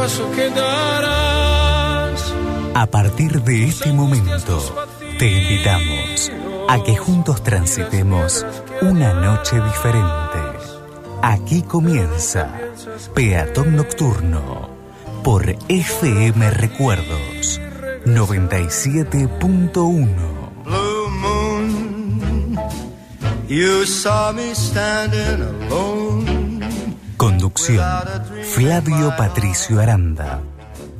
paso que darás. A partir de este momento, te invitamos a que juntos transitemos una noche diferente. Aquí comienza Peatón Nocturno por FM Recuerdos 97.1. Blue moon, you saw me standing alone. Conducción Flavio Patricio Aranda.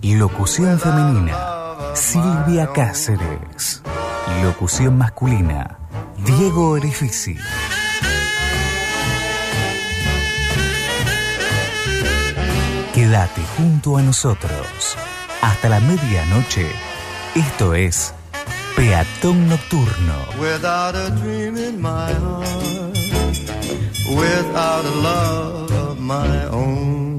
Locución femenina Silvia Cáceres. Locución masculina Diego Orifici. Quédate junto a nosotros. Hasta la medianoche. Esto es Peatón Nocturno. Without a dream in my heart, without a love my own.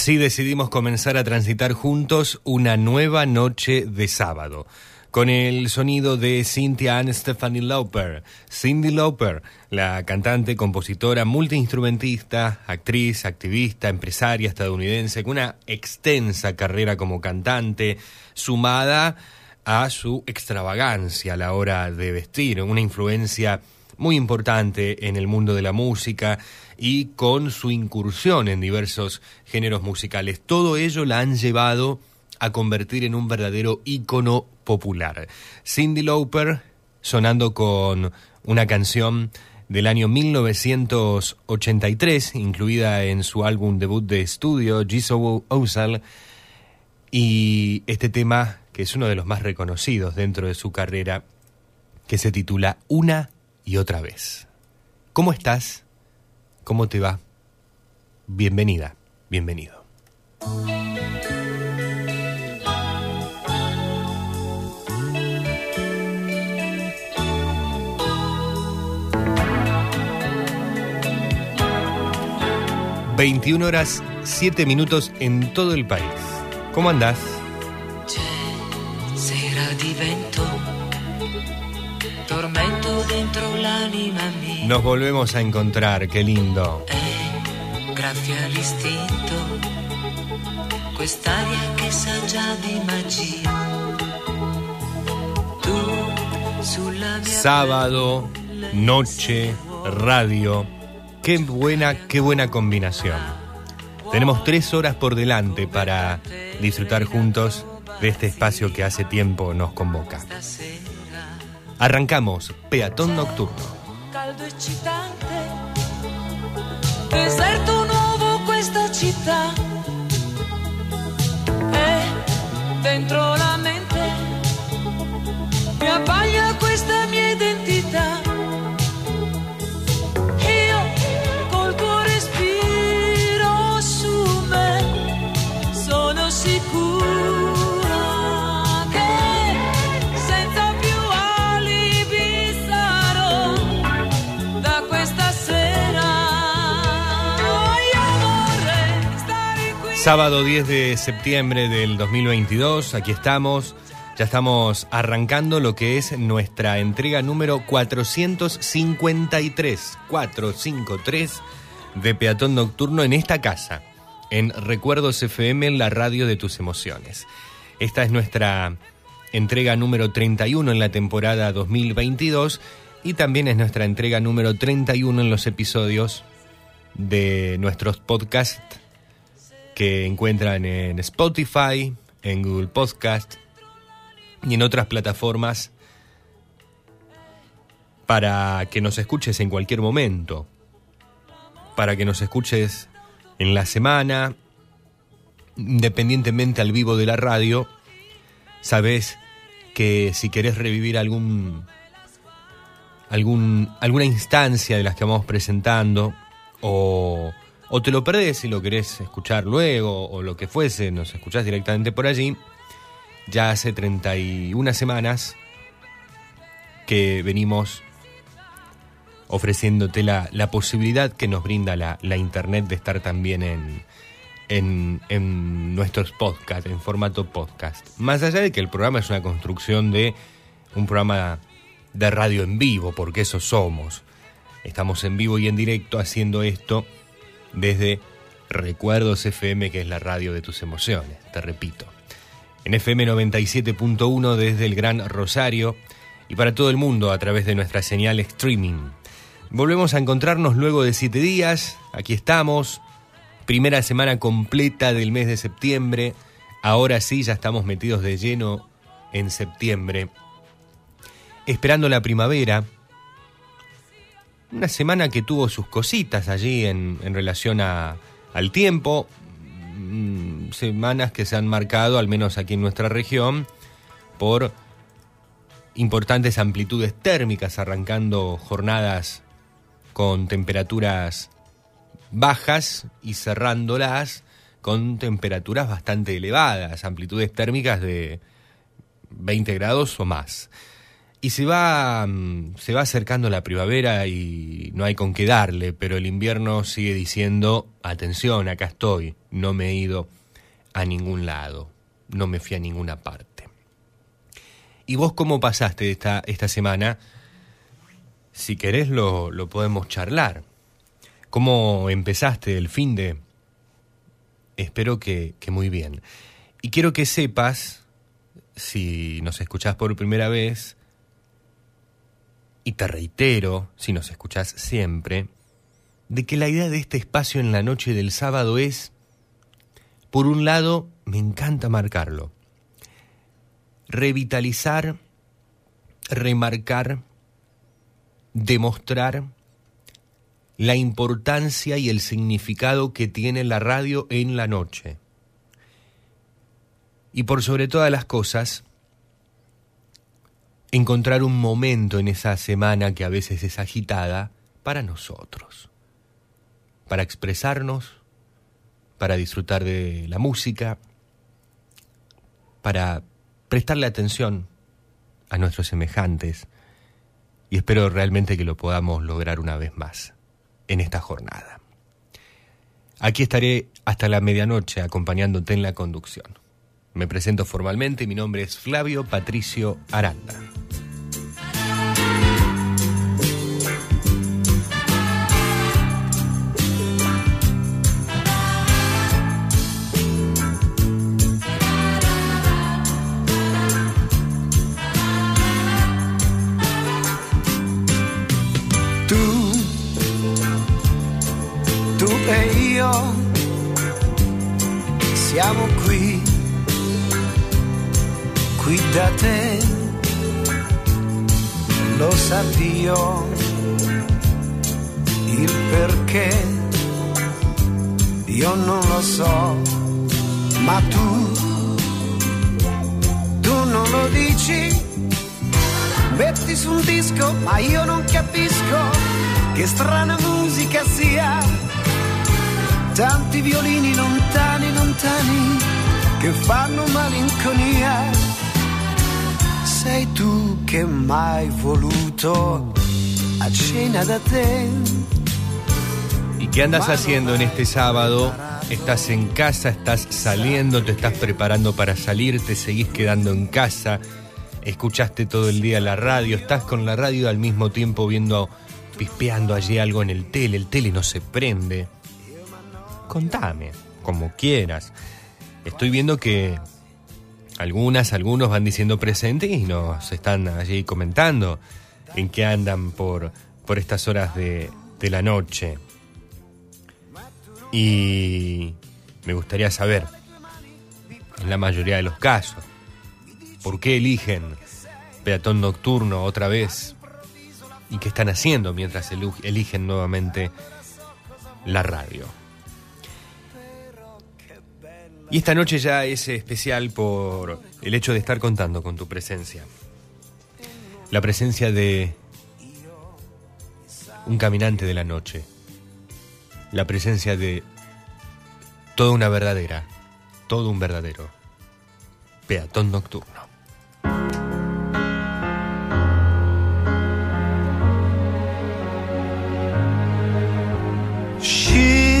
Así decidimos comenzar a transitar juntos una nueva noche de sábado, con el sonido de Cynthia Ann Stephanie Lauper. Cindy Lauper, la cantante, compositora, multiinstrumentista, actriz, activista, empresaria estadounidense, con una extensa carrera como cantante, sumada a su extravagancia a la hora de vestir, una influencia muy importante en el mundo de la música y con su incursión en diversos géneros musicales. Todo ello la han llevado a convertir en un verdadero ícono popular. Cindy Lauper sonando con una canción del año 1983, incluida en su álbum debut de estudio, Jisoo Ozal, y este tema, que es uno de los más reconocidos dentro de su carrera, que se titula Una y otra vez. ¿Cómo estás? ¿Cómo te va? Bienvenida, bienvenido. ...21 horas 7 minutos en todo el país. ¿Cómo andás? Tormento dentro l'anima mia. Nos volvemos a encontrar, qué lindo. E grazie all'istinto, quest'aria che sa già di magia. Tu sulla mia Sábado, noche, radio. Qué buena, qué buena combinación. Tenemos tres horas por delante para disfrutar juntos de este espacio que hace tiempo nos convoca. Arrancamos Peatón Nocturno. caldo eccitante. Deserto nuovo questa città. E dentro la mente mi abbaglia Sábado 10 de septiembre del 2022, aquí estamos. Ya estamos arrancando lo que es nuestra entrega número 453, 453 de Peatón Nocturno en esta casa, en Recuerdos FM, en la radio de tus emociones. Esta es nuestra entrega número 31 en la temporada 2022 y también es nuestra entrega número 31 en los episodios de nuestros podcasts que encuentran en Spotify, en Google Podcast y en otras plataformas para que nos escuches en cualquier momento, para que nos escuches en la semana, independientemente al vivo de la radio, sabes que si querés revivir algún, algún alguna instancia de las que vamos presentando o, o te lo perdés y lo querés escuchar luego o lo que fuese, nos escuchás directamente por allí, ya hace 31 semanas que venimos ofreciéndote la, la posibilidad que nos brinda la, la internet de estar también en, en, en nuestros podcasts, en formato podcast. Más allá de que el programa es una construcción de un programa de radio en vivo, porque eso somos. Estamos en vivo y en directo haciendo esto desde Recuerdos FM, que es la radio de tus emociones, te repito. En FM 97.1 desde el Gran Rosario y para todo el mundo a través de nuestra señal streaming. Volvemos a encontrarnos luego de siete días, aquí estamos, primera semana completa del mes de septiembre, ahora sí ya estamos metidos de lleno en septiembre, esperando la primavera, una semana que tuvo sus cositas allí en, en relación a, al tiempo, mm, semanas que se han marcado, al menos aquí en nuestra región, por importantes amplitudes térmicas, arrancando jornadas con temperaturas bajas y cerrándolas con temperaturas bastante elevadas, amplitudes térmicas de 20 grados o más. Y se va, mm, se va acercando la primavera y no hay con qué darle, pero el invierno sigue diciendo, atención, acá estoy, no me he ido a ningún lado, no me fui a ninguna parte. ¿Y vos cómo pasaste esta, esta semana? Si querés lo, lo podemos charlar. ¿Cómo empezaste el fin de...? Espero que, que muy bien. Y quiero que sepas, si nos escuchás por primera vez, y te reitero, si nos escuchás siempre, de que la idea de este espacio en la noche del sábado es, por un lado, me encanta marcarlo, revitalizar, remarcar, demostrar la importancia y el significado que tiene la radio en la noche. Y por sobre todas las cosas, encontrar un momento en esa semana que a veces es agitada para nosotros, para expresarnos, para disfrutar de la música, para prestarle atención a nuestros semejantes y espero realmente que lo podamos lograr una vez más en esta jornada. Aquí estaré hasta la medianoche acompañándote en la conducción. Me presento formalmente, mi nombre es Flavio Patricio Aranda. E siamo qui, qui da te, lo sa Dio il perché, io non lo so, ma tu, tu non lo dici metti su un disco, ma io non capisco che strana musica sia. Tanti violini lontani, lontani, che fanno malinconia. Sei tu che mai voluto a cena da te. ¿Y qué andas haciendo en este sábado? ¿Estás en casa? ¿Estás saliendo? ¿Te estás preparando para salir? ¿Te seguís quedando en casa? ¿Escuchaste todo el día la radio? ¿Estás con la radio al mismo tiempo viendo, pispeando allí algo en el tele? El tele no se prende. Contame, como quieras. Estoy viendo que algunas, algunos van diciendo presente y nos están allí comentando en qué andan por, por estas horas de, de la noche. Y me gustaría saber, en la mayoría de los casos, ¿por qué eligen peatón nocturno otra vez? ¿Y qué están haciendo mientras eligen nuevamente la radio? Y esta noche ya es especial por el hecho de estar contando con tu presencia. La presencia de un caminante de la noche. La presencia de toda una verdadera, todo un verdadero peatón nocturno. She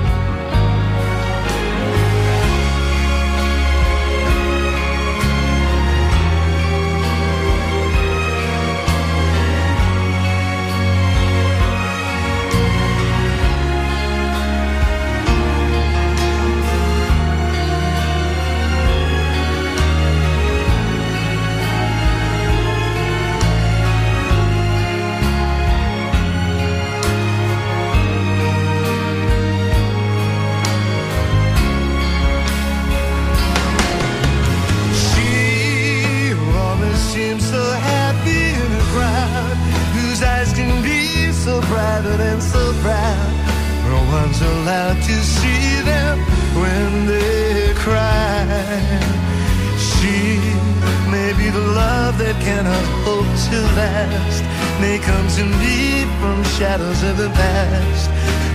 Shadows of the past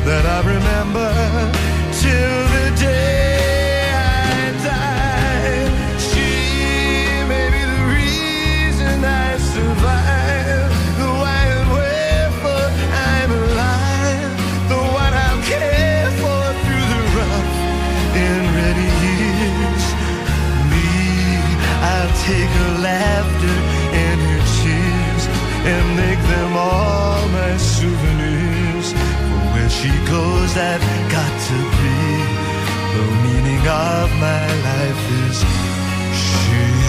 that I remember till the day I've got to be. The meaning of my life is she.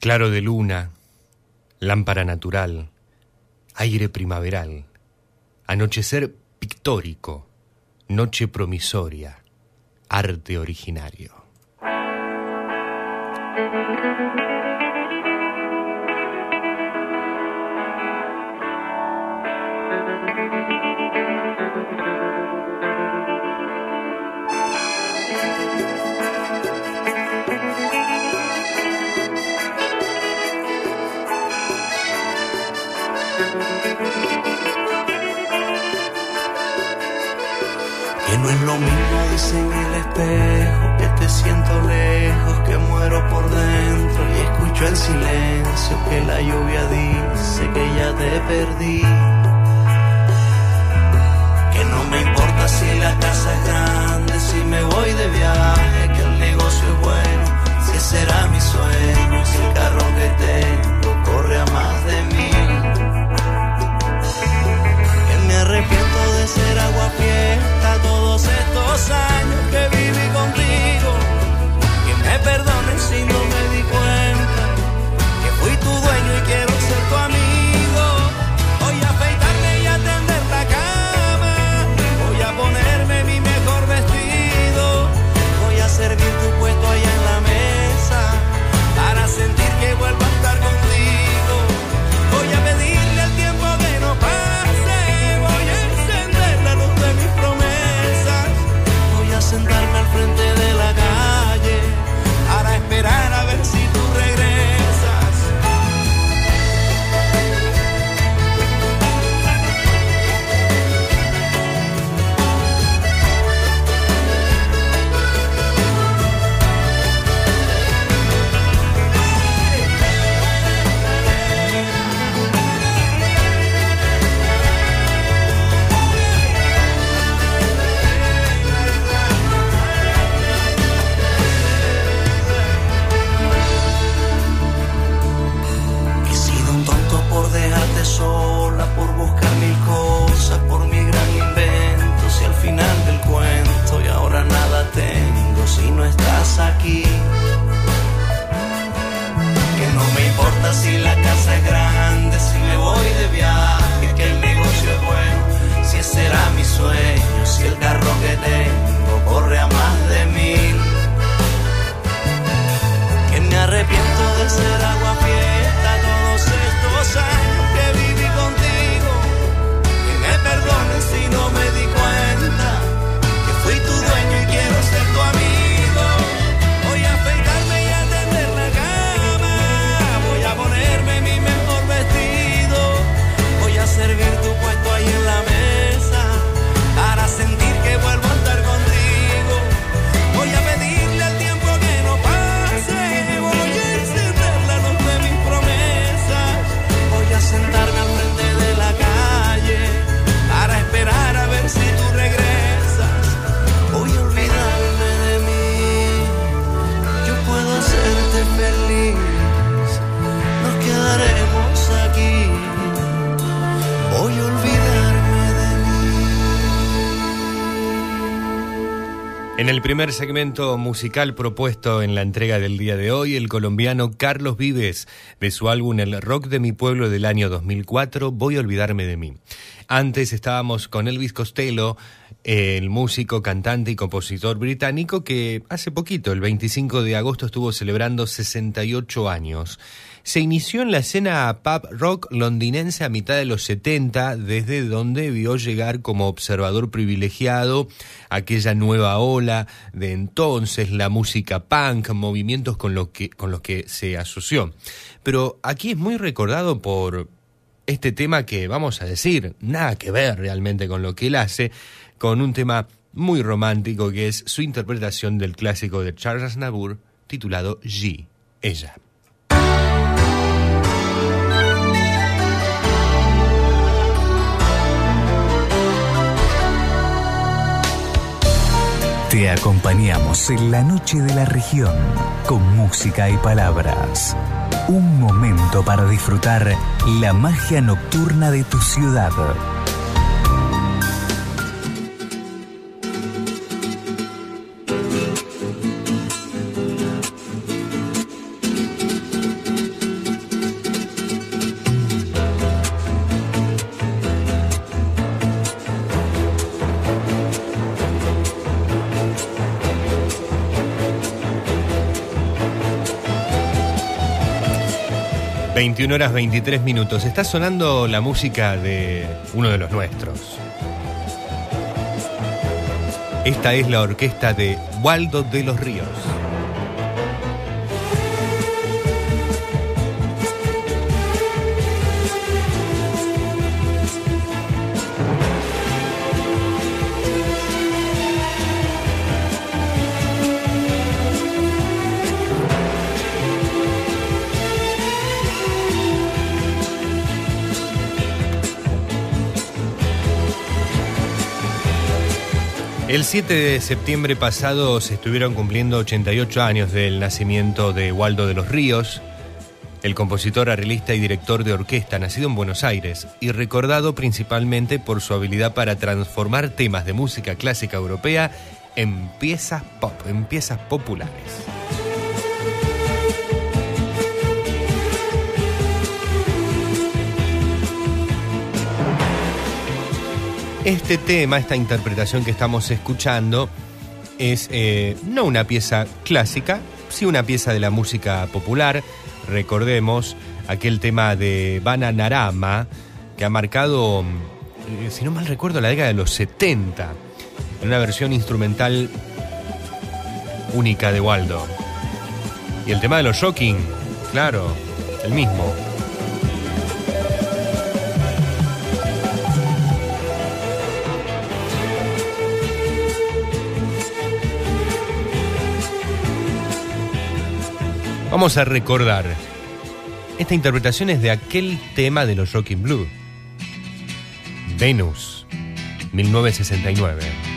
Claro de luna, lámpara natural, aire primaveral, anochecer pictórico, noche promisoria, arte originario. Es lo mismo, dice en el espejo, que te siento lejos, que muero por dentro y escucho el silencio, que la lluvia dice que ya te perdí. Que no me importa si la casa es grande, si me voy de viaje, que el negocio es bueno, si será mi sueño, el primer segmento musical propuesto en la entrega del día de hoy, el colombiano Carlos Vives, de su álbum El Rock de mi pueblo del año 2004, Voy a olvidarme de mí. Antes estábamos con Elvis Costello, el músico, cantante y compositor británico que hace poquito, el 25 de agosto, estuvo celebrando 68 años. Se inició en la escena pop rock londinense a mitad de los 70, desde donde vio llegar como observador privilegiado aquella nueva ola de entonces, la música punk, movimientos con, lo que, con los que se asoció. Pero aquí es muy recordado por este tema que, vamos a decir, nada que ver realmente con lo que él hace, con un tema muy romántico que es su interpretación del clásico de Charles Aznavour titulado G, ella. Te acompañamos en la noche de la región con música y palabras. Un momento para disfrutar la magia nocturna de tu ciudad. 21 horas 23 minutos. Está sonando la música de uno de los nuestros. Esta es la orquesta de Waldo de los Ríos. El 7 de septiembre pasado se estuvieron cumpliendo 88 años del nacimiento de Waldo de los Ríos, el compositor, arreglista y director de orquesta nacido en Buenos Aires y recordado principalmente por su habilidad para transformar temas de música clásica europea en piezas pop, en piezas populares. Este tema, esta interpretación que estamos escuchando, es eh, no una pieza clásica, sí una pieza de la música popular. Recordemos aquel tema de Bananarama, que ha marcado, eh, si no mal recuerdo, la década de los 70, en una versión instrumental única de Waldo. Y el tema de los Shocking, claro, el mismo. Vamos a recordar. Esta interpretación es de aquel tema de los Rocking Blue. Venus, 1969.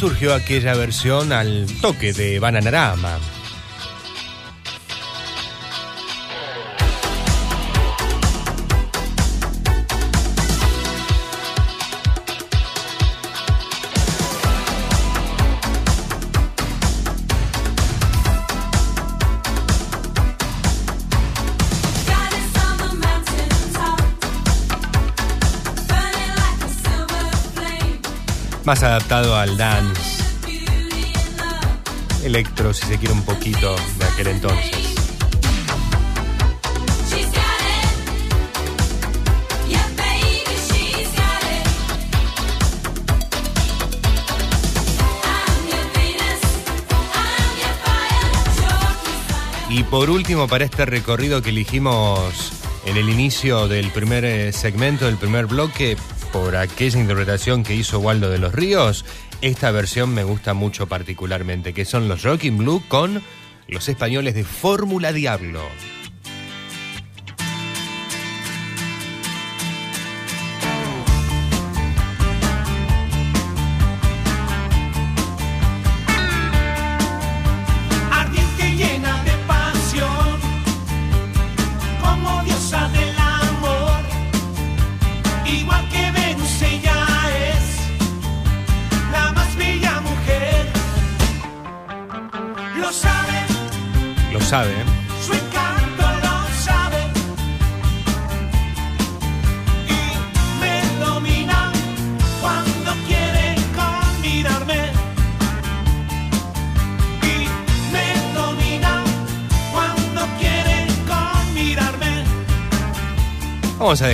Surgió aquella versión al toque de Bananarama. Al dance, electro, si se quiere un poquito, de aquel entonces. Y por último, para este recorrido que elegimos en el inicio del primer eh, segmento, del primer bloque, por aquella interpretación que hizo Waldo de los Ríos, esta versión me gusta mucho particularmente, que son los Rocking Blue con los españoles de Fórmula Diablo.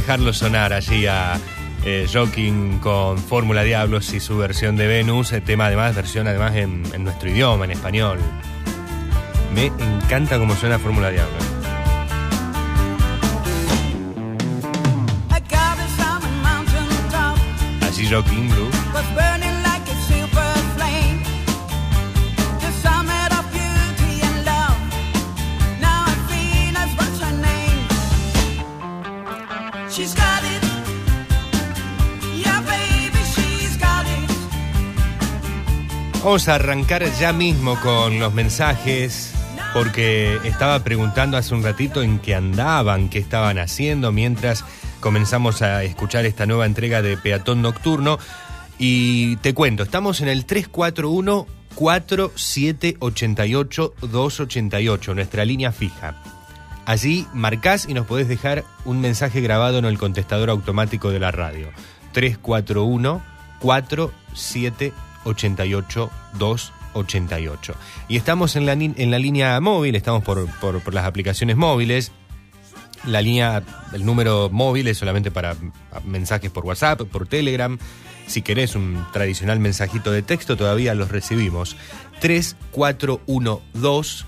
Dejarlo sonar allí a eh, Joking con Fórmula Diablos y su versión de Venus, el tema además, versión además en, en nuestro idioma, en español. Me encanta cómo suena Fórmula Diablos. Allí Joking Vamos a arrancar ya mismo con los mensajes, porque estaba preguntando hace un ratito en qué andaban, qué estaban haciendo, mientras comenzamos a escuchar esta nueva entrega de Peatón Nocturno. Y te cuento, estamos en el 341 4788 288, nuestra línea fija. Allí marcás y nos podés dejar un mensaje grabado en el contestador automático de la radio. 341 4788 288. Y estamos en la, en la línea móvil, estamos por, por- por las aplicaciones móviles. La línea, el número móvil es solamente para mensajes por WhatsApp, por Telegram. Si querés un tradicional mensajito de texto, todavía los recibimos. 3412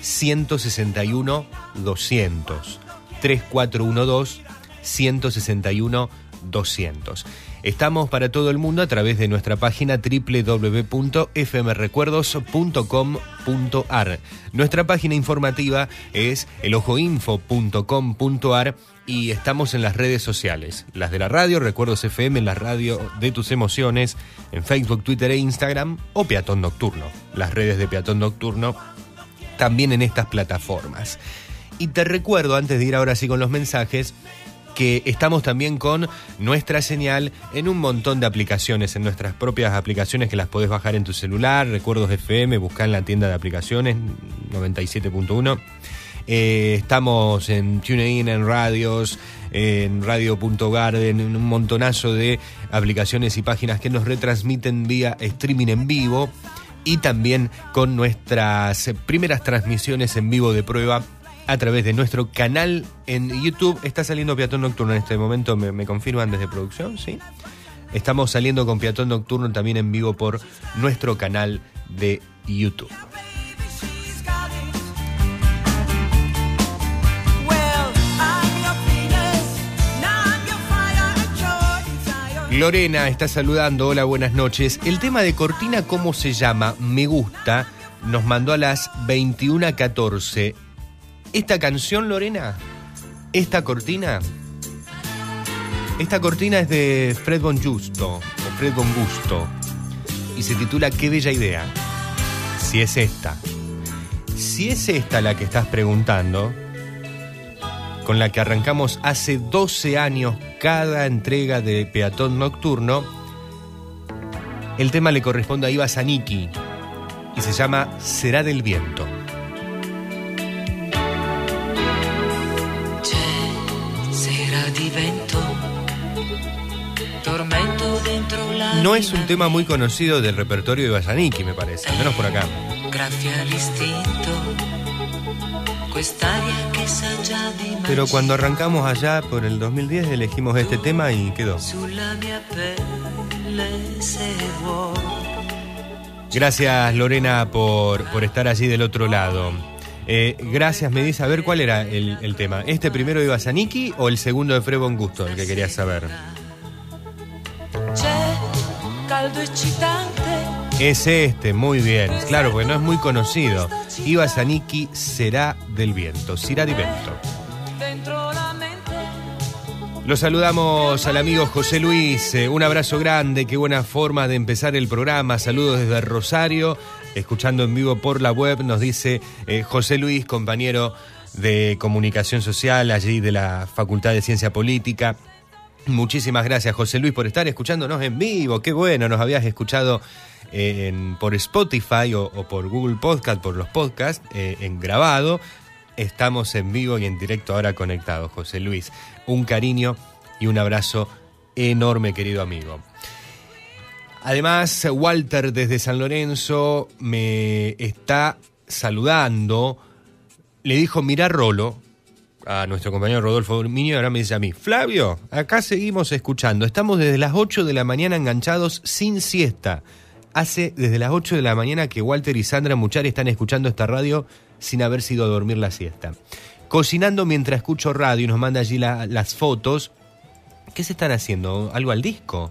161 200. 3412 161 200. Estamos para todo el mundo a través de nuestra página www.fmrecuerdos.com.ar. Nuestra página informativa es elojoinfo.com.ar y estamos en las redes sociales, las de la radio, Recuerdos FM, en la radio de tus emociones, en Facebook, Twitter e Instagram o Peatón Nocturno, las redes de Peatón Nocturno también en estas plataformas. Y te recuerdo, antes de ir ahora sí con los mensajes, que estamos también con nuestra señal en un montón de aplicaciones, en nuestras propias aplicaciones que las podés bajar en tu celular, Recuerdos FM, buscar en la tienda de aplicaciones 97.1. Eh, estamos en TuneIn, en radios, en radio.garden, en un montonazo de aplicaciones y páginas que nos retransmiten vía streaming en vivo y también con nuestras primeras transmisiones en vivo de prueba a través de nuestro canal en YouTube. Está saliendo Peatón Nocturno en este momento, me, confirman desde producción, ¿sí? Estamos saliendo con Peatón Nocturno también en vivo por nuestro canal de YouTube. Lorena está saludando, hola, buenas noches. El tema de Cortina, ¿cómo se llama? Me gusta, nos mandó a las 21.14. Esta canción, Lorena, esta cortina, esta cortina es de Fred Bon Justo, o Fred Bon Gusto, y se titula Qué bella idea. Si es esta. Si es esta la que estás preguntando, con la que arrancamos hace 12 años cada entrega de Peatón Nocturno, el tema le corresponde a Iva Zanicki y se llama Será del Viento. No es un tema muy conocido del repertorio de Iva Zanicki, me parece, al menos por acá. Pero cuando arrancamos allá por el 2010 elegimos este tema y quedó. Gracias Lorena por, por estar allí del otro lado. Eh, gracias, me dice. A ver, ¿cuál era el, el tema? ¿Este primero de Basaniki o el segundo de Frebon Gusto? El que quería saber. Es este, muy bien. Claro, porque no es muy conocido. Iba Saniki será del viento, será di vento. Lo saludamos al amigo José Luis. eh, un abrazo grande, qué buena forma de empezar el programa. Saludos desde Rosario, escuchando en vivo por la web, nos dice eh, José Luis, compañero de comunicación social allí de la Facultad de Ciencia Política. Muchísimas gracias, José Luis, por estar escuchándonos en vivo. Qué bueno, nos habías escuchado eh, por Spotify o, o por Google Podcast, por los podcasts, eh, en grabado. Estamos en vivo y en directo ahora conectados, José Luis. Un cariño y un abrazo enorme, querido amigo. Además, Walter desde San Lorenzo me está saludando. Le dijo, mira Rolo, a nuestro compañero Rodolfo y ahora me dice a mí, Flavio, acá seguimos escuchando. Estamos desde las 8 de la mañana enganchados sin siesta. Hace desde las 8 de la mañana que Walter y Sandra Muchar están escuchando esta radio sin haber sido a dormir la siesta. Cocinando mientras escucho radio y nos manda allí la- las fotos. ¿Qué se están haciendo? ¿Algo al disco?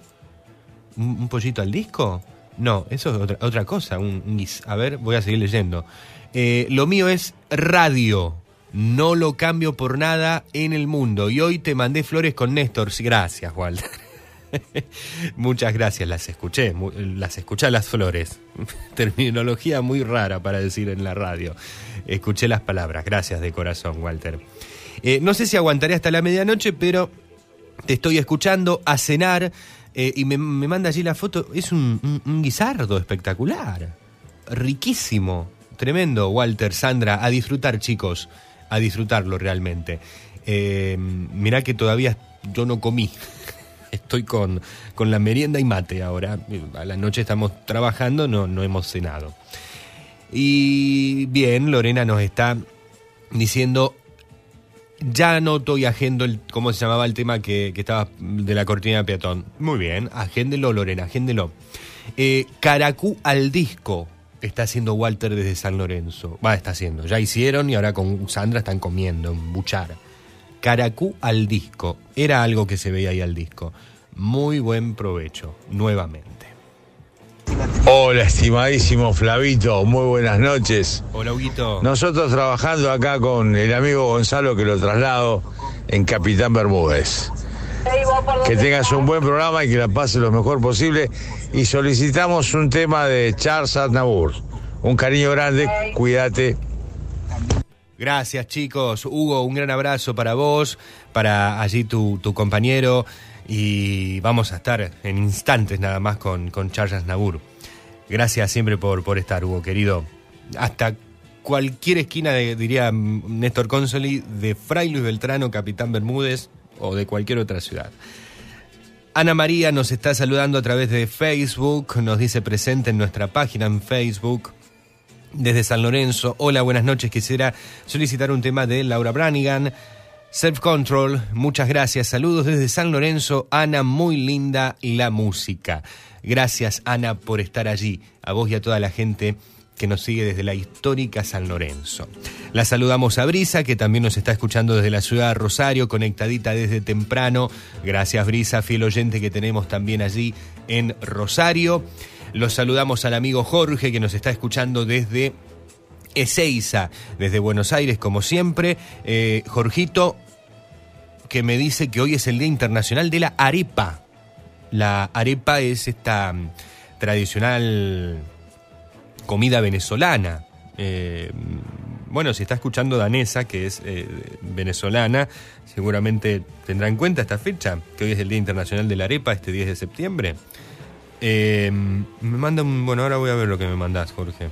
¿Un, pollito al disco? No, eso es otra, otra cosa. Un, un a ver, voy a seguir leyendo. Eh, lo mío es radio. No lo cambio por nada en el mundo. Y hoy te mandé flores con Néstor. Gracias, Walter. Muchas gracias, las escuché, las escuché las flores. Terminología muy rara para decir en la radio. Escuché las palabras, gracias de corazón, Walter. Eh, no sé si aguantaré hasta la medianoche, pero te estoy escuchando a cenar eh, y me, manda allí la foto. Es un- un guisardo espectacular, riquísimo, tremendo, Walter, Sandra, a disfrutar, chicos, a disfrutarlo realmente. Eh, mirá que todavía yo no comí. Estoy con, con la merienda y mate ahora. A la noche estamos trabajando, no, no hemos cenado. Y bien, Lorena nos está diciendo, ya anoto y agendo el, ¿cómo se llamaba el tema que, que estaba de la cortina de peatón? Muy bien, agéndelo, Lorena, agéndelo. Eh, Caracú al disco está haciendo Walter desde San Lorenzo. Va, está haciendo, ya hicieron y ahora con Sandra están comiendo, en buchar. Caracú al disco, era algo que se veía ahí al disco. Muy buen provecho, nuevamente. Hola, estimadísimo Flavito, muy buenas noches. Hola, Huguito. Nosotros trabajando acá con el amigo Gonzalo que lo traslado en Capitán Bermúdez. Que tengas un buen programa y que la pases lo mejor posible. Y solicitamos un tema de Charles Aznavour. Un cariño grande, cuídate. Gracias chicos. Hugo, un gran abrazo para vos, para allí tu, tu compañero y vamos a estar en instantes nada más con, con Charles Nabur. Gracias siempre por, por estar, Hugo, querido. Hasta cualquier esquina, diría Néstor Consoli, de Fray Luis Beltrano, Capitán Bermúdez o de cualquier otra ciudad. Ana María nos está saludando a través de Facebook, nos dice presente en nuestra página en Facebook desde San Lorenzo. Hola, buenas noches. Quisiera solicitar un tema de Laura Branigan. Self Control, muchas gracias. Saludos desde San Lorenzo. Ana, muy linda la música. Gracias, Ana, por estar allí. A vos y a toda la gente que nos sigue desde la histórica San Lorenzo. La saludamos a Brisa, que también nos está escuchando desde la ciudad de Rosario, conectadita desde temprano. Gracias, Brisa, fiel oyente que tenemos también allí en Rosario. Los saludamos al amigo Jorge, que nos está escuchando desde Ezeiza, desde Buenos Aires, como siempre. Eh, Jorgito, que me dice que hoy es el Día Internacional de la Arepa. La arepa es esta mm, tradicional comida venezolana. Eh, bueno, si está escuchando danesa, que es eh, venezolana, seguramente tendrá en cuenta esta fecha, que hoy es el Día Internacional de la Arepa, este 10 de septiembre. Eh, me manda un. Bueno, ahora voy a ver lo que me mandás, Jorge.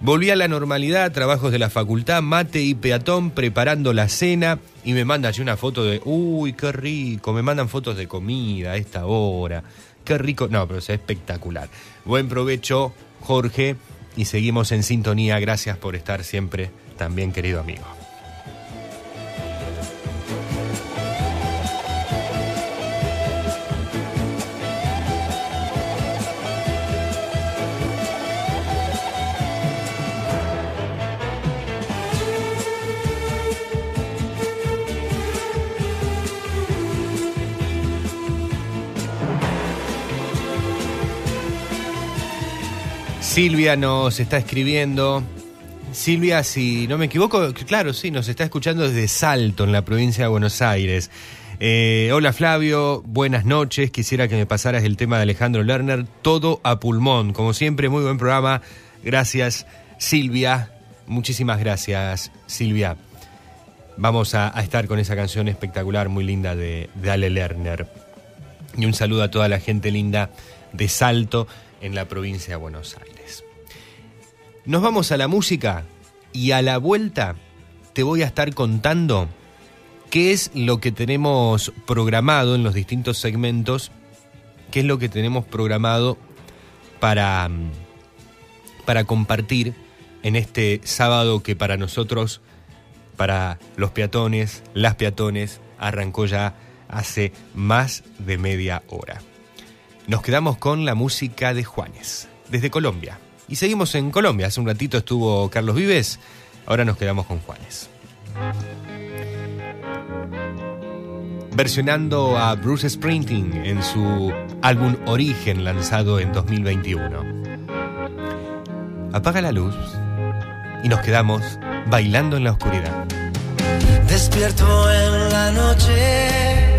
Volví a la normalidad, trabajos de la facultad, mate y peatón, preparando la cena. Y me manda allí una foto de. Uy, qué rico. Me mandan fotos de comida a esta hora. Qué rico. No, pero es espectacular. Buen provecho, Jorge. Y seguimos en sintonía. Gracias por estar siempre también, querido amigo. Silvia nos está escribiendo. Silvia, si no me equivoco, claro, sí, nos está escuchando desde Salto, en la provincia de Buenos Aires. Eh, hola Flavio, buenas noches. Quisiera que me pasaras el tema de Alejandro Lerner, todo a pulmón. Como siempre, muy buen programa. Gracias, Silvia. Muchísimas gracias, Silvia. Vamos a, estar con esa canción espectacular, muy linda de, de Ale Lerner. Y un saludo a toda la gente linda de Salto, en la provincia de Buenos Aires. Nos vamos a la música y a la vuelta te voy a estar contando qué es lo que tenemos programado en los distintos segmentos, qué es lo que tenemos programado para, mm, para compartir en este sábado que para nosotros, para los peatones, las peatones, arrancó ya hace más de media hora. Nos quedamos con la música de Juanes, desde Colombia. Y seguimos en Colombia. Hace un ratito estuvo Carlos Vives, ahora nos quedamos con Juanes. Versionando a Bruce Springsteen en su álbum Origen lanzado en 2021. Apaga la luz y nos quedamos bailando en la oscuridad. Despierto en la noche,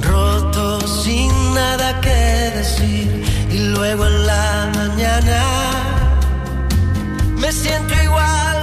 roto sin nada que decir. Luego en la mañana. Me siento igual,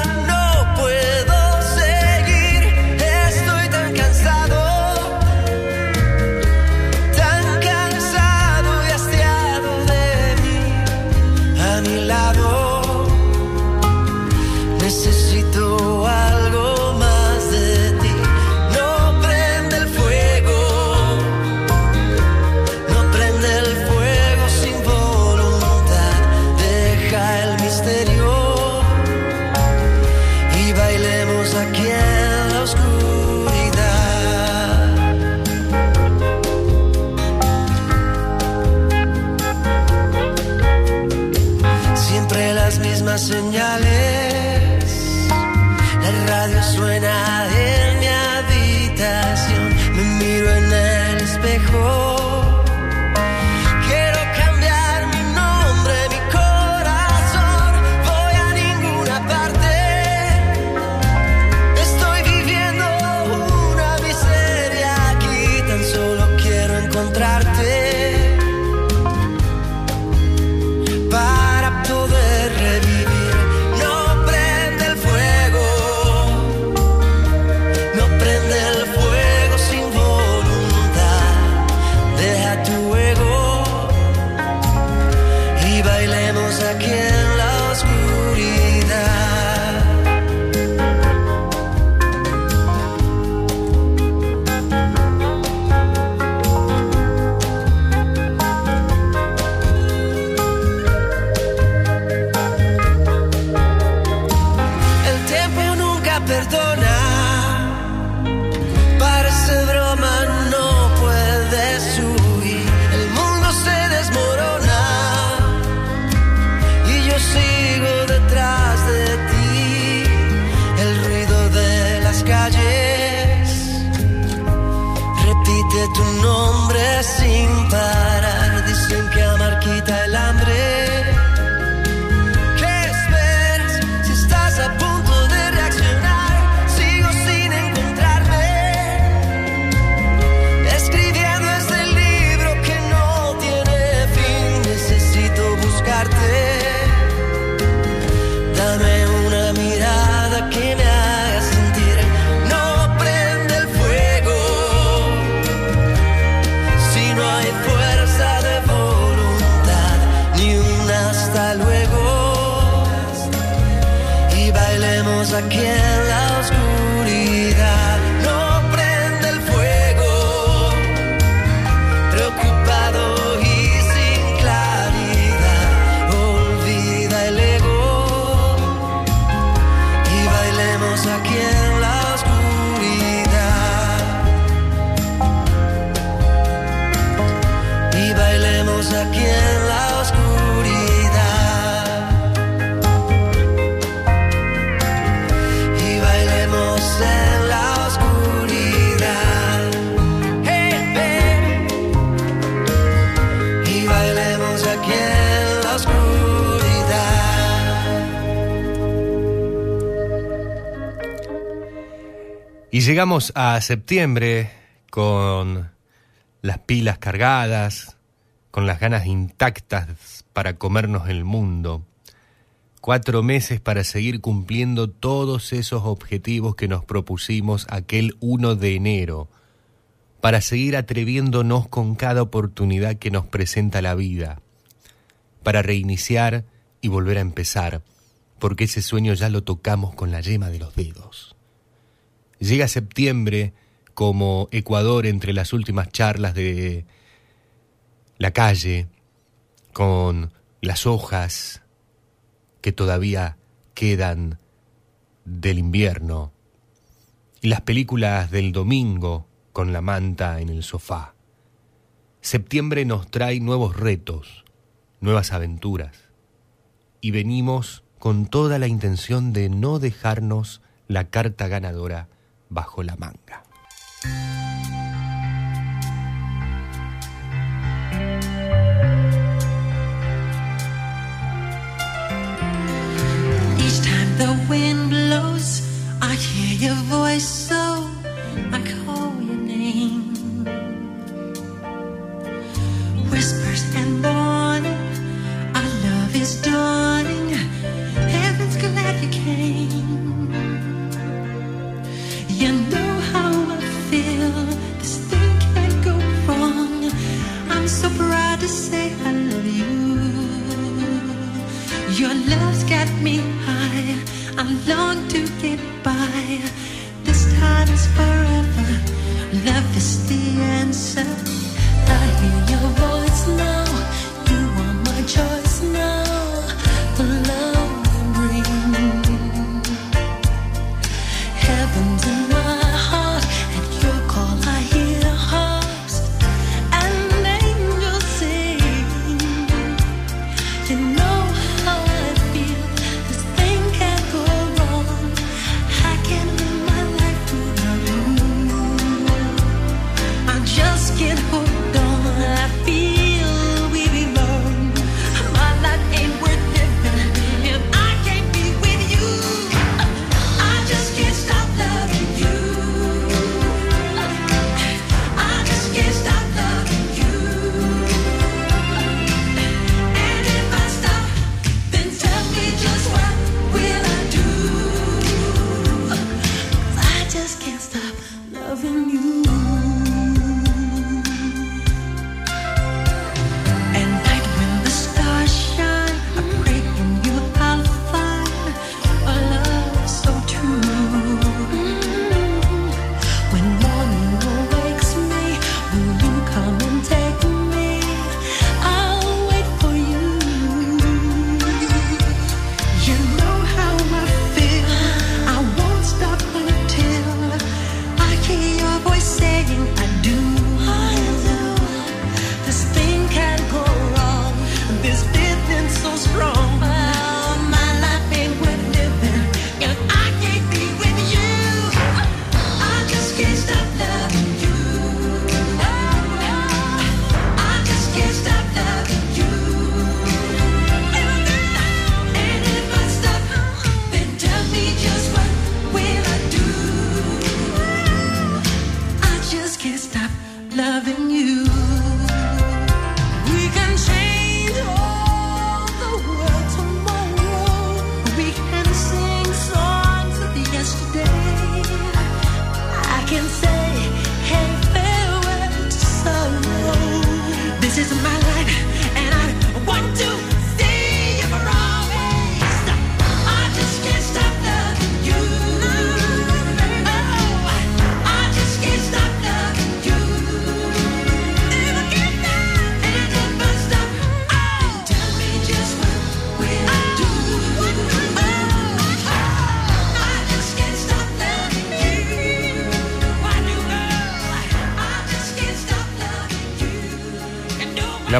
nombre llegamos a septiembre con las pilas cargadas, con las ganas intactas para comernos el mundo. Cuatro meses para seguir cumpliendo todos esos objetivos que nos propusimos aquel 1 de enero, para seguir atreviéndonos con cada oportunidad que nos presenta la vida, para reiniciar y volver a empezar, porque ese sueño ya lo tocamos con la yema de los dedos. Llega septiembre como Ecuador entre las últimas charlas de la calle, con las hojas que todavía quedan del invierno, y las películas del domingo con la manta en el sofá. Septiembre nos trae nuevos retos, nuevas aventuras, y venimos con toda la intención de no dejarnos la carta ganadora bajo la manga. Each time the wind blows, I hear your voice,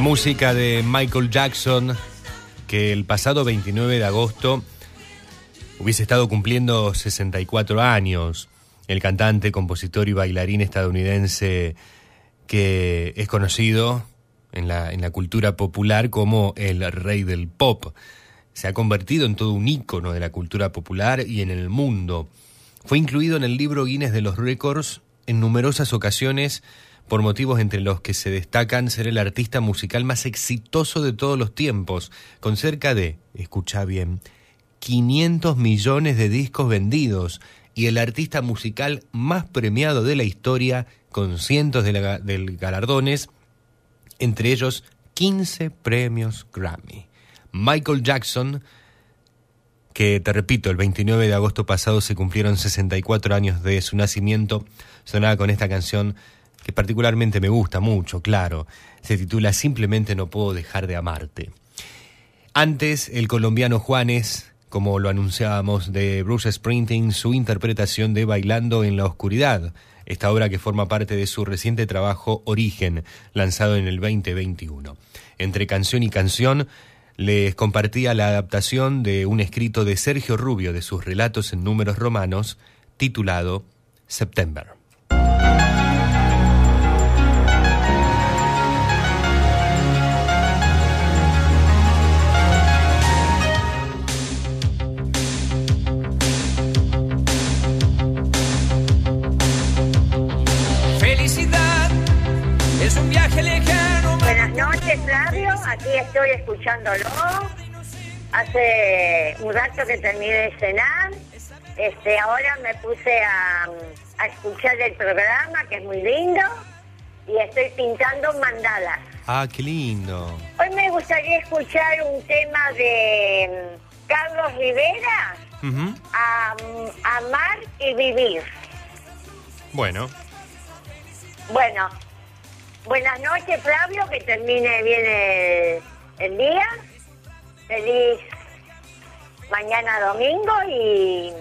música de Michael Jackson, que el pasado 29 de agosto hubiese estado cumpliendo 64 años. El cantante, compositor y bailarín estadounidense que es conocido en la, en la cultura popular como el rey del pop. Se ha convertido en todo un ícono de la cultura popular y en el mundo. Fue incluido en el libro Guinness de los Récords en numerosas ocasiones por motivos entre los que se destacan ser el artista musical más exitoso de todos los tiempos, con cerca de, escucha bien, 500 millones de discos vendidos y el artista musical más premiado de la historia con cientos de, de galardones, entre ellos 15 premios Grammy. Michael Jackson, que te repito, el 29 de agosto pasado se cumplieron 64 años de su nacimiento, sonaba con esta canción que particularmente me gusta mucho, claro. Se titula Simplemente no puedo dejar de amarte. Antes, el colombiano Juanes, como lo anunciábamos, de Bruce Springsteen, su interpretación de Bailando en la Oscuridad, esta obra que forma parte de su reciente trabajo Origen, lanzado en el 2021. Entre canción y canción, les compartía la adaptación de un escrito de Sergio Rubio de sus relatos en números romanos, titulado September. Escuchándolo. Hace un rato que terminé de cenar. Este, ahora me puse a, a escuchar el programa, que es muy lindo. Y estoy pintando mandalas. Ah, qué lindo. Hoy me gustaría escuchar un tema de mm, Carlos Rivera. Am- Amar y Vivir. Bueno, Bueno, buenas noches, Flavio, que termine bien el, el día. Feliz mañana domingo y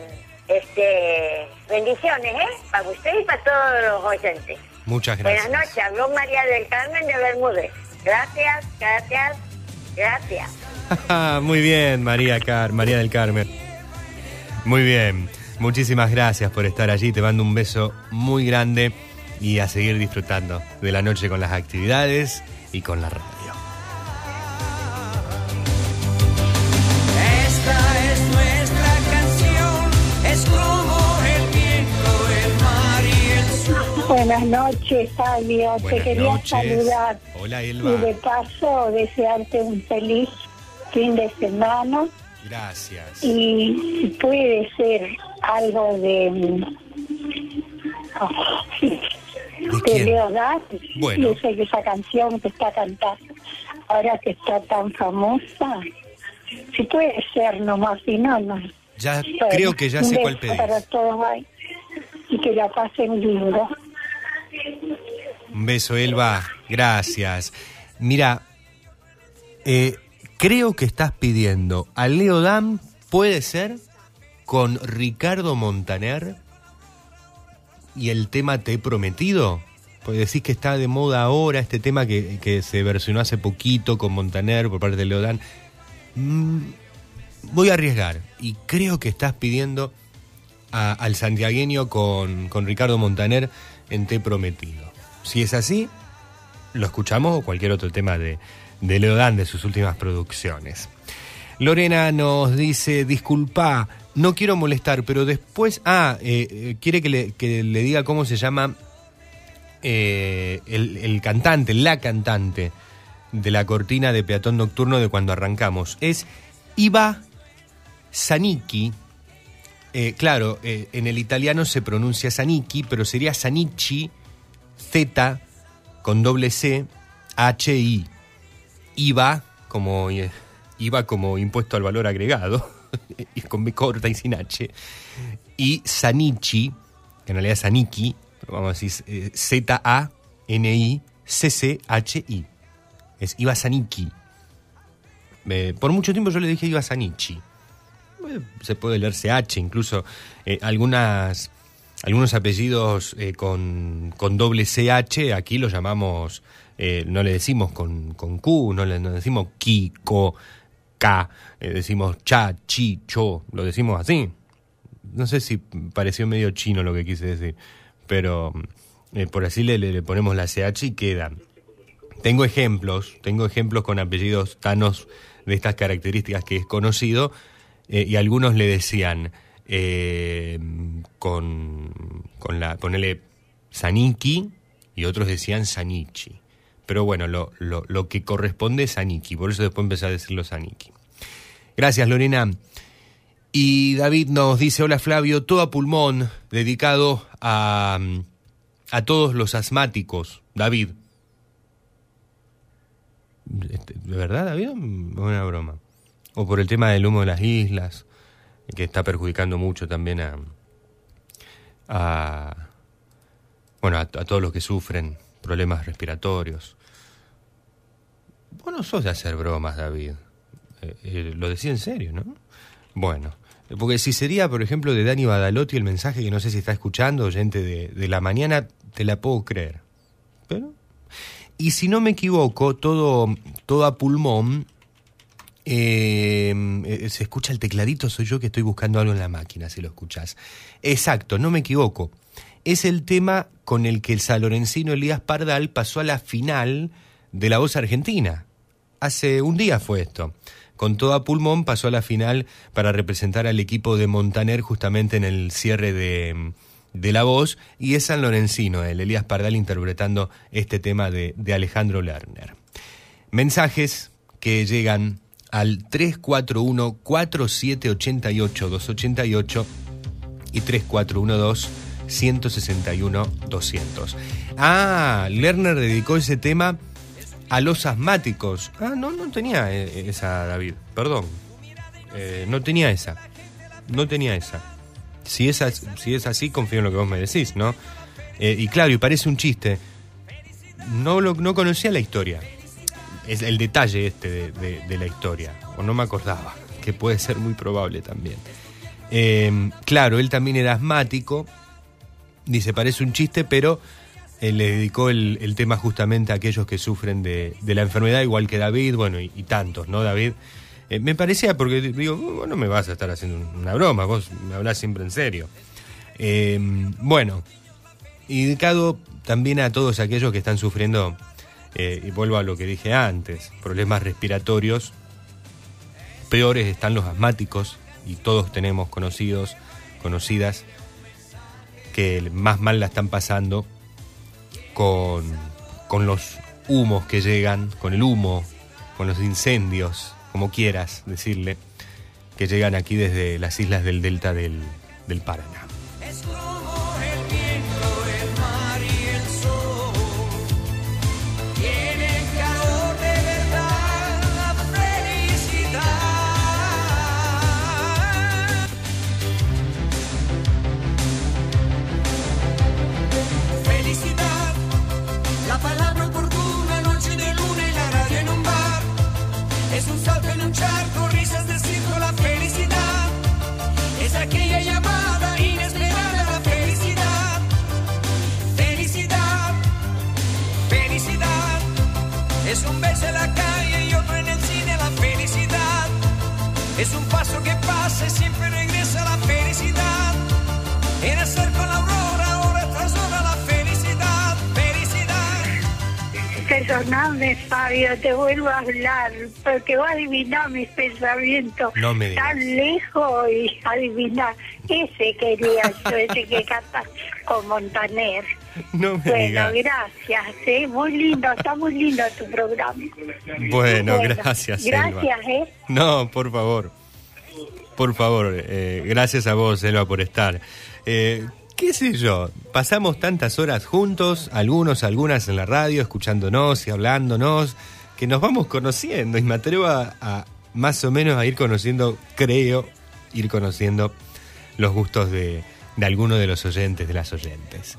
este bendiciones, ¿eh? Para usted y para todos los oyentes. muchas gracias. Buenas noches, habló María del Carmen de Bermúdez. Gracias, gracias, gracias. Muy bien, María, Car María del Carmen. Muy bien. Muchísimas gracias por estar allí. Te mando un beso muy grande y a seguir disfrutando de la noche con las actividades y con la radio. Buenas noches, Fabio. Te quería noches. saludar Hola, y Elba. de paso desearte un feliz fin de semana Gracias. y si puede ser algo de mm, de. Bueno. Yo sé que esa canción que está cantando ahora que está tan famosa, si puede ser nomás, si no, no. Ya creo que ya sé cuál pedís. para todos y que la pasen lindo. Un beso, Elba. Gracias. Mira, eh, creo que estás pidiendo a Leo Dan, puede ser, con Ricardo Montaner y el tema Te he prometido. Pues decís que está de moda ahora este tema que, se versionó hace poquito con Montaner por parte de Leo Dan. Mm, voy a arriesgar y creo que estás pidiendo al santiagueño con, con Ricardo Montaner en Te prometido. Si es así, lo escuchamos o cualquier otro tema de, de Leo Dan de sus últimas producciones. Lorena nos dice, disculpa, no quiero molestar, pero después, ah, eh, eh, quiere que le, diga cómo se llama eh, el, el cantante, la cantante de la cortina de Peatón Nocturno de cuando arrancamos. Es Iva Zanicchi. Eh, claro, eh, en el italiano se pronuncia Zanicchi, pero sería Zanicchi, Z con doble C, H I. IVA como eh, IVA como impuesto al valor agregado, y con B corta y sin H. Y Sanichi, que en realidad es Saniki, pero vamos a decir eh, Z A N I C C H I. Es Iva Saniki. Eh, por mucho tiempo yo le dije Iva Sanichi. Se puede leer CH, incluso eh, algunas, algunos apellidos eh, con, con doble CH, aquí lo llamamos, eh, no le decimos con, con Q, no le no decimos Kiko, K, eh, decimos Cha, Chi, Cho, lo decimos así. No sé si pareció medio chino lo que quise decir, pero eh, por así le- le ponemos la CH y queda. Tengo ejemplos, tengo ejemplos con apellidos tanos de estas características que es conocido, eh, y algunos le decían eh, con, con la, ponele Saniki y otros decían Sanichi. Pero bueno, lo, lo, lo que corresponde es Saniki, por eso después empecé a decirlo Saniki. Gracias, Lorena. Y David nos dice, hola Flavio, todo a pulmón, dedicado a, a todos los asmáticos. David. Este, ¿De verdad, David? ¿O una broma? O por el tema del humo de las islas, que está perjudicando mucho también a, a bueno, a, todos los que sufren problemas respiratorios. Vos no sos de hacer bromas, David. Eh, eh, lo decía en serio, ¿no? Bueno, porque si sería, por ejemplo, de Dani Badalotti el mensaje que no sé si está escuchando, oyente de, de la mañana, te la puedo creer. Pero. Y si no me equivoco, todo, todo a pulmón. Eh, eh, se escucha el tecladito, soy yo que estoy buscando algo en la máquina, si lo escuchás. Exacto, no me equivoco. Es el tema con el que el salorencino Elías Pardal pasó a la final de la voz argentina. Hace un día fue esto. Con toda pulmón pasó a la final para representar al equipo de Montaner justamente en el cierre de, de La Voz y es San Lorencino, el Elías Pardal interpretando este tema de, de Alejandro Lerner. Mensajes que llegan al 341-4788-288 y 3412-161-200. Ah, Lerner dedicó ese tema a los asmáticos. Ah, no, no tenía eh, esa, David. Perdón. Eh, no tenía esa. No tenía esa. Si es, as- si es así, confío en lo que vos me decís, ¿no? Eh, y claro, y parece un chiste. No, lo, no conocía la historia. Es el detalle este de, de- la historia. O no me acordaba. Que puede ser muy probable también. Eh, claro, él también era asmático. Dice, parece un chiste, pero eh, le dedicó el, el tema justamente a aquellos que sufren de, de la enfermedad, igual que David, bueno, y, tantos, ¿no, David? Eh, me parecía, porque digo, vos no me vas a estar haciendo una broma, vos me hablás siempre en serio. Bueno, y dedicado también a todos aquellos que están sufriendo, eh, y vuelvo a lo que dije antes, problemas respiratorios, peores están los asmáticos, y todos tenemos conocidos, conocidas, que más mal la están pasando con, con los humos que llegan, con el humo, con los incendios, como quieras decirle, que llegan aquí desde las islas del delta del, del Paraná. Vuelvo a hablar, porque va a adivinar mis pensamientos No me tan lejos y adivinar. Ese quería yo, ese que canta con Montaner. No me Bueno, digas. gracias, ¿eh? muy lindo, está muy lindo tu programa. Bueno, gracias, Selva. Gracias, ¿eh? No, por favor. Por favor, eh, gracias a vos, Selva, por estar. Eh, ¿Qué sé yo? Pasamos tantas horas juntos, algunos, algunas en la radio, escuchándonos y hablándonos, que nos vamos conociendo y me atrevo a, más o menos a ir conociendo, creo, ir conociendo los gustos de, de algunos de los oyentes, de las oyentes.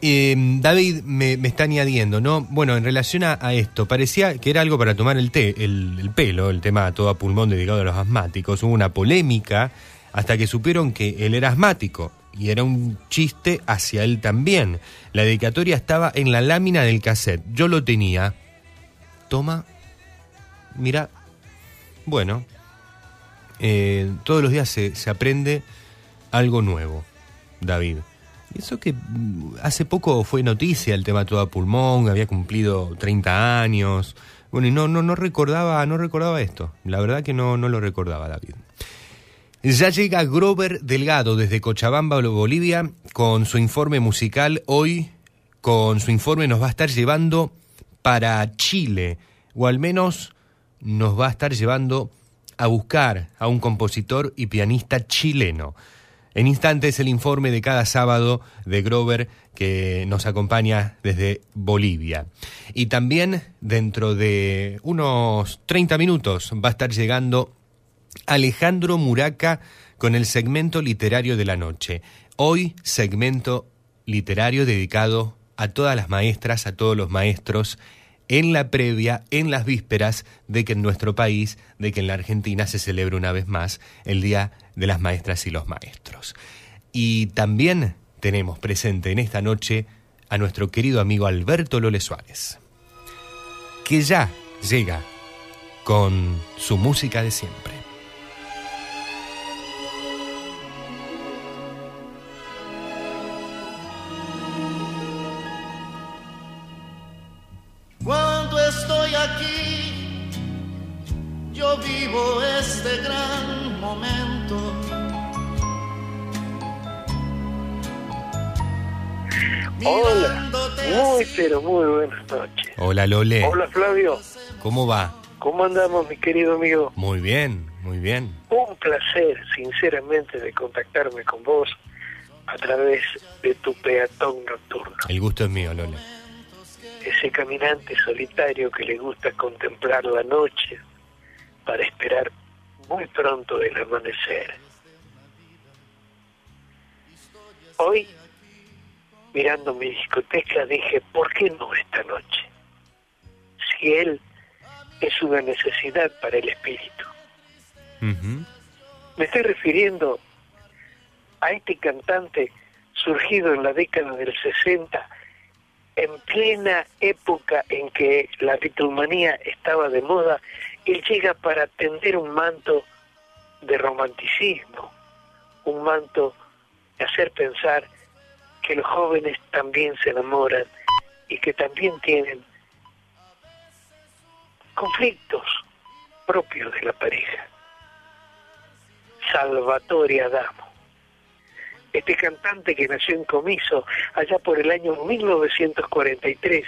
Eh, David me, me está añadiendo, ¿no? Bueno, en relación a, a esto, parecía que era algo para tomar el, té, el, el pelo, el tema todo a pulmón dedicado a los asmáticos. Hubo una polémica hasta que supieron que él era asmático y era un chiste hacia él también. La dedicatoria estaba en la lámina del cassette. Yo lo tenía. Toma, mira, bueno, eh, todos los días se, se aprende algo nuevo, David. Eso que mm, hace poco fue noticia el tema todo a pulmón, había cumplido 30 años. Bueno, y no, no, no recordaba, no recordaba esto. La verdad que no, no lo recordaba, David. Ya llega Grover Delgado desde Cochabamba, Bolivia, con su informe musical. Hoy, con su informe, nos va a estar llevando para Chile, o al menos nos va a estar llevando a buscar a un compositor y pianista chileno. En instantes el informe de cada sábado de Grover que nos acompaña desde Bolivia. Y también dentro de unos 30 minutos va a estar llegando Alejandro Muraca con el segmento literario de la noche. Hoy segmento literario dedicado a todas las maestras, a todos los maestros, en la previa, en las vísperas de que en nuestro país, de que en la Argentina se celebre una vez más el Día de las Maestras y los Maestros. Y también tenemos presente en esta noche a nuestro querido amigo Alberto Lole Suárez, que ya llega con su música de siempre. Yo vivo este gran momento. Hola, muy pero muy buenas noches. Hola Lole. Hola Flavio, ¿Cómo va? ¿cómo andamos mi querido amigo? Muy bien, muy bien. Un placer sinceramente de contactarme con vos a través de tu peatón nocturno, El gusto es mío, Lole. ese caminante solitario que le gusta contemplar la noche para esperar muy pronto el amanecer. Hoy, mirando mi discoteca, dije, ¿por qué no esta noche? Si él es una necesidad para el espíritu. Me estoy refiriendo a este cantante surgido en la década del 60, en plena época en que la Beatlemanía estaba de moda, él llega para tender un manto de romanticismo, un manto de hacer pensar que los jóvenes también se enamoran y que también tienen conflictos propios de la pareja. Salvatore Adamo. Este cantante que nació en Comiso allá por el año 1943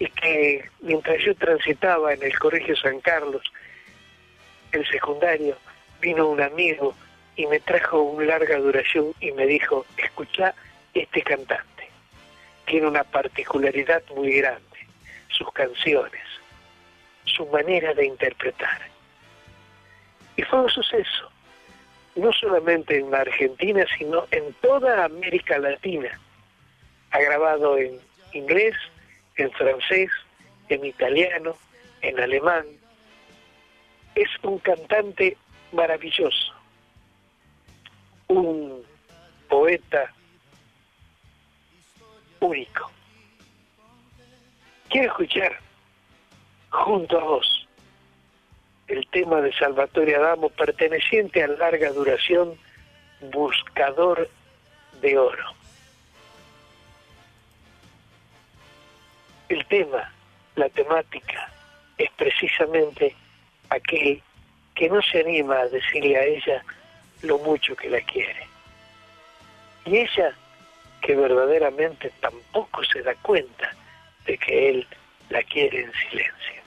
y que mientras yo transitaba en el Colegio San Carlos, el secundario, vino un amigo y me trajo un larga duración y me dijo, escucha este cantante, tiene una particularidad muy grande, sus canciones, su manera de interpretar. Y fue un suceso, no solamente en la Argentina, sino en toda América Latina. Ha grabado en inglés, en francés, en italiano, en alemán. Es un cantante maravilloso, un poeta único. Quiero escuchar junto a vos el tema de Salvatore Adamo perteneciente a larga duración Buscador de Oro. El tema, la temática, es precisamente aquel que no se anima a decirle a ella lo mucho que la quiere. Y ella que verdaderamente tampoco se da cuenta de que él la quiere en silencio.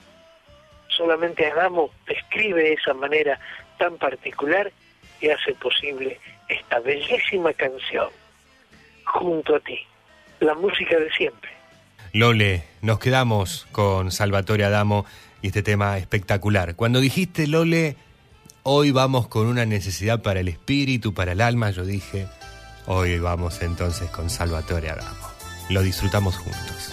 Solamente Adamo describe esa manera tan particular y hace posible esta bellísima canción junto a ti, la música de siempre. Lole, nos quedamos con Salvatore Adamo y este tema espectacular. Cuando dijiste, Lole, hoy vamos con una necesidad para el espíritu, para el alma, yo dije, hoy vamos entonces con Salvatore Adamo. Lo disfrutamos juntos.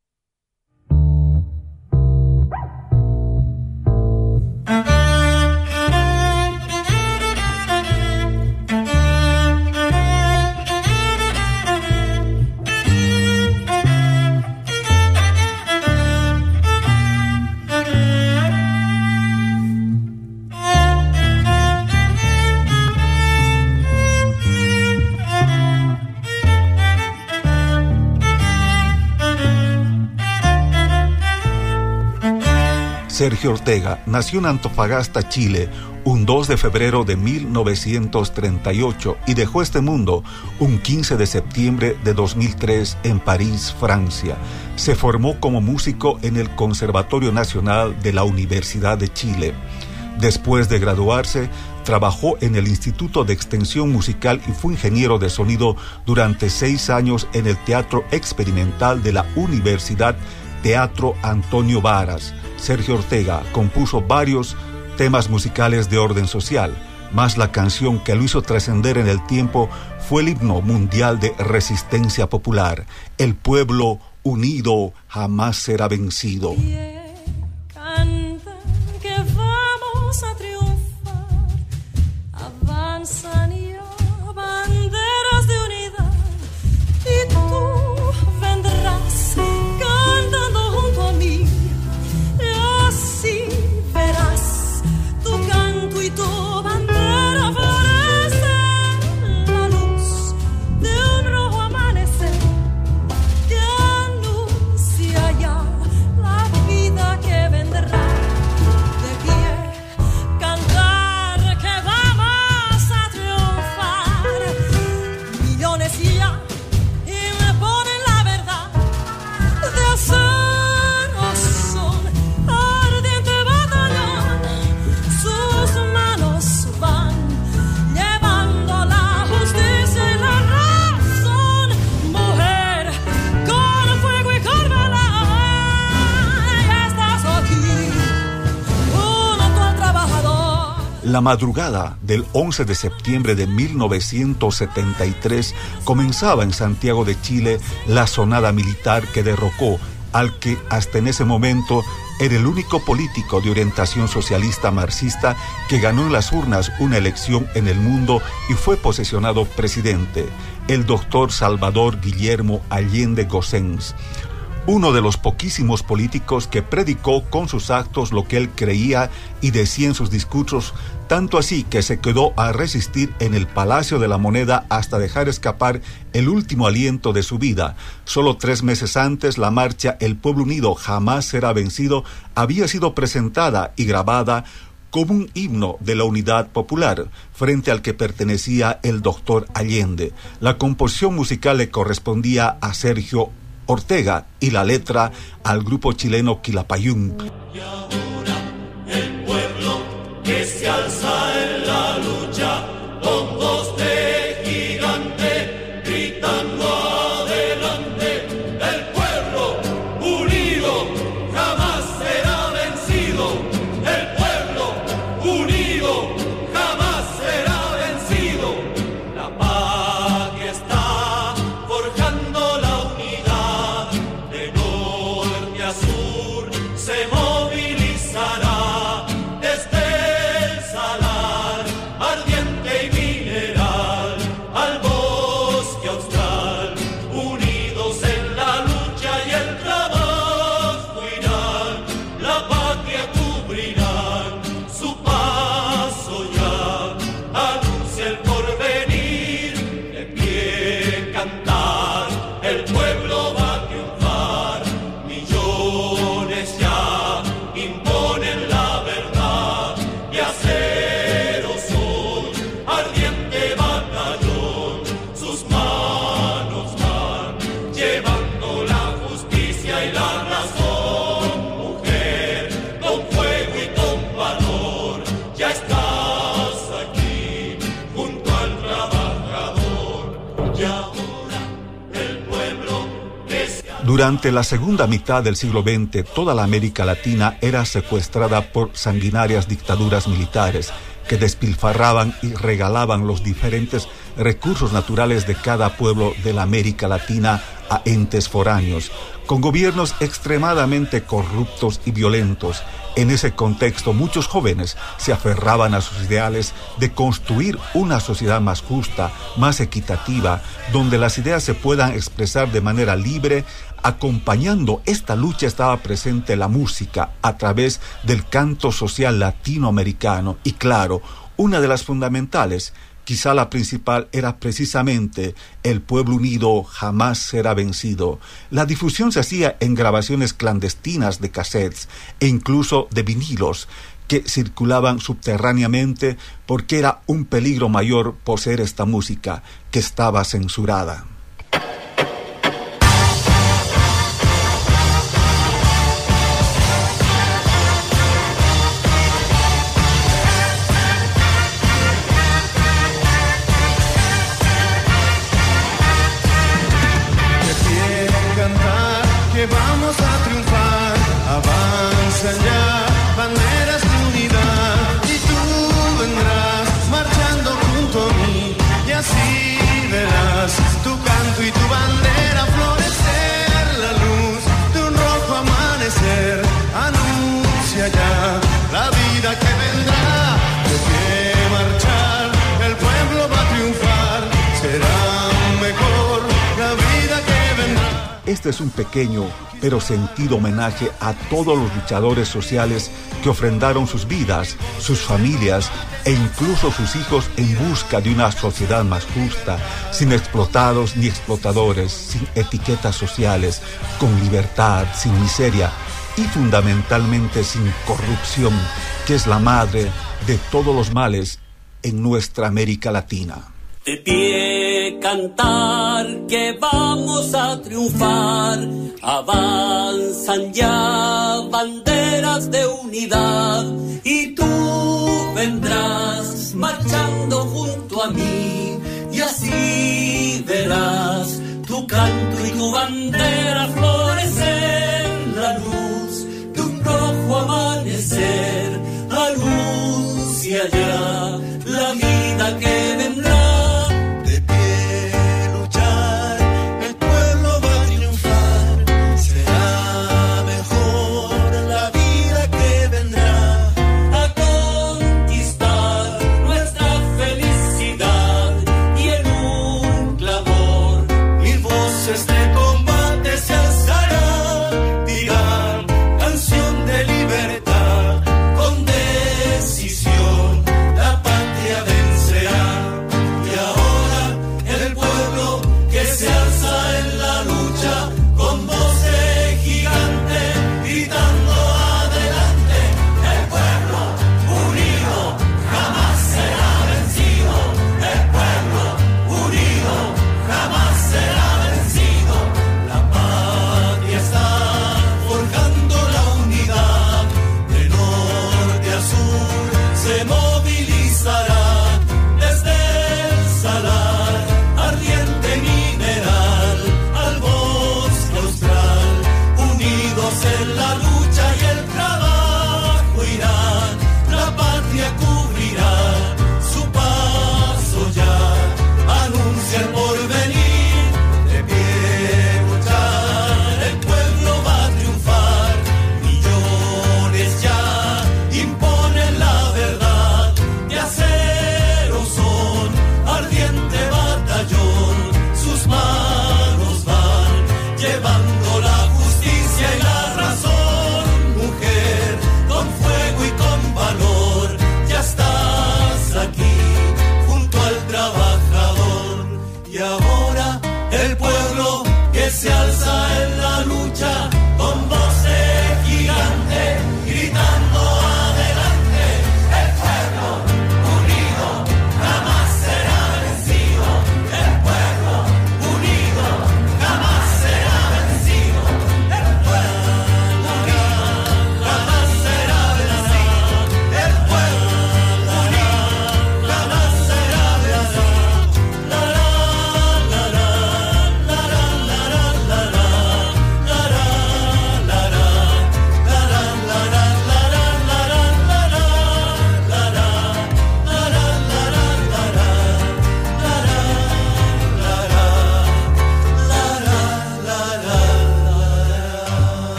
Ortega nació en Antofagasta, Chile, un 2 de febrero de 1938 y dejó este mundo un 15 de septiembre de 2003 en París, Francia. Se formó como músico en el Conservatorio Nacional de la Universidad de Chile. Después de graduarse, trabajó en el Instituto de Extensión Musical y fue ingeniero de sonido durante seis años en el Teatro Experimental de la Universidad Teatro Antonio Varas. Sergio Ortega compuso varios temas musicales de orden social, más la canción que lo hizo trascender en el tiempo fue el himno mundial de resistencia popular. El pueblo unido jamás será vencido. La madrugada del 11 de septiembre de 1973 comenzaba en Santiago de Chile la sonada militar que derrocó al que hasta en ese momento era el único político de orientación socialista marxista que ganó en las urnas una elección en el mundo y fue posesionado presidente, el doctor Salvador Guillermo Allende Gossens uno de los poquísimos políticos que predicó con sus actos lo que él creía y decía en sus discursos, tanto así que se quedó a resistir en el Palacio de la Moneda hasta dejar escapar el último aliento de su vida. Solo tres meses antes, la marcha El Pueblo Unido jamás será vencido había sido presentada y grabada como un himno de la unidad popular, frente al que pertenecía el doctor Allende. La composición musical le correspondía a Sergio Ortega y la letra al grupo chileno Quilapayún. Durante la segunda mitad del siglo XX, toda la América Latina era secuestrada por sanguinarias dictaduras militares que despilfarraban y regalaban los diferentes recursos naturales de cada pueblo de la América Latina a entes foráneos, con gobiernos extremadamente corruptos y violentos. En ese contexto, muchos jóvenes se aferraban a sus ideales de construir una sociedad más justa, más equitativa, donde las ideas se puedan expresar de manera libre. Acompañando esta lucha estaba presente la música a través del canto social latinoamericano y claro, una de las fundamentales, quizá la principal, era precisamente El pueblo unido jamás será vencido. La difusión se hacía en grabaciones clandestinas de cassettes e incluso de vinilos que circulaban subterráneamente porque era un peligro mayor poseer esta música que estaba censurada. Este es un pequeño pero sentido homenaje a todos los luchadores sociales que ofrendaron sus vidas, sus familias e incluso sus hijos en busca de una sociedad más justa, sin explotados ni explotadores, sin etiquetas sociales, con libertad, sin miseria y fundamentalmente sin corrupción, que es la madre de todos los males en nuestra América Latina. De pie cantar que vamos a triunfar, avanzan ya banderas de unidad y tú vendrás marchando junto a mí y así verás tu canto y tu bandera florecer la luz de un rojo amanecer anuncia ya la vida que vendrá.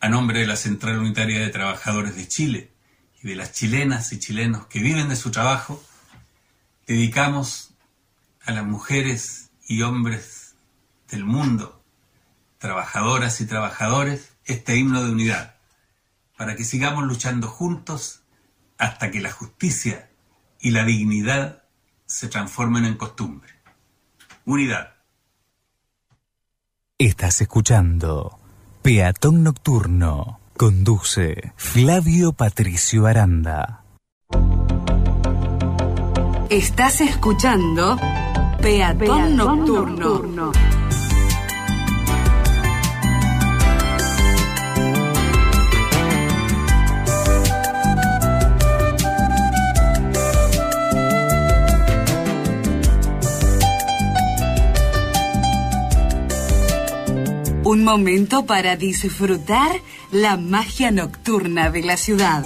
A nombre de la Central Unitaria de Trabajadores de Chile y de las chilenas y chilenos que viven de su trabajo, dedicamos a las mujeres y hombres del mundo, trabajadoras y trabajadores, este himno de unidad, para que sigamos luchando juntos hasta que la justicia y la dignidad se transformen en costumbre. Unidad. Estás escuchando Peatón Nocturno. Conduce Flavio Patricio Aranda. Estás escuchando Peatón, Nocturno. Un momento para disfrutar la magia nocturna de la ciudad.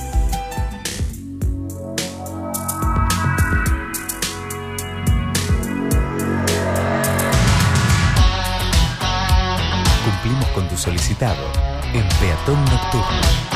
Cumplimos con tu solicitado en Peatón Nocturno.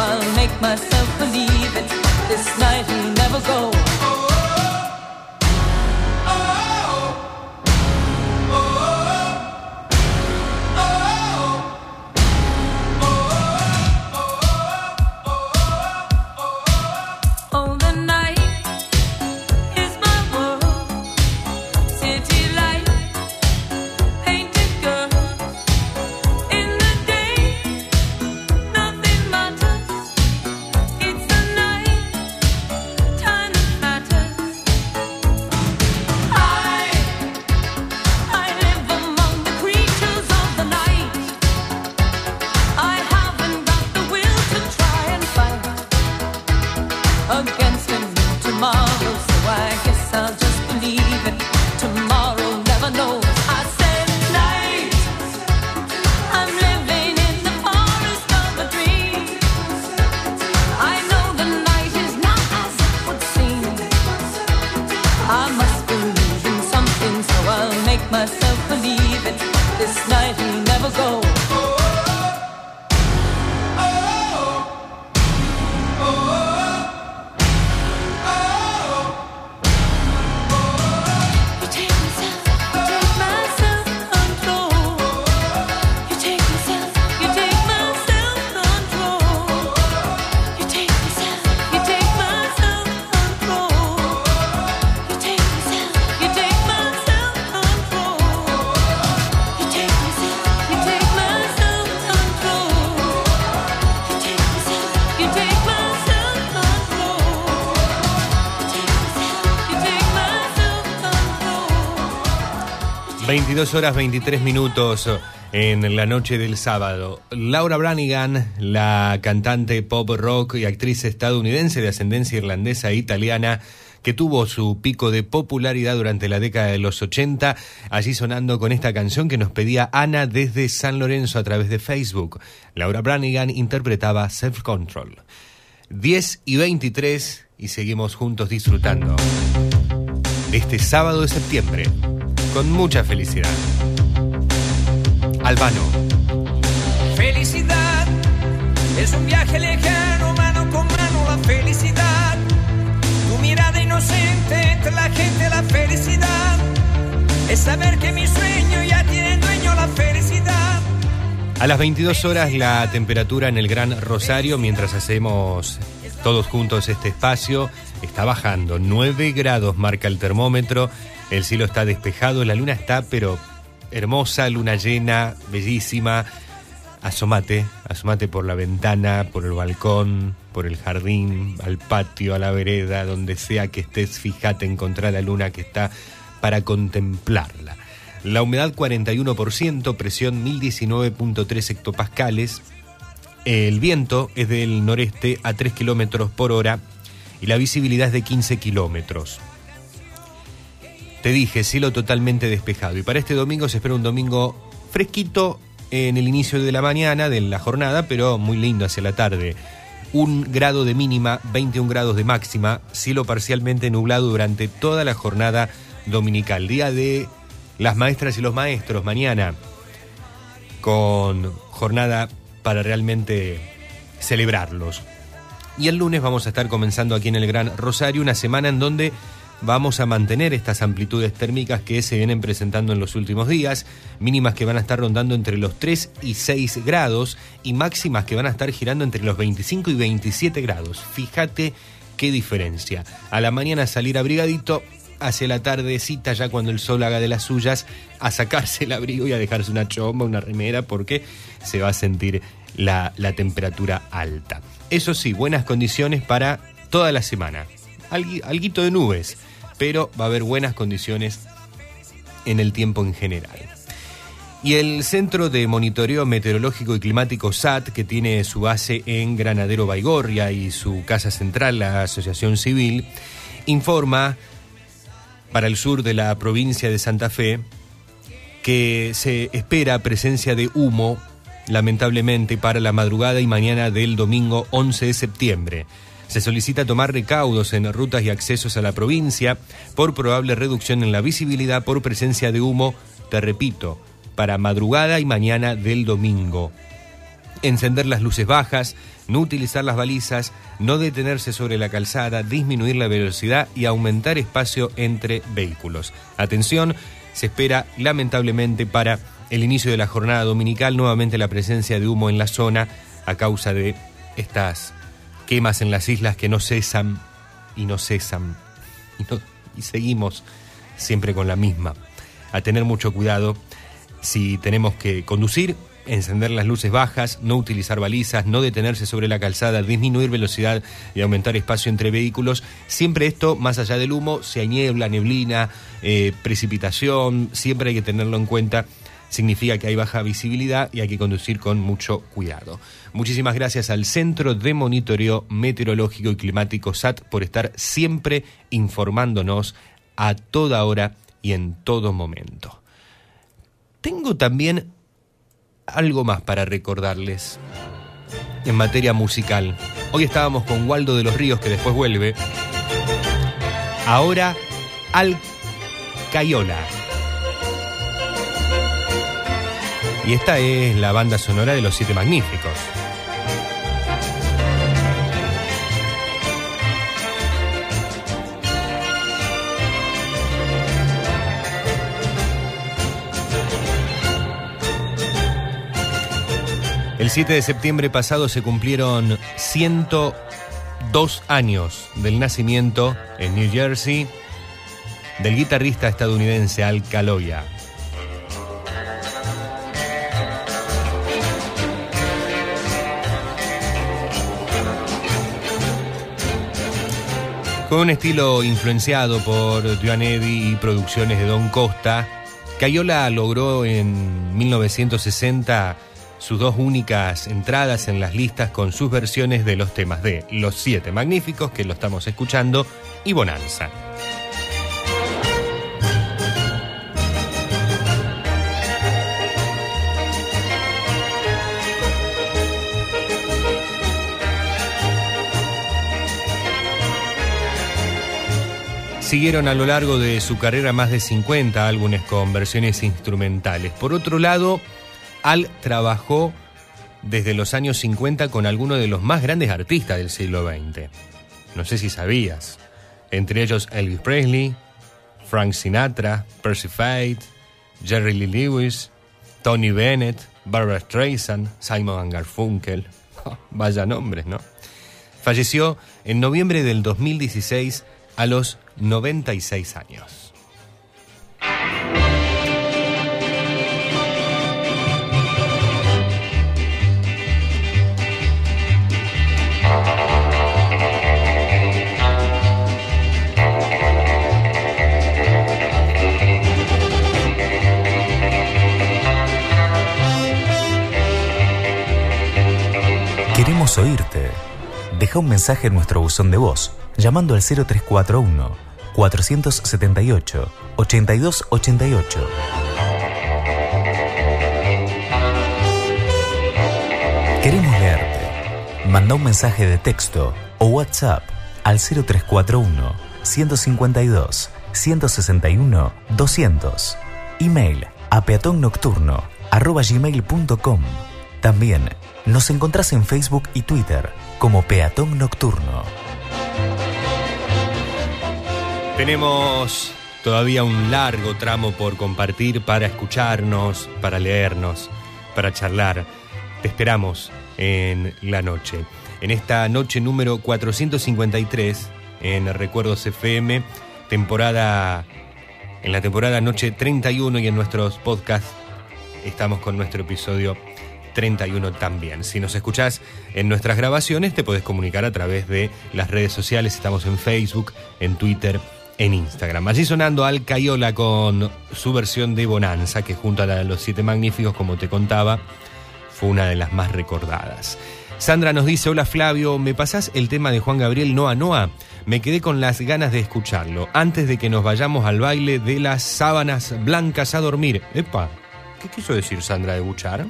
I'll make myself believe it. This night will never go. 22 horas 23 minutos en la noche del sábado. Laura Branigan, la cantante pop rock y actriz estadounidense de ascendencia irlandesa e italiana, que tuvo su pico de popularidad durante la década de los 80, allí sonando con esta canción que nos pedía Ana desde San Lorenzo a través de Facebook. Laura Branigan interpretaba Self Control. 10 y 23 y seguimos juntos disfrutando este sábado de septiembre con mucha felicidad. Albano. Felicidad es un viaje lejano, mano con mano, la felicidad. Tu mirada inocente entre la gente, la felicidad. Es saber que mi sueño ya tiene dueño, la felicidad. A las 22 horas la temperatura en el Gran Rosario, mientras hacemos todos juntos este espacio, está bajando. 9 grados marca el termómetro, el cielo está despejado, la luna está pero hermosa, luna llena, bellísima. Asomate, asomate por la ventana, por el balcón, por el jardín, al patio, a la vereda, donde sea que estés, fíjate, encontrar la luna que está para contemplarla. La humedad 41%, presión 1019.3 hectopascales. El viento es del noreste a 3 kilómetros por hora y la visibilidad es de 15 kilómetros. Te dije, cielo totalmente despejado. Y para este domingo se espera un domingo fresquito en el inicio de la mañana, de la jornada, pero muy lindo hacia la tarde. Un grado de mínima, 21 grados de máxima, cielo parcialmente nublado durante toda la jornada dominical. Día de las maestras y los maestros mañana, con jornada para realmente celebrarlos. Y el lunes vamos a estar comenzando aquí en el Gran Rosario una semana en donde vamos a mantener estas amplitudes térmicas que se vienen presentando en los últimos días, mínimas que van a estar rondando entre los 3 y 6 grados y máximas que van a estar girando entre los 25 y 27 grados. Fíjate qué diferencia. A la mañana salir abrigadito, hacia la tardecita ya cuando el sol haga de las suyas, a sacarse el abrigo y a dejarse una chomba, una remera, porque se va a sentir la, la temperatura alta. Eso sí, buenas condiciones para toda la semana. Algui- alguito de nubes, pero va a haber buenas condiciones en el tiempo en general. Y el Centro de Monitoreo Meteorológico y Climático SAT, que tiene su base en Granadero Baigorria y su casa central, la Asociación Civil, informa para el sur de la provincia de Santa Fe que se espera presencia de humo, lamentablemente, para la madrugada y mañana del domingo 11 de septiembre. Se solicita tomar recaudos en rutas y accesos a la provincia por probable reducción en la visibilidad por presencia de humo, te repito, para madrugada y mañana del domingo. Encender las luces bajas, no utilizar las balizas, no detenerse sobre la calzada, disminuir la velocidad y aumentar espacio entre vehículos. Atención, se espera lamentablemente para el inicio de la jornada dominical nuevamente la presencia de humo en la zona a causa de estas quemas en las islas que no cesan y no cesan y, seguimos siempre con la misma. A tener mucho cuidado si tenemos que conducir, encender las luces bajas, no utilizar balizas, no detenerse sobre la calzada, disminuir velocidad y aumentar espacio entre vehículos. Siempre esto, más allá del humo, si hay niebla, neblina, eh, precipitación, siempre hay que tenerlo en cuenta. Significa que hay baja visibilidad y hay que conducir con mucho cuidado. Muchísimas gracias al Centro de Monitoreo Meteorológico y Climático SAT por estar siempre informándonos a toda hora y en todo momento. Tengo también algo más para recordarles en materia musical. Hoy estábamos con Waldo de los Ríos, que después vuelve. Ahora, Al Cayola. Y esta es la banda sonora de Los Siete Magníficos. El 7 de septiembre pasado se cumplieron 102 años del nacimiento en New Jersey del guitarrista estadounidense Al Caloya. Con un estilo influenciado por Eddy y producciones de Don Costa, Cayola logró en 1960 sus dos únicas entradas en las listas con sus versiones de los temas de Los Siete Magníficos, que lo estamos escuchando, y Bonanza. Siguieron a lo largo de su carrera más de 50 álbumes con versiones instrumentales. Por otro lado, Al trabajó desde los años 50 con algunos de los más grandes artistas del siglo XX. No sé si sabías. Entre ellos Elvis Presley, Frank Sinatra, Percy Faith, Jerry Lee Lewis, Tony Bennett, Barbara Streisand, Simon Garfunkel. Vaya nombres, ¿no? Falleció en noviembre del 2016 a los 96 años. Queremos oírte. Deja un mensaje en nuestro buzón de voz llamando al 0341 478 8288. Queremos leerte. Manda un mensaje de texto o WhatsApp al 0341 152 161 200. Email a peatonnocturno arroba gmail.com. También nos encontrás en Facebook y Twitter como Peatón Nocturno. Tenemos todavía un largo tramo por compartir para escucharnos, para leernos, para charlar. Te esperamos en la noche. En esta noche número 453 en Recuerdos FM, temporada en la temporada noche 31 y en nuestros podcasts estamos con nuestro episodio 31 también. Si nos escuchás en nuestras grabaciones, te podés comunicar a través de las redes sociales. Estamos en Facebook, en Twitter, en Instagram. Allí sonando Al Cayola con su versión de Bonanza, que junto a la de los Siete Magníficos, como te contaba, fue una de las más recordadas. Sandra nos dice, hola Flavio, ¿me pasás el tema de Juan Gabriel Noa Noa? Me quedé con las ganas de escucharlo, antes de que nos vayamos al baile de las sábanas blancas a dormir. Epa, ¿qué quiso decir Sandra de Buchar?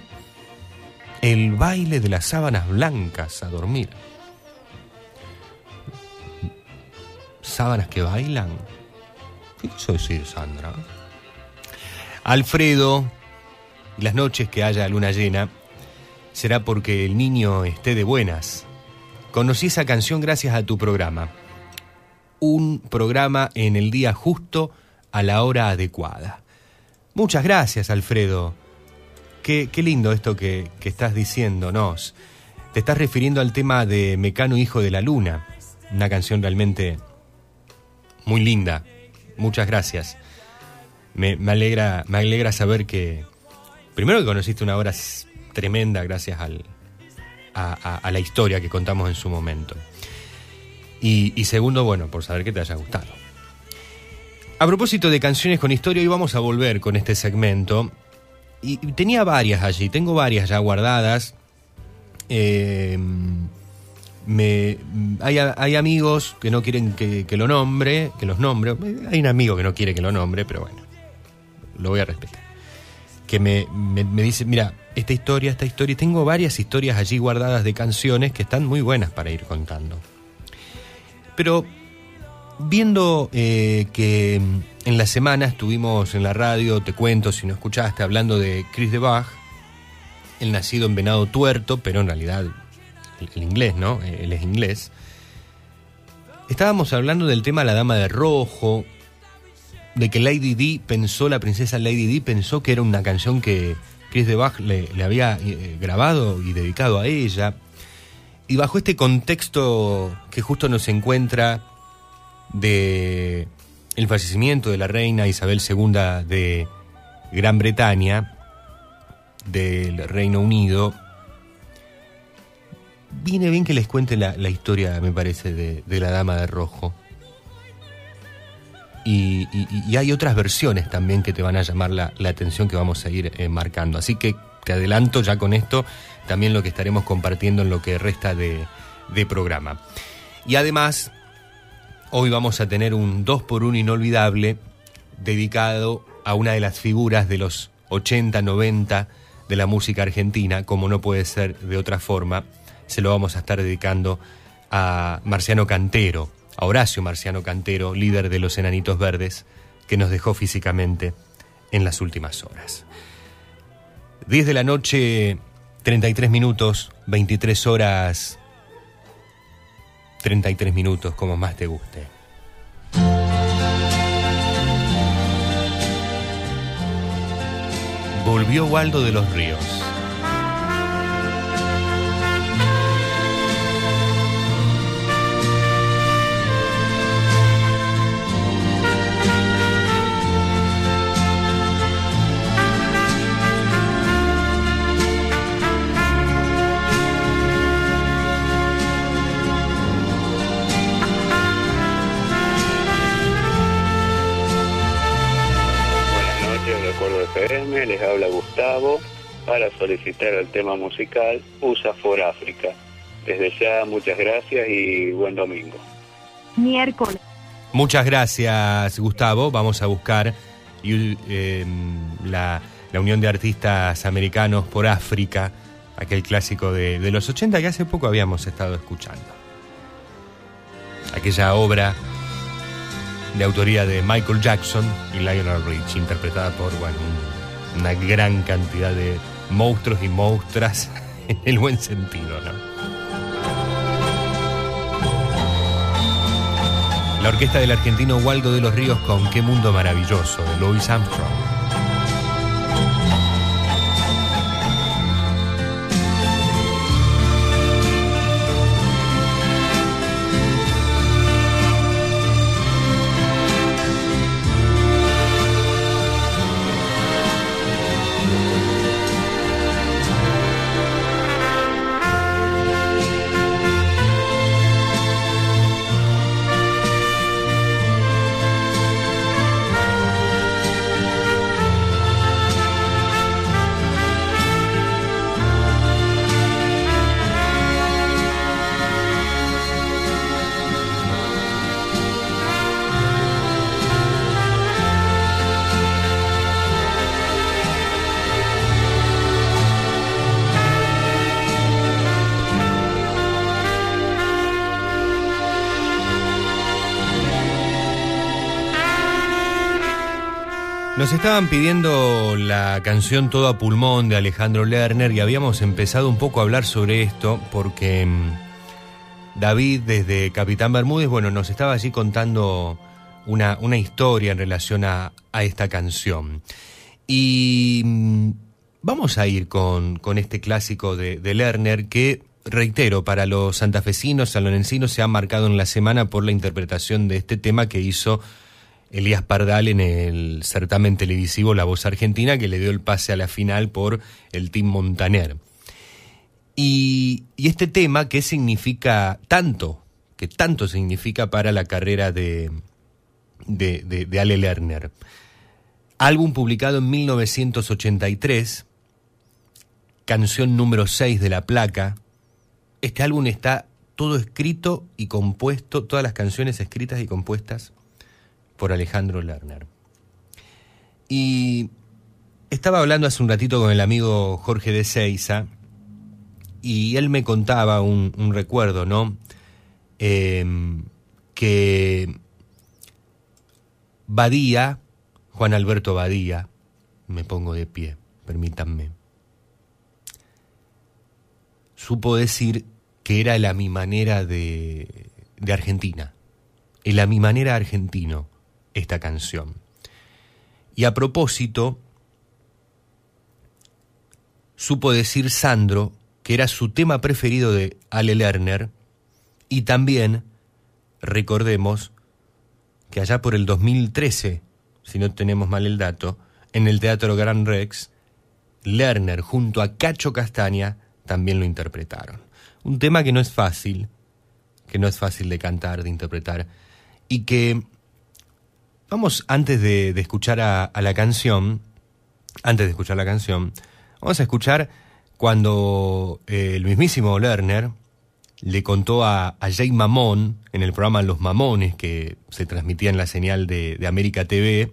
El baile de las sábanas blancas a dormir. ¿Sábanas que bailan? ¿Qué quiso decir Sandra? Alfredo, las noches que haya luna llena, será porque el niño esté de buenas. Conocí esa canción gracias a tu programa. Un programa en el día justo a la hora adecuada. Muchas gracias, Alfredo. Qué, qué lindo esto que, que estás diciéndonos. Te estás refiriendo al tema de Mecano Hijo de la Luna, una canción realmente muy linda. Muchas gracias. Me, alegra, me alegra saber que, primero que conociste una obra tremenda gracias al, a, la historia que contamos en su momento. Y, y segundo, bueno, por saber que te haya gustado. A propósito de canciones con historia, hoy vamos a volver con este segmento. Y tenía varias allí, tengo varias ya guardadas. Eh, me, hay, amigos que no quieren que, lo nombre, que los nombre. Hay un amigo que no quiere que lo nombre, pero bueno, lo voy a respetar. Que me, dice, mira, esta historia, esta historia, tengo varias historias allí guardadas de canciones que están muy buenas para ir contando. Pero viendo eh, que en la semana estuvimos en la radio, te cuento si no escuchaste, hablando de Chris de Bach, el nacido en Venado Tuerto, pero en realidad el, inglés, ¿no? Eh, Él es inglés. Estábamos hablando del tema La Dama de Rojo, de que Lady Di pensó, la princesa Lady Di pensó que era una canción que Chris de Bach le, le había eh, grabado y dedicado a ella. Y bajo este contexto que justo nos encuentra de el fallecimiento de la reina Isabel II de Gran Bretaña, del Reino Unido, viene bien que les cuente la, historia, me parece, de, la Dama de Rojo. y, hay otras versiones también que te van a llamar la, atención que vamos a ir eh, marcando. Así que te adelanto ya con esto también lo que estaremos compartiendo en lo que resta de, de programa. Y además, hoy vamos a tener un 2 por 1 inolvidable dedicado a una de las figuras de los 80, 90 de la música argentina, como no puede ser de otra forma, se lo vamos a estar dedicando a Marciano Cantero, a Horacio Marciano Cantero, líder de los Enanitos Verdes, que nos dejó físicamente en las últimas horas. 10 de la noche, 33 minutos, 23 horas, 33 minutos, como más te guste. Volvió Waldo de los Ríos. Para solicitar el tema musical USA for África. Desde ya, muchas gracias y buen domingo. Miércoles. Muchas gracias, Gustavo. Vamos a buscar y, eh, la, la Unión de Artistas Americanos por África, aquel clásico de, de los 80 que hace poco habíamos estado escuchando. Aquella obra de autoría de Michael Jackson y Lionel Rich, interpretada por bueno, una gran cantidad de monstruos y monstras en el buen sentido, ¿no? La orquesta del argentino Waldo de los Ríos con Qué Mundo Maravilloso de Louis Armstrong. Nos estaban pidiendo la canción Todo a pulmón de Alejandro Lerner y habíamos empezado un poco a hablar sobre esto porque mm, David desde Capitán Bermúdez, bueno, nos estaba allí contando una, una historia en relación a, a esta canción. Y mm, vamos a ir con, con este clásico de, de Lerner que, reitero, para los santafesinos, salonencinos se ha marcado en la semana por la interpretación de este tema que hizo Elías Pardal en el certamen televisivo La Voz Argentina, que le dio el pase a la final por el Team Montaner. Y, este tema, ¿qué significa tanto? Que tanto significa para la carrera de, de, de- de Ale Lerner. Álbum publicado en 1983, canción número 6 de la placa. Este álbum está todo escrito y compuesto, todas las canciones escritas y compuestas por Alejandro Lerner. Y estaba hablando hace un ratito con el amigo Jorge de Seiza y él me contaba un, recuerdo, ¿no? Em, que Badía, Juan Alberto Badía, me pongo de pie, permítanme, supo decir que era la mi manera de, de Argentina, el a mi manera argentino, esta canción. Y a propósito, supo decir Sandro que era su tema preferido de Ale Lerner y también, recordemos, que allá por el 2013, si no tenemos mal el dato, en el Teatro Gran Rex, Lerner junto a Cacho Castaña también lo interpretaron. Un tema que no es fácil, que no es fácil de cantar, de interpretar, y que Vamos, antes de, escuchar a, la canción, antes de escuchar la canción, vamos a escuchar cuando eh, el mismísimo Lerner le contó a, a Jay Mamón en el programa Los Mamones, que se transmitía en la señal de, de América TV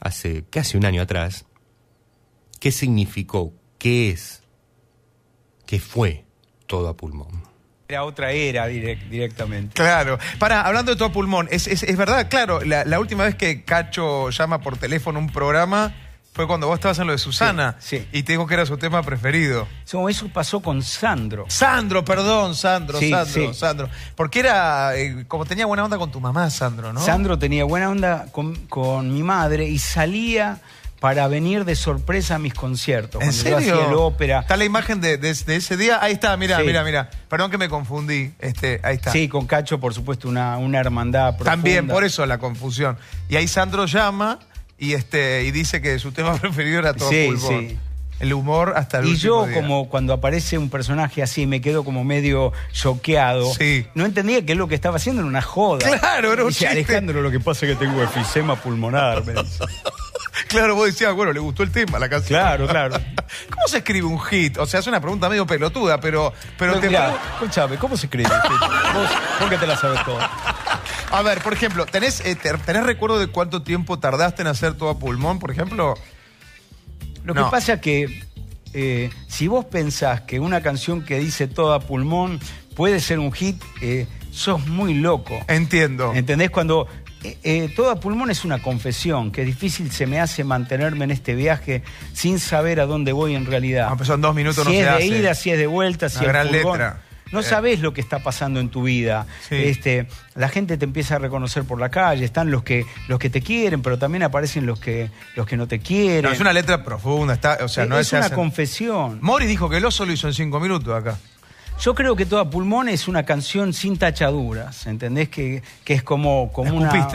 hace casi un año atrás, qué significó, qué es, qué fue todo a pulmón. Era otra era direct- directamente. Claro. Para, hablando de todo pulmón, es, es- es verdad, claro, la, la última vez que Cacho llama por teléfono un programa fue cuando vos estabas en lo de Susana. Sí, Y te dijo que era su tema preferido. Eso, eso pasó con Sandro. Sandro, perdón, Sandro, Sí, Sandro. Sandro. Porque era, eh, como tenía buena onda con tu mamá, Sandro, ¿no? Sandro tenía buena onda con, con mi madre y salía para venir de sorpresa a mis conciertos. ¿En Cuando yo serio? hacía el ópera. Está la imagen de, de- de ese día. Ahí está, mira, Sí. mira, mira. Perdón que me confundí. Este, ahí está. Sí, con Cacho, por supuesto, una, una hermandad profunda. También, por eso la confusión. Y ahí Sandro llama y este y dice que su tema preferido era todo Sí, pulmón. sí. El humor hasta el Y yo, día. como cuando aparece un personaje así, me quedo como medio choqueado. No entendía que lo que estaba haciendo era una joda. Claro, era un Dice, chiste. Alejandro, lo que pasa es que tengo efisema pulmonar. me dice. Claro, vos decías, bueno, le gustó el tema, la canción. Claro, claro. ¿Cómo se escribe un hit? O sea, es una pregunta medio pelotuda, pero, pero Pero te mirá, ¿cómo se escribe? Vos, vos que te la sabes toda. A ver, por ejemplo, ¿tenés, eh, te- ¿tenés recuerdo de cuánto tiempo tardaste en hacer todo a pulmón, por ejemplo? Lo No. que pasa que eh, si vos pensás que una canción que dice toda pulmón puede ser un hit, eh, sos muy loco. Entiendo. ¿Entendés? Cuando eh, eh, toda pulmón es una confesión, que difícil se me hace mantenerme en este viaje sin saber a dónde voy en realidad. Ah, pues son dos minutos, si no es se de hace. ida, si es de vuelta, si Una es gran furgón. letra. No Eh. sabés lo que está pasando en tu vida. Sí. Este, la gente te empieza a reconocer por la calle, están los que, los que te quieren, pero también aparecen los que, los que no te quieren. No, es una letra profunda, está, o sea, no es se una hacen- confesión. Mori dijo que el oso lo hizo en cinco minutos acá. Yo creo que Toda Pulmón es una canción sin tachaduras, ¿entendés? Que, que es como, como una,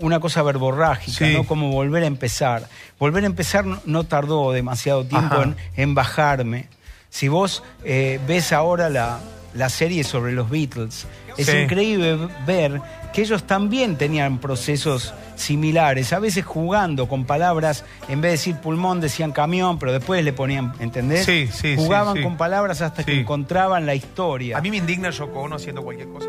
una cosa verborrágica, Sí. ¿no? Como volver a empezar. Volver a empezar no, no tardó demasiado tiempo en bajarme. Si vos eh, ves ahora la, la serie sobre los Beatles, es Sí. increíble ver que ellos también tenían procesos similares, a veces jugando con palabras, en vez de decir pulmón decían camión, pero después le ponían, ¿entendés? Sí, sí, Jugaban sí. con palabras hasta que encontraban la historia. A mí me indigna Yoko Ono haciendo cualquier cosa.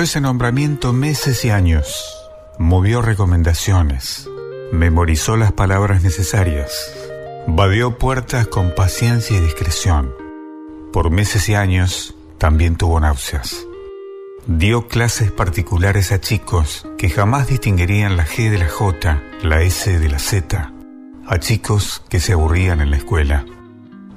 Ese nombramiento meses y años. Movió recomendaciones. Memorizó las palabras necesarias. Vadeó puertas con paciencia y discreción. Por meses y años también tuvo náuseas. Dio clases particulares a chicos que jamás distinguirían la G de la J, la S de la Z, a chicos que se aburrían en la escuela.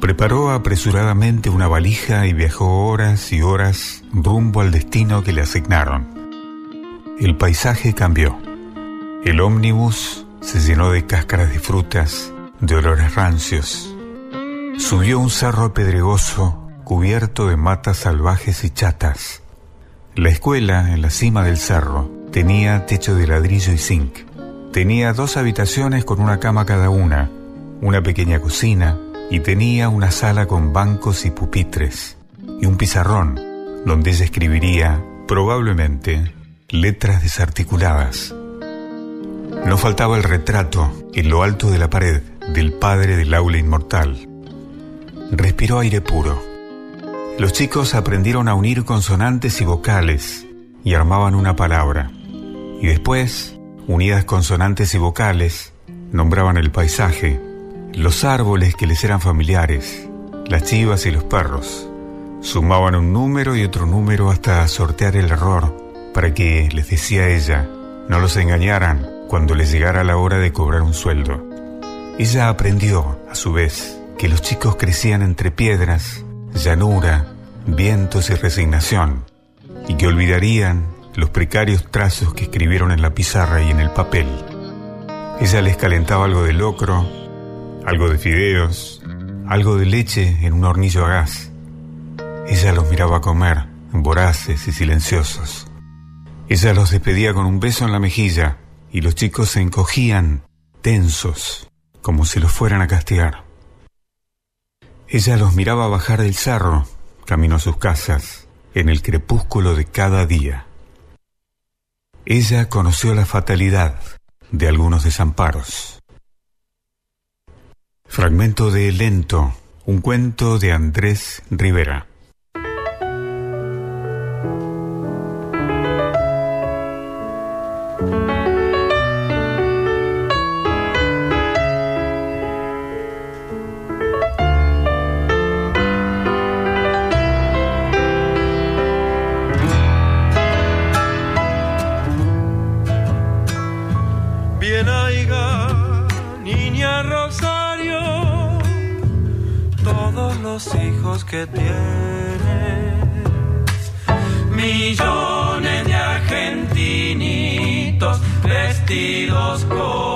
Preparó apresuradamente una valija y viajó horas y horas rumbo al destino que le asignaron. El paisaje cambió. El ómnibus se llenó de cáscaras de frutas, de olores rancios. Subió un cerro pedregoso cubierto de matas salvajes y chatas. La escuela, en la cima del cerro, tenía techo de ladrillo y zinc. Tenía dos habitaciones con una cama cada una, una pequeña cocina y tenía una sala con bancos y pupitres y un pizarrón donde ella escribiría, probablemente, letras desarticuladas. No faltaba el retrato en lo alto de la pared del padre del aula inmortal. Respiró aire puro. Los chicos aprendieron a unir consonantes y vocales y armaban una palabra. Y después, unidas consonantes y vocales, nombraban el paisaje, los árboles que les eran familiares, las chivas y los perros. Sumaban un número y otro número hasta sortear el error para que, les decía ella, no los engañaran cuando les llegara la hora de cobrar un sueldo. Ella aprendió, a su vez, que los chicos crecían entre piedras, llanura, vientos y resignación, y que olvidarían los precarios trazos que escribieron en la pizarra y en el papel. Ella les calentaba algo de locro, algo de fideos, algo de leche en un hornillo a gas. Ella los miraba comer, voraces y silenciosos. Ella los despedía con un beso en la mejilla y los chicos se encogían, tensos, como si los fueran a castigar. Ella los miraba bajar del cerro, camino a sus casas, en el crepúsculo de cada día. Ella conoció la fatalidad de algunos desamparos. Fragmento de Lento, un cuento de Andrés Rivera. Vestidos como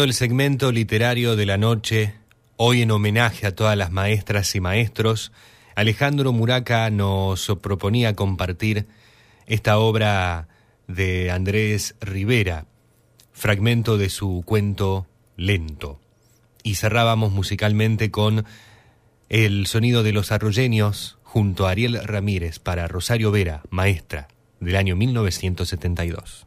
El segmento literario de la noche, hoy en homenaje a todas las maestras y maestros, Alejandro Muraca nos proponía compartir esta obra de Andrés Rivera, fragmento de su cuento Lento. Y cerrábamos musicalmente con el sonido de los arroyeños junto a Ariel Ramírez para Rosario Vera, maestra, del año 1972.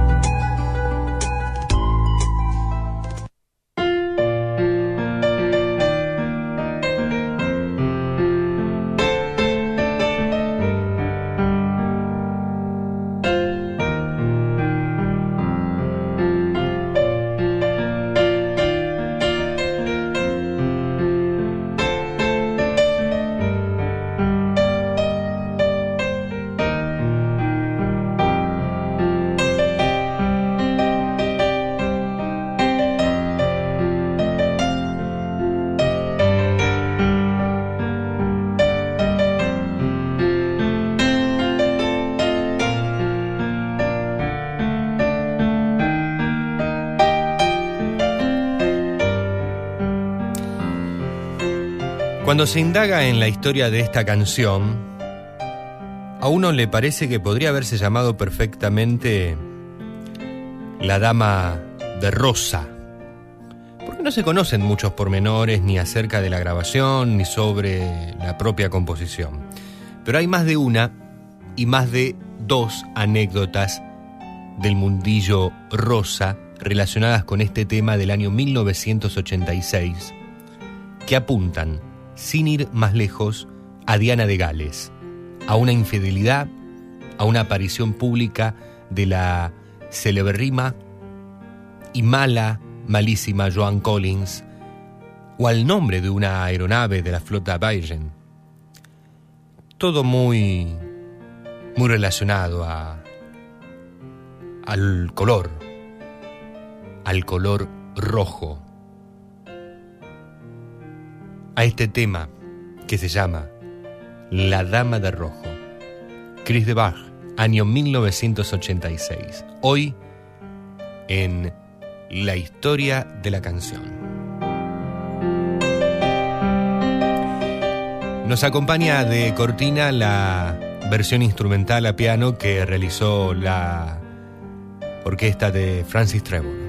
Cuando se indaga en la historia de esta canción, a uno le parece que podría haberse llamado perfectamente La Dama de Rosa. Porque no se conocen muchos pormenores ni acerca de la grabación ni sobre la propia composición. Pero hay más de una y más de dos anécdotas del mundillo rosa relacionadas con este tema del año 1986 que apuntan, sin ir más lejos, a Diana de Gales, a una infidelidad, a una aparición pública de la celeberrima y mala, malísima Joan Collins, o al nombre de una aeronave de la flota Bayern. Todo muy, muy relacionado a, al color, al color rojo, a este tema que se llama La Dama de Rojo. Chris de Bach, año 1986. Hoy en La historia de la canción. Nos acompaña de cortina la versión instrumental a piano que realizó la orquesta de Francis Trevor.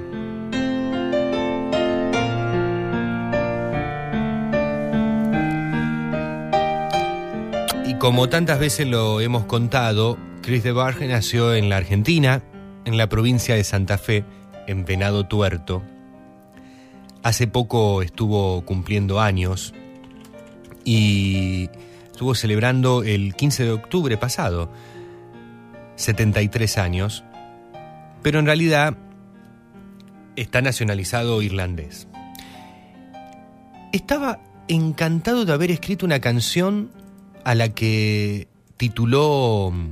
Como tantas veces lo hemos contado, Chris de Barge nació en la Argentina, en la provincia de Santa Fe, en Venado Tuerto. Hace poco estuvo cumpliendo años y estuvo celebrando el 15 de octubre pasado, 73 años, pero en realidad está nacionalizado irlandés. Estaba encantado de haber escrito una canción a la que tituló mm,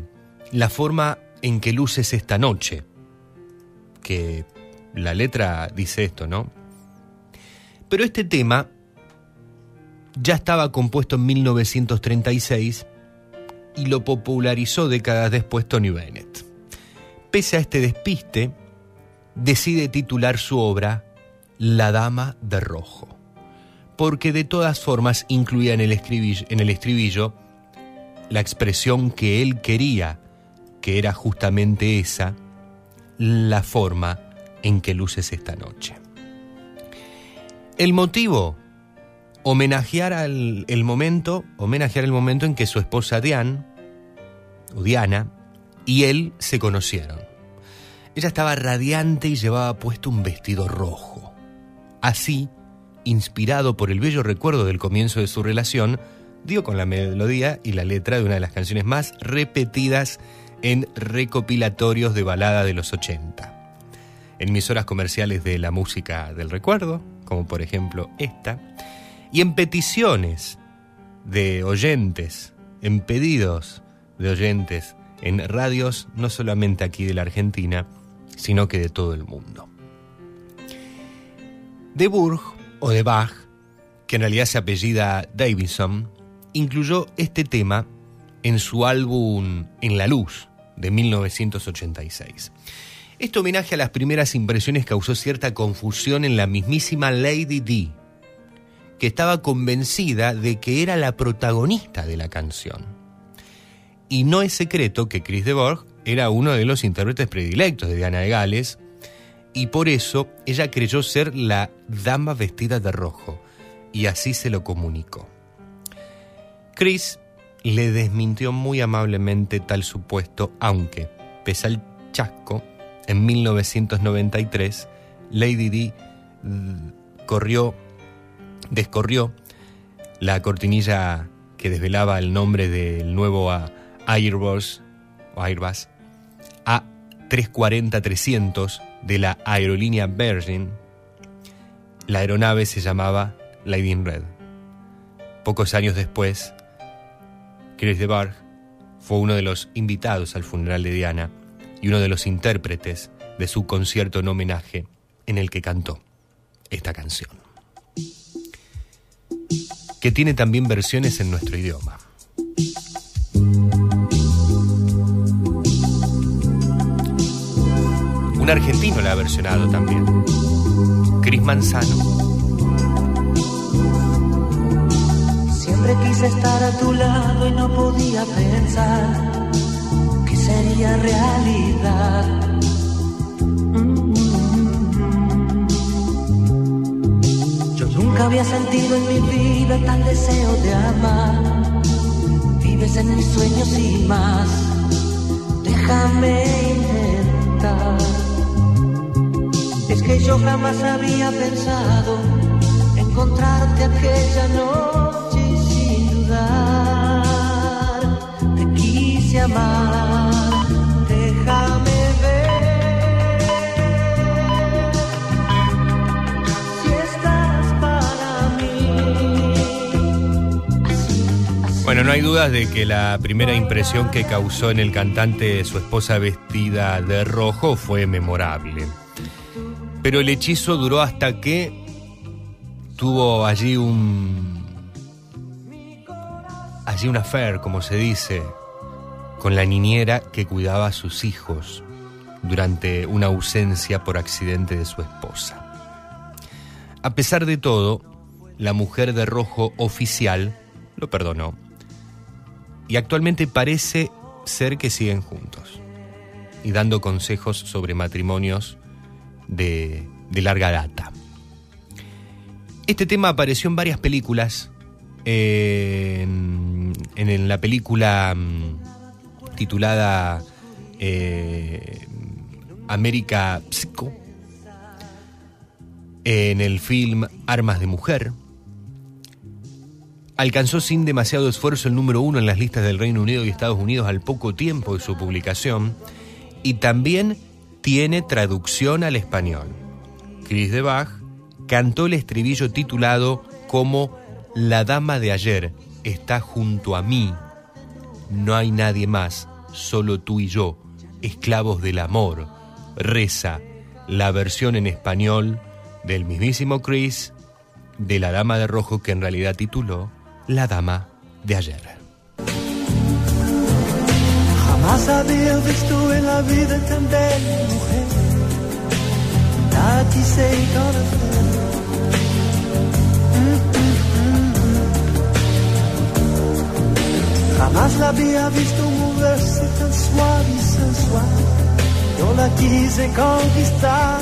La forma en que luces esta noche, que la letra dice esto, ¿no? Pero este tema ya estaba compuesto en 1936 y lo popularizó décadas después Tony Bennett. Pese a este despiste, decide titular su obra La Dama de Rojo, porque de todas formas incluía en el, estribillo, la expresión que él quería, que era justamente esa, la forma en que luces esta noche. El motivo, homenajear el momento, homenajear el momento en que su esposa Diane, o Diana, y él se conocieron. Ella estaba radiante y llevaba puesto un vestido rojo. Así, inspirado por el bello recuerdo del comienzo de su relación, dio con la melodía y la letra de una de las canciones más repetidas en recopilatorios de balada de los 80. En emisoras comerciales de la música del recuerdo, como por ejemplo esta, y en peticiones de oyentes, en pedidos de oyentes, en radios no solamente aquí de la Argentina, sino que de todo el mundo. De Burg o de Bach, que en realidad se apellida Davidson, incluyó este tema en su álbum En la Luz de 1986. Este homenaje a las primeras impresiones causó cierta confusión en la mismísima Lady D, que estaba convencida de que era la protagonista de la canción. Y no es secreto que Chris de era uno de los intérpretes predilectos de Diana de Gales, y por eso ella creyó ser la dama vestida de rojo, y así se lo comunicó. Chris le desmintió muy amablemente tal supuesto, aunque, pese al chasco, en 1993, Lady D corrió, descorrió la cortinilla que desvelaba el nombre del nuevo Airbus, Airbus A340-300 de la aerolínea Virgin. La aeronave se llamaba in Red. Pocos años después, Chris de Barg fue uno de los invitados al funeral de Diana y uno de los intérpretes de su concierto en homenaje en el que cantó esta canción, que tiene también versiones en nuestro idioma. Argentino la ha versionado también, Chris Manzano. Siempre quise estar a tu lado y no podía pensar que sería realidad. Yo nunca había sentido en mi vida tal deseo de amar. Vives en mis sueños y más. Déjame intentar. Que yo jamás había pensado encontrarte aquella noche sin dudar. Te quise amar, déjame ver si estás para mí. Bueno, no hay dudas de que la primera impresión que causó en el cantante su esposa vestida de rojo fue memorable. Pero el hechizo duró hasta que tuvo allí un. allí un affair, como se dice, con la niñera que cuidaba a sus hijos durante una ausencia por accidente de su esposa. A pesar de todo, la mujer de rojo oficial lo perdonó y actualmente parece ser que siguen juntos y dando consejos sobre matrimonios de, larga data. Este tema apareció en varias películas. eh, en, la película mm, titulada eh, América Psycho. En el film Armas de Mujer. Alcanzó sin demasiado esfuerzo el número uno en las listas del Reino Unido y Estados Unidos al poco tiempo de su publicación. Y también tiene traducción al español. Chris de Bach cantó el estribillo titulado como La dama de ayer está junto a mí. No hay nadie más, solo tú y yo, esclavos del amor. Reza la versión en español del mismísimo Chris de La dama de rojo que en realidad tituló La dama de ayer. Jamás había visto en la vida tan bella mujer. La quise conocer. Mm, mm, mm. Jamás la había visto moverse tan suave y sensual. Yo la quise conquistar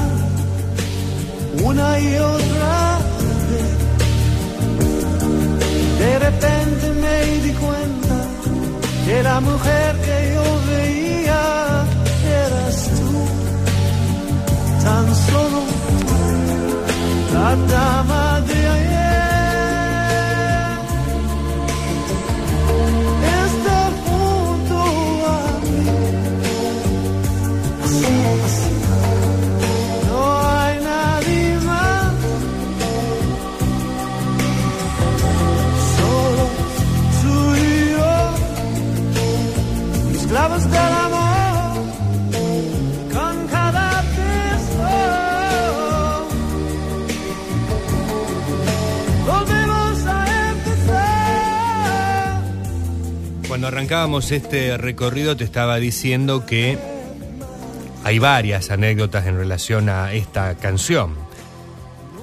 una y otra vez. De repente me di cuenta que la mujer que yo veía eras tú, tan solo tú, la dama de ayer. Cuando arrancábamos este recorrido te estaba diciendo que hay varias anécdotas en relación a esta canción.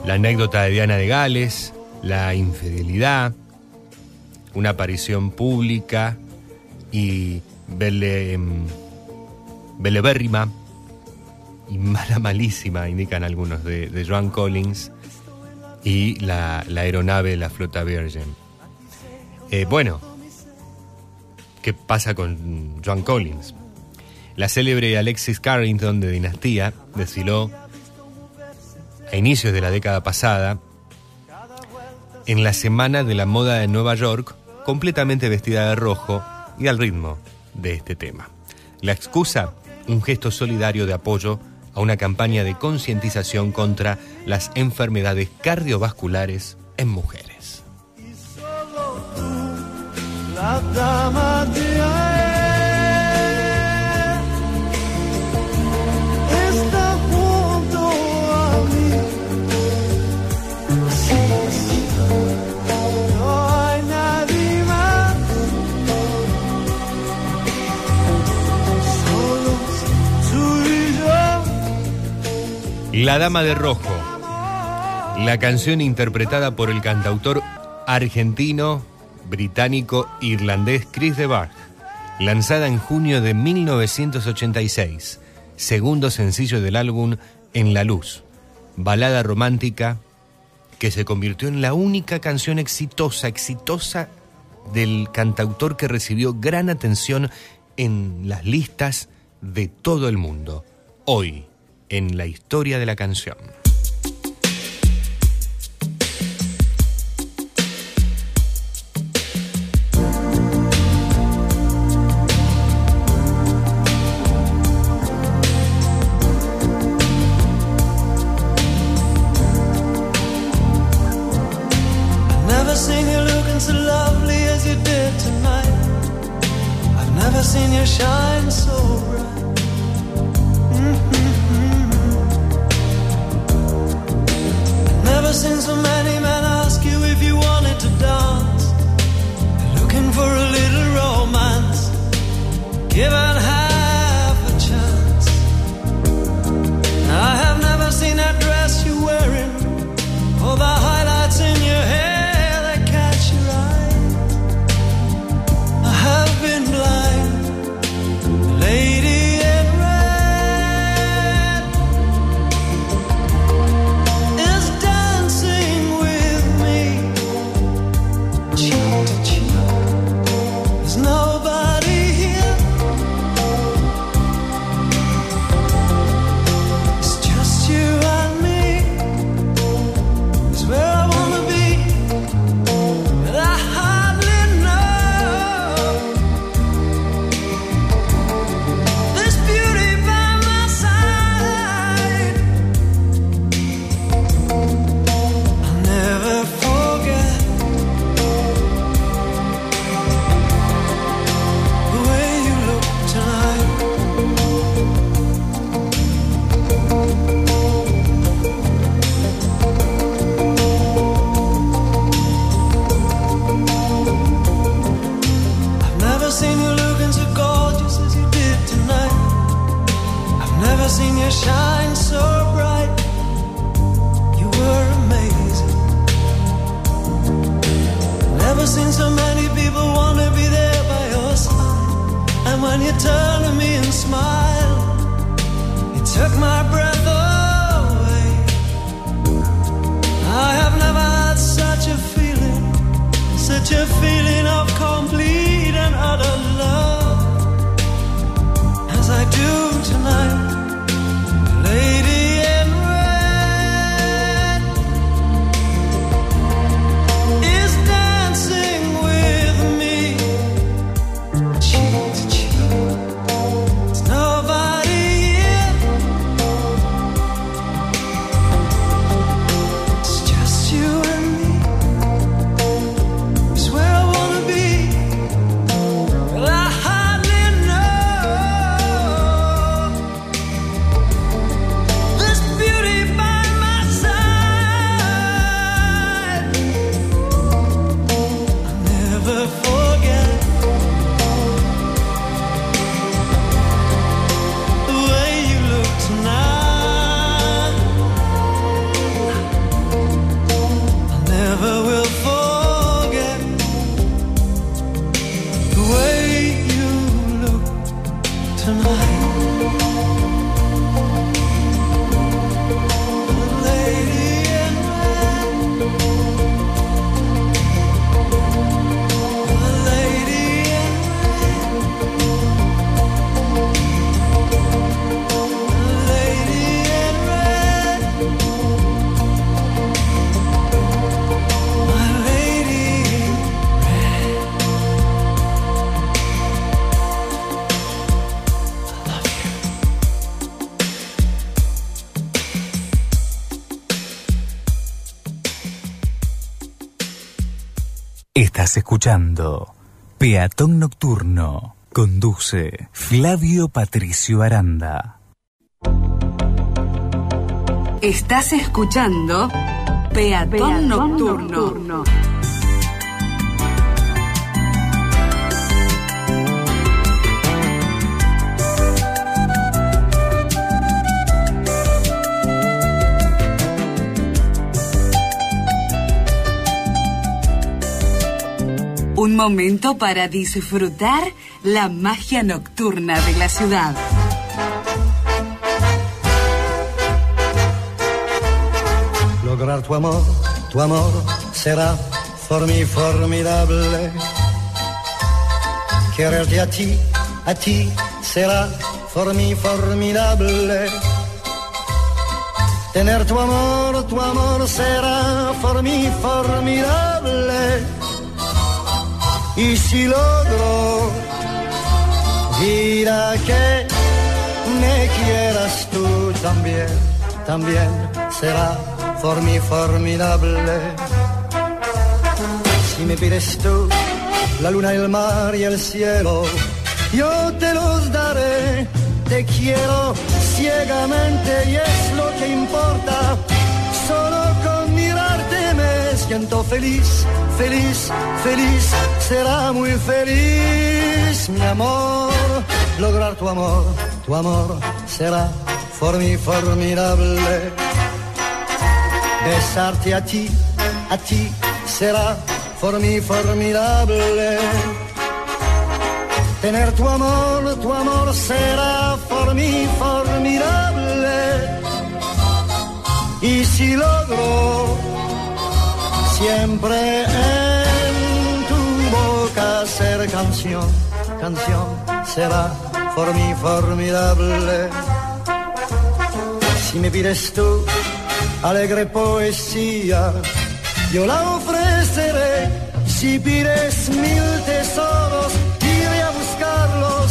La anécdota de Diana de Gales, la infidelidad, una aparición pública y bele, em, belebérrima y mala malísima, indican algunos, de, Joan Collins y la, la aeronave de la flota Virgin. Eh, bueno, ¿qué pasa con Joan Collins? La célebre Alexis Carrington de Dinastía desfiló a inicios de la década pasada en la Semana de la Moda de Nueva York, completamente vestida de rojo y al ritmo de este tema. La excusa, un gesto solidario de apoyo a una campaña de concientización contra las enfermedades cardiovasculares en mujeres. La Dama de Rojo, la canción interpretada por el cantautor argentino británico-irlandés Chris de Bach, lanzada en junio de 1986, segundo sencillo del álbum En la Luz, balada romántica que se convirtió en la única canción exitosa, exitosa del cantautor que recibió gran atención en las listas de todo el mundo, hoy en la historia de la canción. escuchando Peatón Nocturno. Conduce Flavio Patricio Aranda. Estás escuchando Peatón, Nocturno. Momento para disfrutar la magia nocturna de la ciudad. Lograr tu amor, tu amor será por mí formidable. Quererte a ti, a ti será por mí formidable. Tener tu amor, tu amor será por mí formidable. Y si logro, dirá que me quieras tú también, también será por mí formidable. Si me pides tú la luna, el mar y el cielo, yo te los daré. Te quiero ciegamente y es lo que importa. Solo siento feliz, feliz, feliz. Será muy feliz mi amor. Lograr tu amor, tu amor será por mí formidable. Besarte a ti, a ti será por mí formidable. Tener tu amor, tu amor será por mí formidable. Y si logro siempre en tu boca ser canción, canción será por mí formidable. Si me pides tú alegre poesía, yo la ofreceré. Si pides mil tesoros, iré a buscarlos.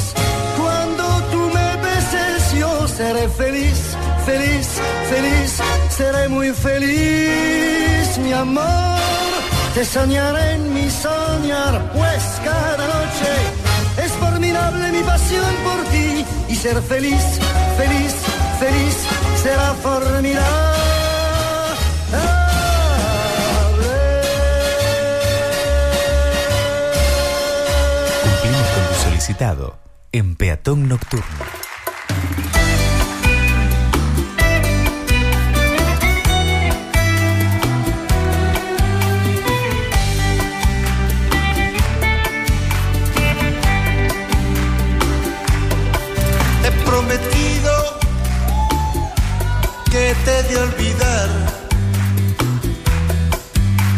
Cuando tú me beses, yo seré feliz, feliz, feliz, seré muy feliz, mi amor. Te soñaré en mi soñar, pues cada noche es formidable mi pasión por ti y ser feliz, feliz, feliz, será formidable. Cumplimos con tu solicitado en Peatón Nocturno.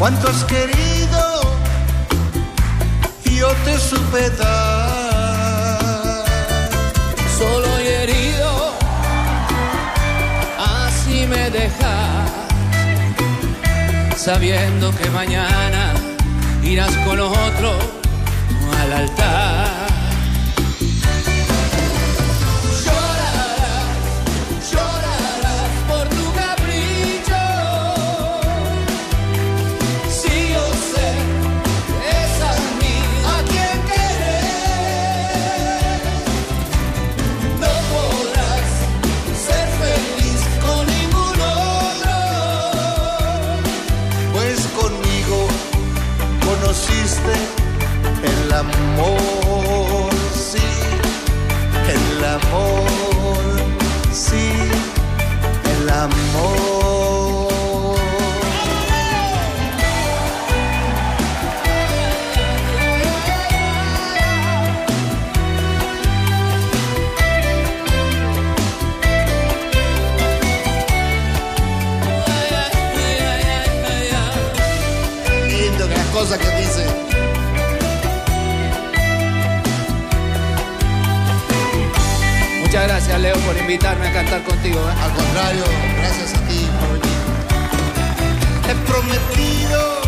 Cuánto has querido yo te supe dar. Solo y herido, así me dejas, sabiendo que mañana irás con otro al altar. Amor, sí, el amor. Lindo que las cosas que dice. Gracias, Leo, por invitarme a cantar contigo. ¿eh? Al contrario, gracias a ti por venir. He prometido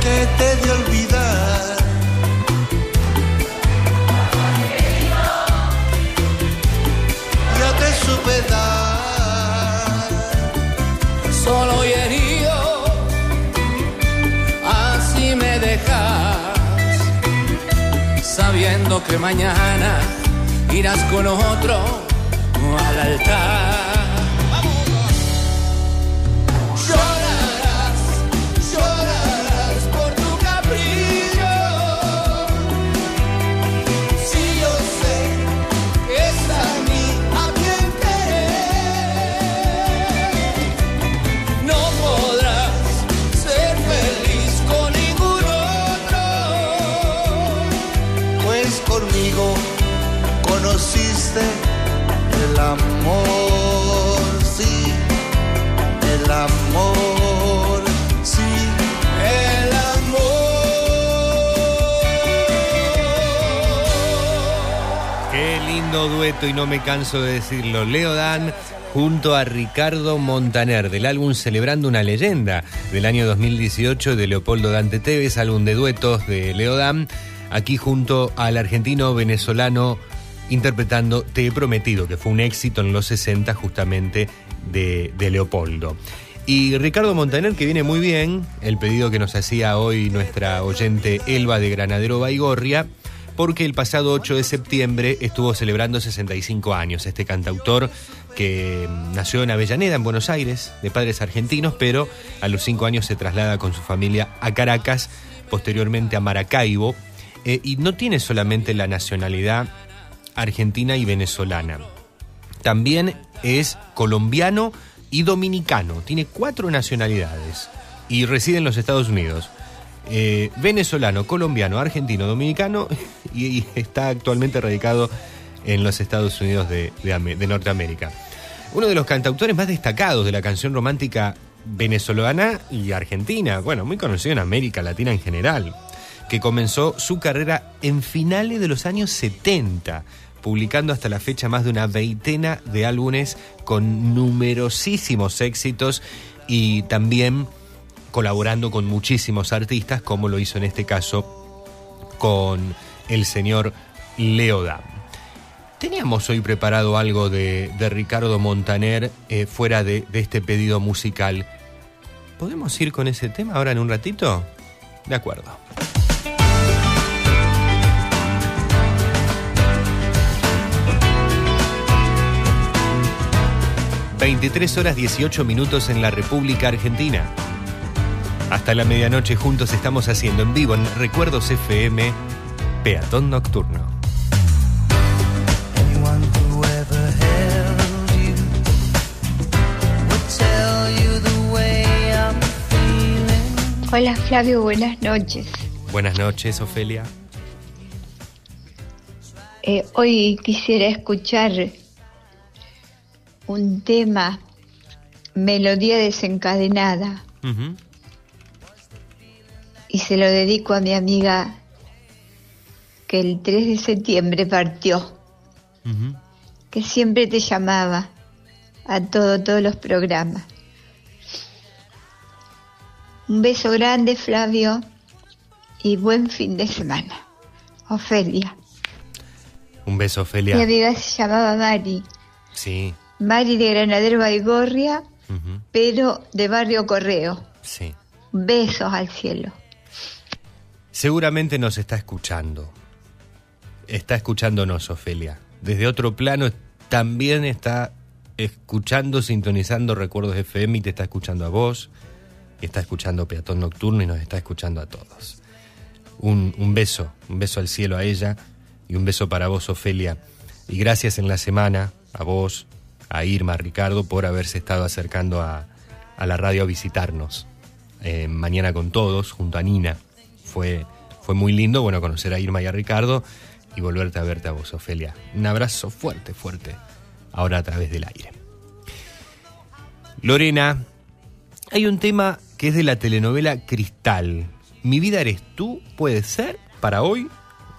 que te de olvidar. Yo te supe dar. Solo y herido, así me dejas, sabiendo que mañana irás con otro al altar. Amor, sí, el amor, sí, el Qué lindo dueto y no me canso de decirlo. Leo Dan junto a Ricardo Montaner del álbum Celebrando una leyenda del año 2018 de Leopoldo Dante Tevez, álbum de duetos de Leo Dan, aquí junto al argentino venezolano interpretando Te he prometido, que fue un éxito en los 60 justamente de, Leopoldo. Y Ricardo Montaner, que viene muy bien, el pedido que nos hacía hoy nuestra oyente Elba de Granadero Baigorria, porque el pasado 8 de septiembre estuvo celebrando 65 años. Este cantautor que nació en Avellaneda, en Buenos Aires, de padres argentinos, pero a los 5 años se traslada con su familia a Caracas, posteriormente a Maracaibo, eh, y no tiene solamente la nacionalidad argentina y venezolana. También es colombiano y dominicano. Tiene cuatro nacionalidades y reside en los Estados Unidos. Eh, venezolano, colombiano, argentino, dominicano y, está actualmente radicado en los Estados Unidos de, de Norteamérica. Uno de los cantautores más destacados de la canción romántica venezolana y argentina, bueno, muy conocido en América Latina en general, que comenzó su carrera en finales de los años 70, publicando hasta la fecha más de una veintena de álbumes con numerosísimos éxitos y también colaborando con muchísimos artistas, como lo hizo en este caso con el señor Leoda. Teníamos hoy preparado algo de, Ricardo Montaner eh, fuera de este pedido musical. ¿Podemos ir con ese tema ahora en un ratito? De acuerdo. 23 horas 18 minutos en la República Argentina. Hasta la medianoche juntos estamos haciendo en vivo en Recuerdos FM Peatón Nocturno. Hola Flavio, buenas noches. Buenas noches, Ofelia. Eh, hoy quisiera escuchar un tema, Melodía desencadenada, y se lo dedico a mi amiga que el 3 de septiembre partió, que siempre te llamaba a todo, todos los programas. Un beso grande, Flavio, y buen fin de semana. Ofelia. Un beso, Mi Ofelia. amiga se llamaba Mari. Sí, Mari de Granadero Baigorria, pero de Barrio Correo. sí. Besos al cielo. Seguramente nos está escuchando. Está escuchándonos, Ofelia. Desde otro plano también está escuchando, sintonizando Recuerdos FM y te está escuchando a vos. Está escuchando Peatón Nocturno y nos está escuchando a todos. Un, un beso, un beso al cielo a ella y un beso para vos, Ofelia. Y gracias en la semana a vos, a Irma, a Ricardo, por haberse estado acercando a, a la radio a visitarnos. Eh, mañana con todos, junto a Nina. Fue, fue muy lindo, bueno, conocer a Irma y a Ricardo y volverte a verte a vos, Ofelia. Un abrazo fuerte, fuerte, ahora a través del aire. Lorena, hay un tema que es de la telenovela Cristal. Mi vida eres tú, puede ser, para hoy.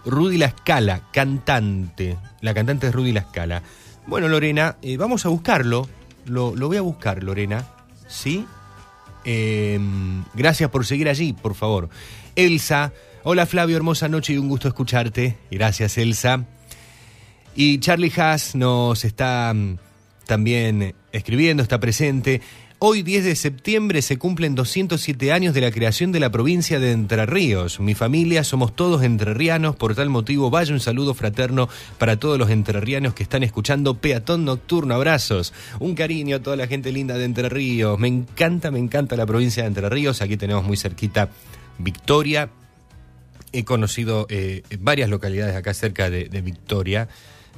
Rudy La Scala, cantante. La cantante es Rudy La Scala. Bueno, Lorena, eh, vamos a buscarlo. Lo, lo voy a buscar, Lorena. ¿Sí? Eh, gracias por seguir allí, por favor. Elsa, hola Flavio, hermosa noche y un gusto escucharte. Gracias, Elsa. Y Charlie Haas nos está mm, también escribiendo, está presente. Hoy, 10 de septiembre, se cumplen 207 años de la creación de la provincia de Entre Ríos. Mi familia somos todos entrerrianos, por tal motivo vaya un saludo fraterno para todos los entrerrianos que están escuchando Peatón Nocturno. Abrazos, un cariño a toda la gente linda de Entre Ríos. Me encanta, me encanta la provincia de Entre Ríos. Aquí tenemos muy cerquita Victoria. He conocido eh, varias localidades acá cerca de, Victoria,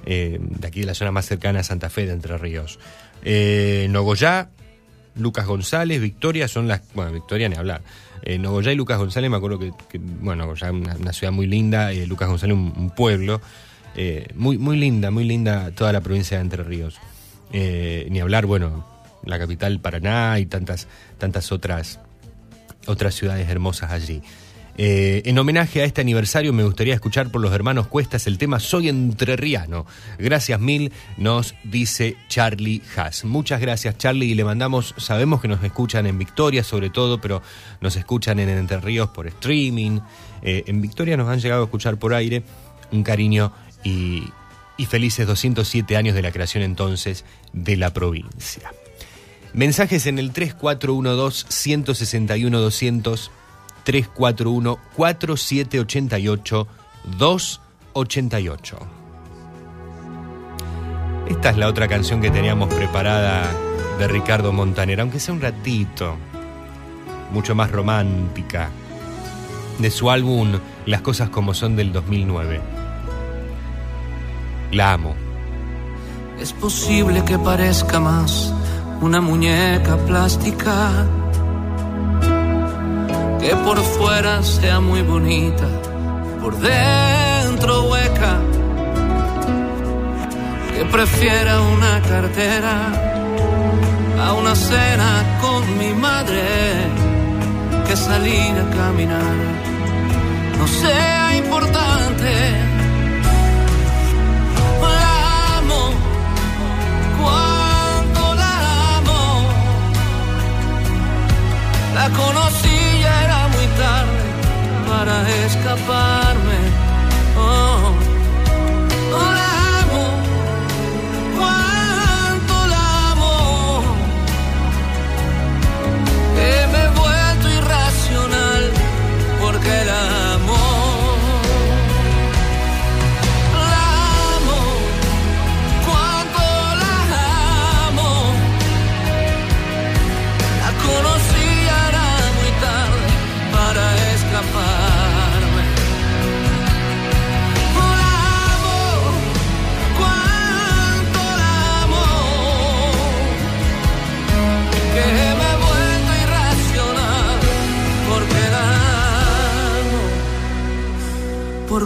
eh, de aquí de la zona más cercana a Santa Fe de Entre Ríos. Eh, Nogoyá, Lucas González, Victoria son las. Bueno, Victoria ni hablar. Eh, Nogoyá y Lucas González, me acuerdo que, bueno, ya una, una ciudad muy linda, eh, Lucas González un, un pueblo, eh, muy, muy linda, muy linda toda la provincia de Entre Ríos. Ni hablar, bueno, la capital Paraná y tantas, tantas otras, otras ciudades hermosas allí. Eh, en homenaje a este aniversario me gustaría escuchar por los hermanos Cuestas el tema Soy Entrerriano. Gracias mil, nos dice Charlie Haas. Muchas gracias Charlie y le mandamos, sabemos que nos escuchan en Victoria sobre todo, pero nos escuchan en Entre Ríos por streaming. Eh, en Victoria nos han llegado a escuchar por aire. Un cariño y, y felices 207 años de la creación entonces de la provincia. Mensajes en el 3412-161-200, 341-4788-288. Esta es la otra canción que teníamos preparada de Ricardo Montaner, aunque sea un ratito, mucho más romántica, de su álbum Las cosas como son del 2009. La amo. Es posible que parezca más una muñeca plástica que por fuera sea muy bonita, por dentro hueca, que prefiera una cartera a una cena con mi madre que salir a caminar no sea importante. La amo, cuánto la amo. La conocí para escaparme. Oh,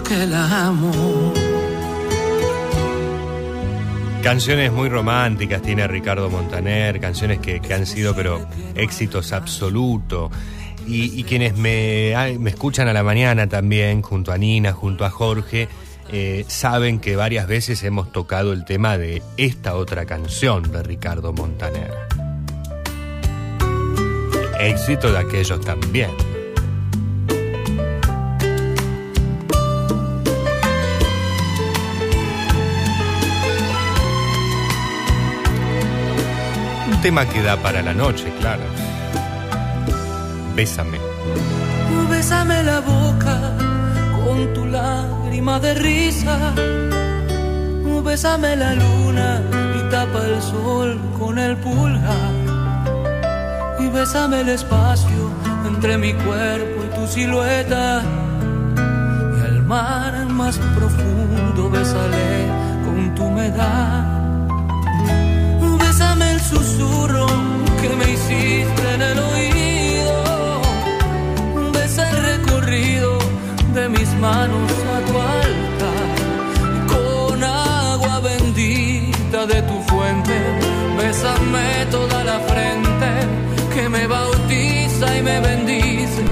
Porque la. Canciones muy románticas tiene Ricardo Montaner, canciones que, que han sido pero éxitos absolutos. Y, quienes me, me escuchan a la mañana también, junto a Nina, junto a Jorge, eh, saben que varias veces hemos tocado el tema de esta otra canción de Ricardo Montaner. Éxito de aquellos también. Tema que da para la noche, claro. Bésame. Bésame la boca con tu lágrima de risa. Bésame la luna y tapa el sol con el pulgar. Y bésame el espacio entre mi cuerpo y tu silueta. Y al mar más profundo bésale con tu humedad. Susurro que me hiciste en el oído. Besa el recorrido de mis manos a tu altar. Con agua bendita de tu fuente, bésame toda la frente que me bautiza y me bendice.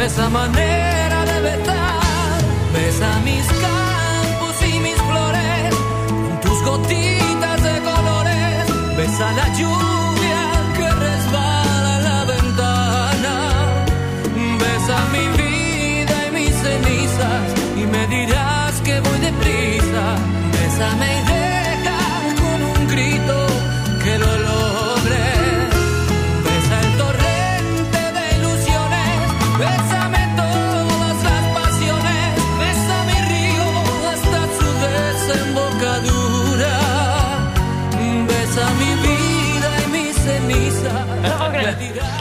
Esa manera de besar, besa mis campos y mis flores, con tus gotitas de besa la lluvia que resbala la ventana, besa mi vida y mis cenizas y me dirás que voy deprisa, bésame y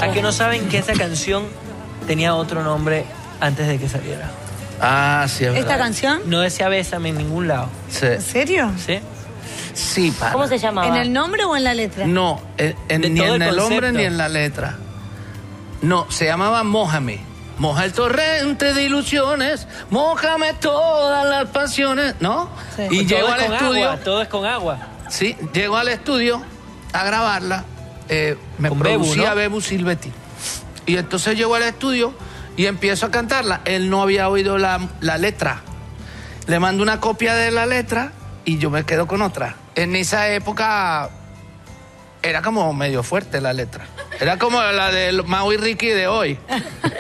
A que no saben que esa canción tenía otro nombre antes de que saliera. Ah, sí, es ¿Esta verdad. canción? No decía Bésame en ningún lado. Sí. ¿En serio? Sí. Sí, para. ¿Cómo se llamaba? ¿En el nombre o en la letra? No, en- ni en el concepto. ni en la letra. No, se llamaba Mójame. moja el torrente de ilusiones, mojame todas las pasiones, ¿no? Y Todo llego es al con estudio. agua, todo es con agua. Sí, llego al estudio a grabarla. Eh, me Con Bebu, producía ¿no? Bebu Silvetti. Y entonces llego al estudio y empiezo a cantarla. Él no había oído la, la letra. Le mando una copia de la letra y yo me quedo con otra. En esa época era como medio fuerte la letra. Era como la de Mau y Ricky de hoy,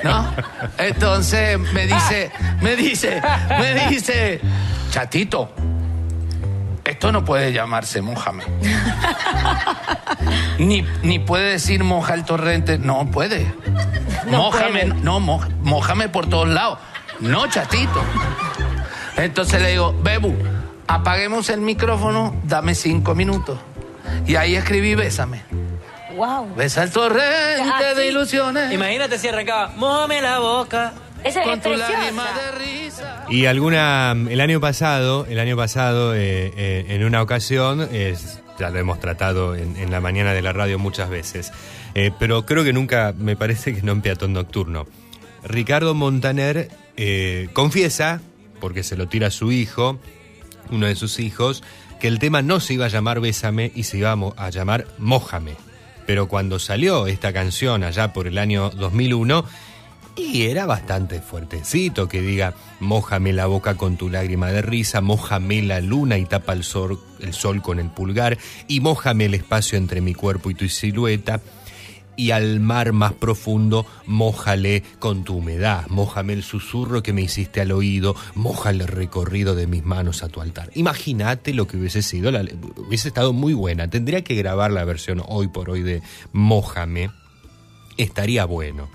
¿no? Entonces me dice, me dice, me dice, chatito, esto no puede llamarse Mójame. Ni, ni puede decir moja el torrente, no puede. No mójame, puede. no, mo- mójame por todos lados. No, chatito. Entonces le digo, Bebu, apaguemos el micrófono, dame cinco minutos. Y ahí escribí Bésame. Wow. Besa el torrente de ilusiones. Imagínate si arrancaba, mójame la boca. Esa es Con tu preciosa. lágrima de risa. Y alguna, el año pasado, el año pasado, eh, eh, en una ocasión, es- ya lo hemos tratado en, en la mañana de la radio muchas veces, eh, pero creo que nunca, me parece que no en peatón nocturno. Ricardo Montaner eh, confiesa, porque se lo tira a su hijo, uno de sus hijos, que el tema no se iba a llamar Bésame y se iba a llamar Mójame. Pero cuando salió esta canción allá por el año 2001, y era bastante fuertecito que diga, mójame la boca con tu lágrima de risa, mójame la luna y tapa el sol, el sol con el pulgar, y mójame el espacio entre mi cuerpo y tu silueta, y al mar más profundo, mójale con tu humedad, mójame el susurro que me hiciste al oído, mójale el recorrido de mis manos a tu altar. Imagínate lo que hubiese sido, la- hubiese estado muy buena. Tendría que grabar la versión hoy por hoy de Mójame. Estaría bueno.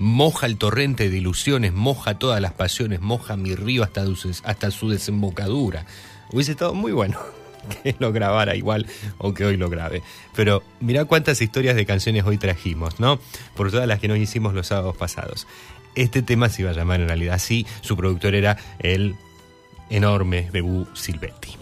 Moja el torrente de ilusiones, moja todas las pasiones, moja mi río hasta, hasta su desembocadura. Hubiese estado muy bueno que lo grabara igual o que hoy lo grabe. Pero mirá cuántas historias de canciones hoy trajimos, ¿no? Por todas las que nos hicimos los sábados pasados. Este tema se iba a llamar en realidad así, su productor era el enorme Bebu Silvetti.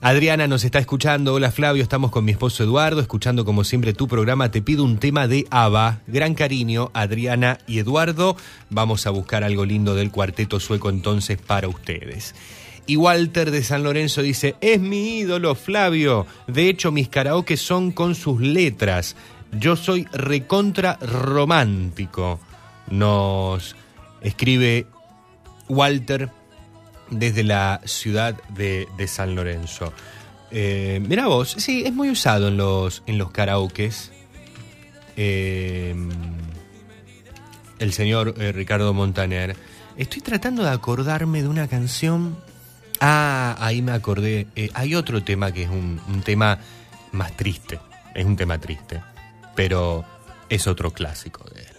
Adriana nos está escuchando. Hola Flavio, estamos con mi esposo Eduardo, escuchando como siempre tu programa. Te pido un tema de ABBA. Gran cariño, Adriana y Eduardo. Vamos a buscar algo lindo del cuarteto sueco entonces para ustedes. Y Walter de San Lorenzo dice, es mi ídolo Flavio. De hecho, mis karaoke son con sus letras. Yo soy recontra romántico. Nos escribe Walter desde la ciudad de, de San Lorenzo. Eh, mira vos, sí, es muy usado en los, en los karaokes. Eh, el señor eh, Ricardo Montaner. Estoy tratando de acordarme de una canción. Ah, ahí me acordé. Eh, hay otro tema que es un tema más triste. Es un tema triste. Pero es otro clásico de él.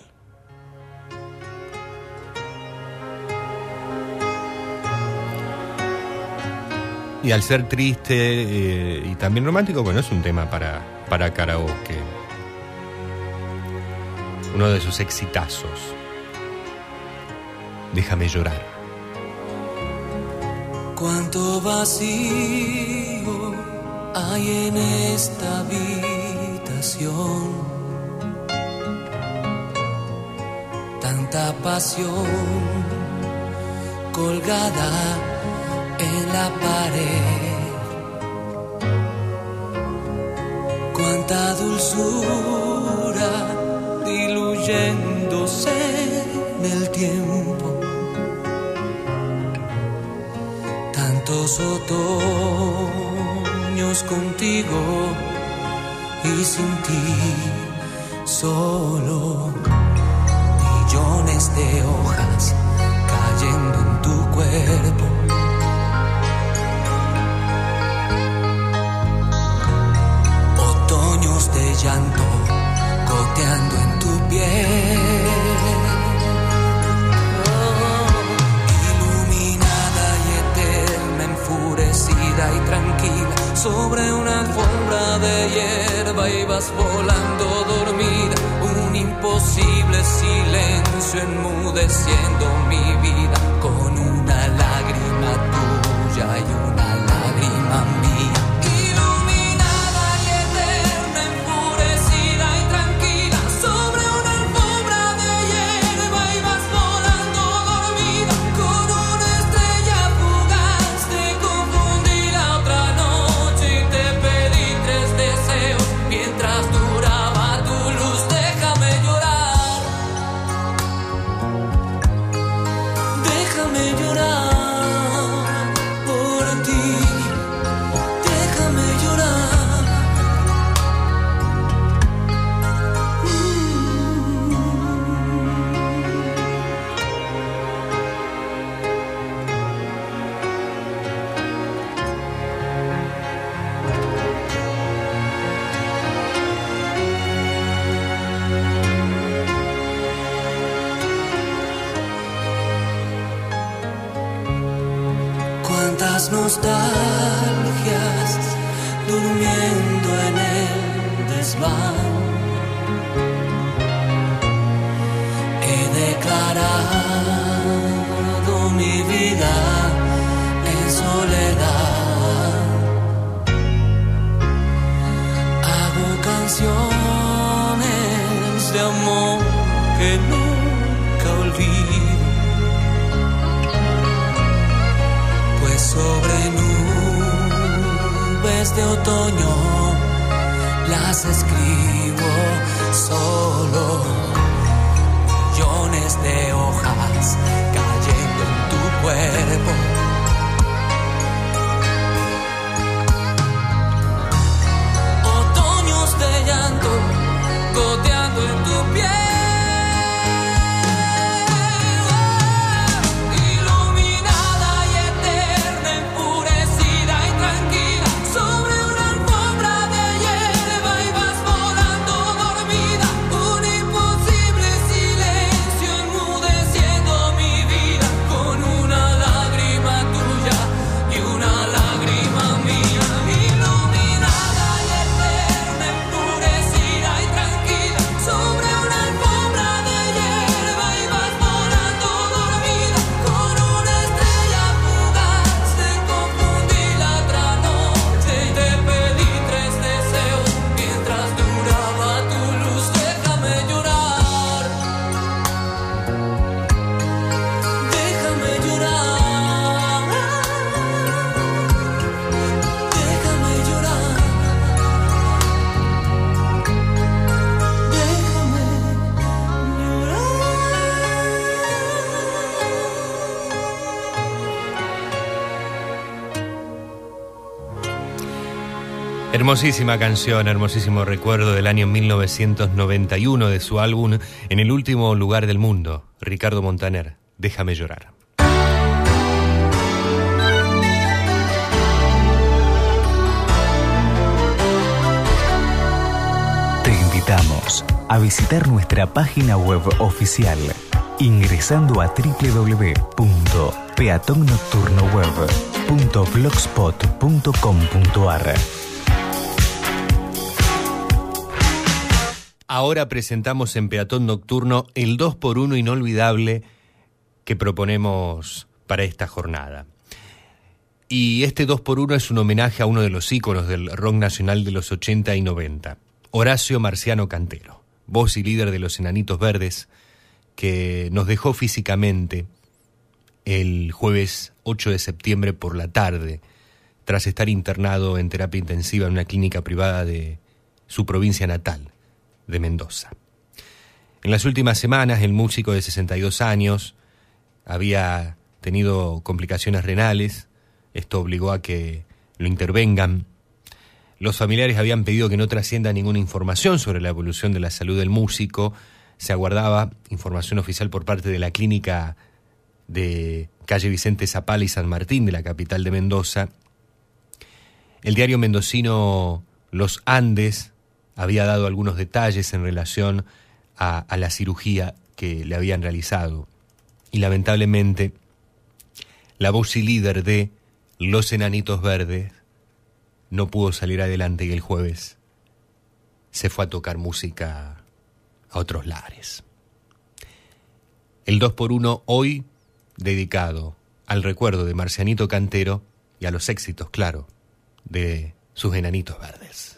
Y al ser triste eh, y también romántico, bueno, es un tema para, para karaoke. Uno de sus exitazos. Déjame llorar. Cuánto vacío hay en esta habitación. Tanta pasión colgada en la pared. Cuánta dulzura diluyéndose en el tiempo. Tantos otoños contigo y sin ti solo millones de hojas cayendo en tu cuerpo. De llanto goteando en tu piel. iluminada y eterna, enfurecida y tranquila, sobre una alfombra de hierba ibas volando dormida, un imposible silencio enmudeciendo mi vida, con una lágrima tuya y una lágrima mía. Hermosísima canción, hermosísimo recuerdo del año 1991 de su álbum En el último lugar del mundo, Ricardo Montaner, Déjame llorar. Te invitamos a visitar nuestra página web oficial ingresando a www.peatonnocturnoweb.blogspot.com.ar. Ahora presentamos en Peatón Nocturno el 2x1 inolvidable que proponemos para esta jornada. Y este 2x1 es un homenaje a uno de los íconos del rock nacional de los 80 y 90, Horacio Marciano Cantero, voz y líder de los Enanitos Verdes, que nos dejó físicamente el jueves 8 de septiembre por la tarde, tras estar internado en terapia intensiva en una clínica privada de su provincia natal, de Mendoza. En las últimas semanas, el músico de 62 años había tenido complicaciones renales, esto obligó a que lo intervengan. Los familiares habían pedido que no trascienda ninguna información sobre la evolución de la salud del músico. Se aguardaba información oficial por parte de la clínica de calle Vicente Zapala y San Martín de la capital de Mendoza. El diario mendocino Los Andes había dado algunos detalles en relación a, la cirugía que le habían realizado. Y lamentablemente, la voz y líder de Los Enanitos Verdes no pudo salir adelante y el jueves se fue a tocar música a otros lares. El 2x1 hoy dedicado al recuerdo de Marcianito Cantero y a los éxitos, claro, de sus enanitos verdes.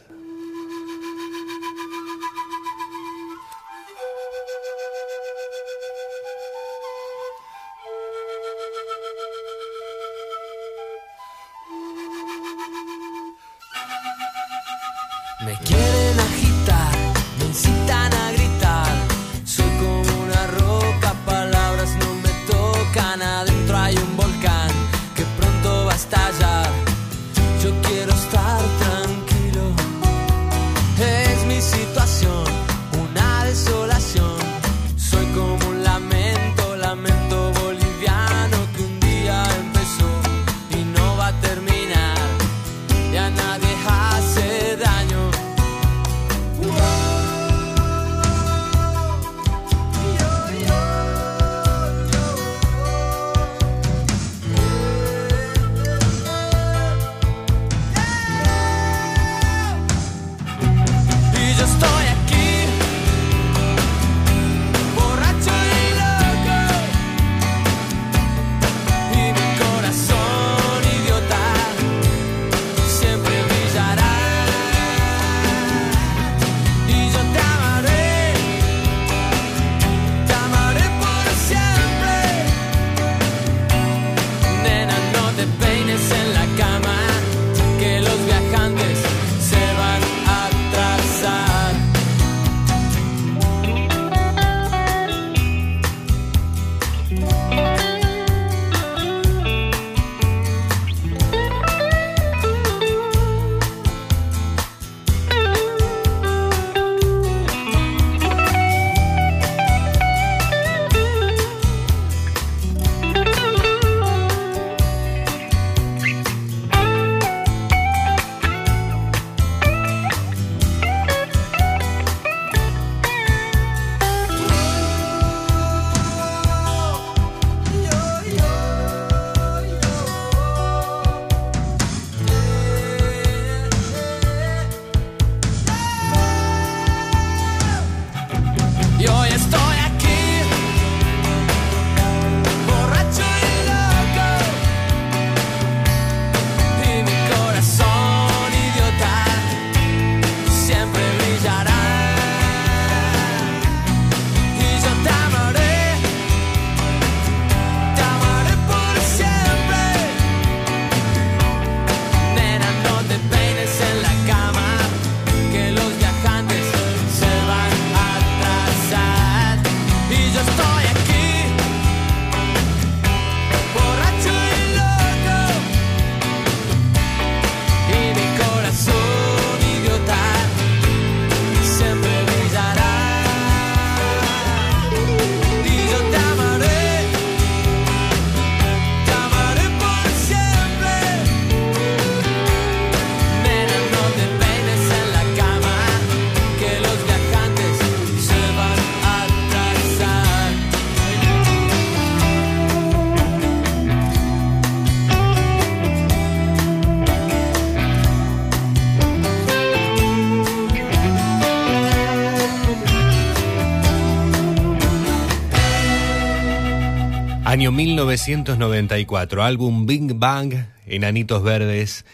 Año 1994, álbum Big Bang, Enanitos Verdes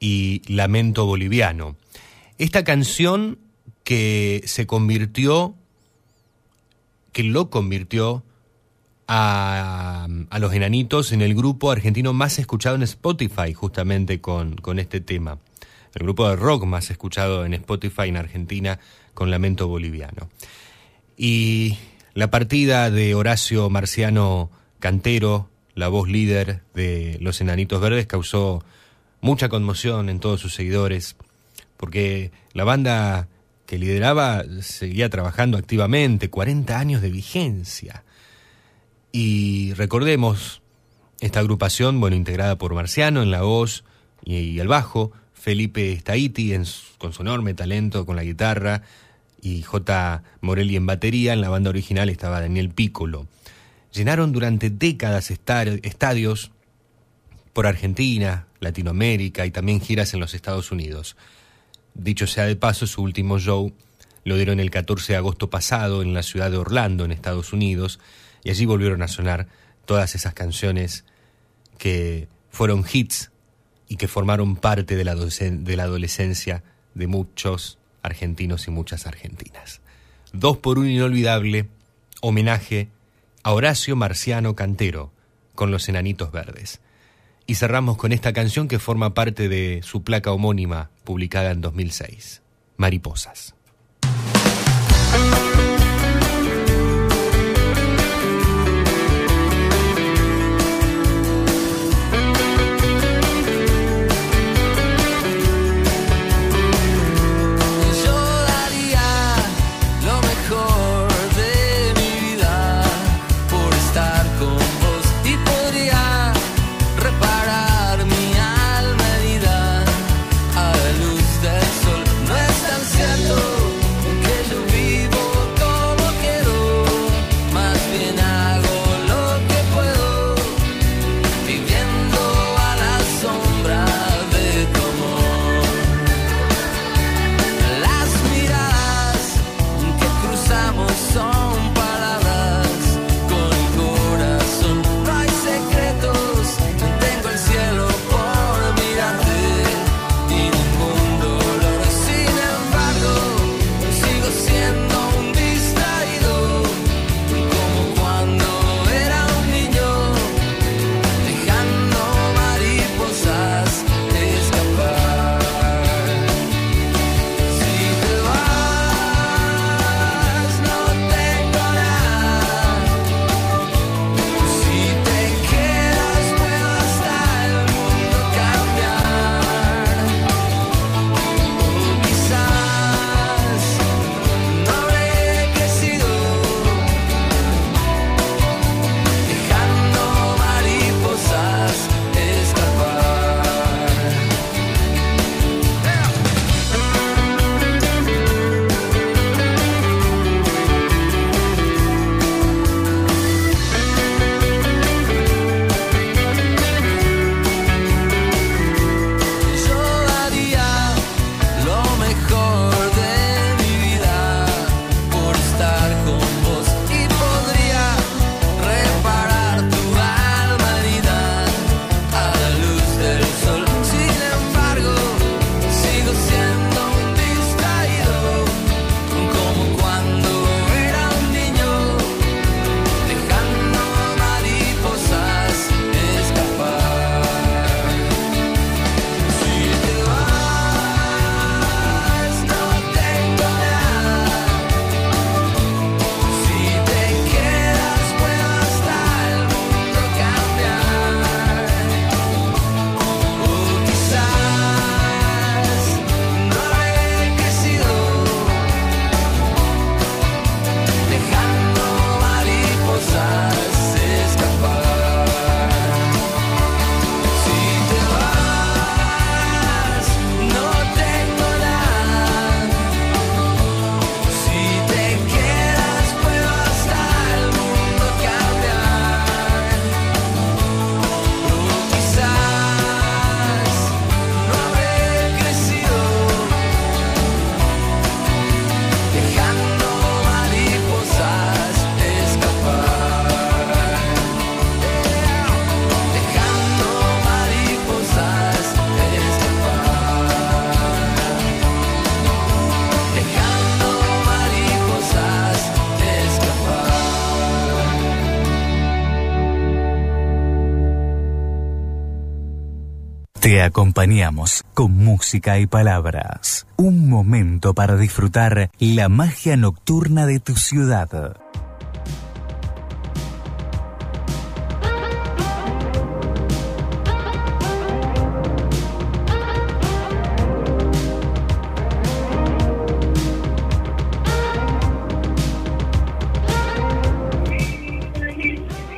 y Lamento Boliviano. Esta canción que se convirtió, que lo convirtió a, a los enanitos en el grupo argentino más escuchado en Spotify, justamente con, con este tema. El grupo de rock más escuchado en Spotify en Argentina con Lamento Boliviano. Y la partida de Horacio Marciano Cantero, la voz líder de Los Enanitos Verdes, causó mucha conmoción en todos sus seguidores, porque la banda que lideraba seguía trabajando activamente, 40 años de vigencia. Y recordemos, esta agrupación, bueno, integrada por Marciano en la voz y, el bajo, Felipe Staiti en con su enorme talento con la guitarra y J. Morelli en batería, en la banda original estaba Daniel Piccolo. Llenaron durante décadas estadios por Argentina, Latinoamérica y también giras en los Estados Unidos. Dicho sea de paso, su último show lo dieron el 14 de agosto pasado en la ciudad de Orlando, en Estados Unidos, y allí volvieron a sonar todas esas canciones que fueron hits y que formaron parte de la, de la adolescencia de muchos argentinos y muchas argentinas. Dos por un inolvidable homenaje a Horacio Marciano Cantero con los Enanitos Verdes. Y cerramos con esta canción que forma parte de su placa homónima publicada en 2006, Mariposas. Acompañamos con música y palabras. Un momento para disfrutar la magia nocturna de tu ciudad.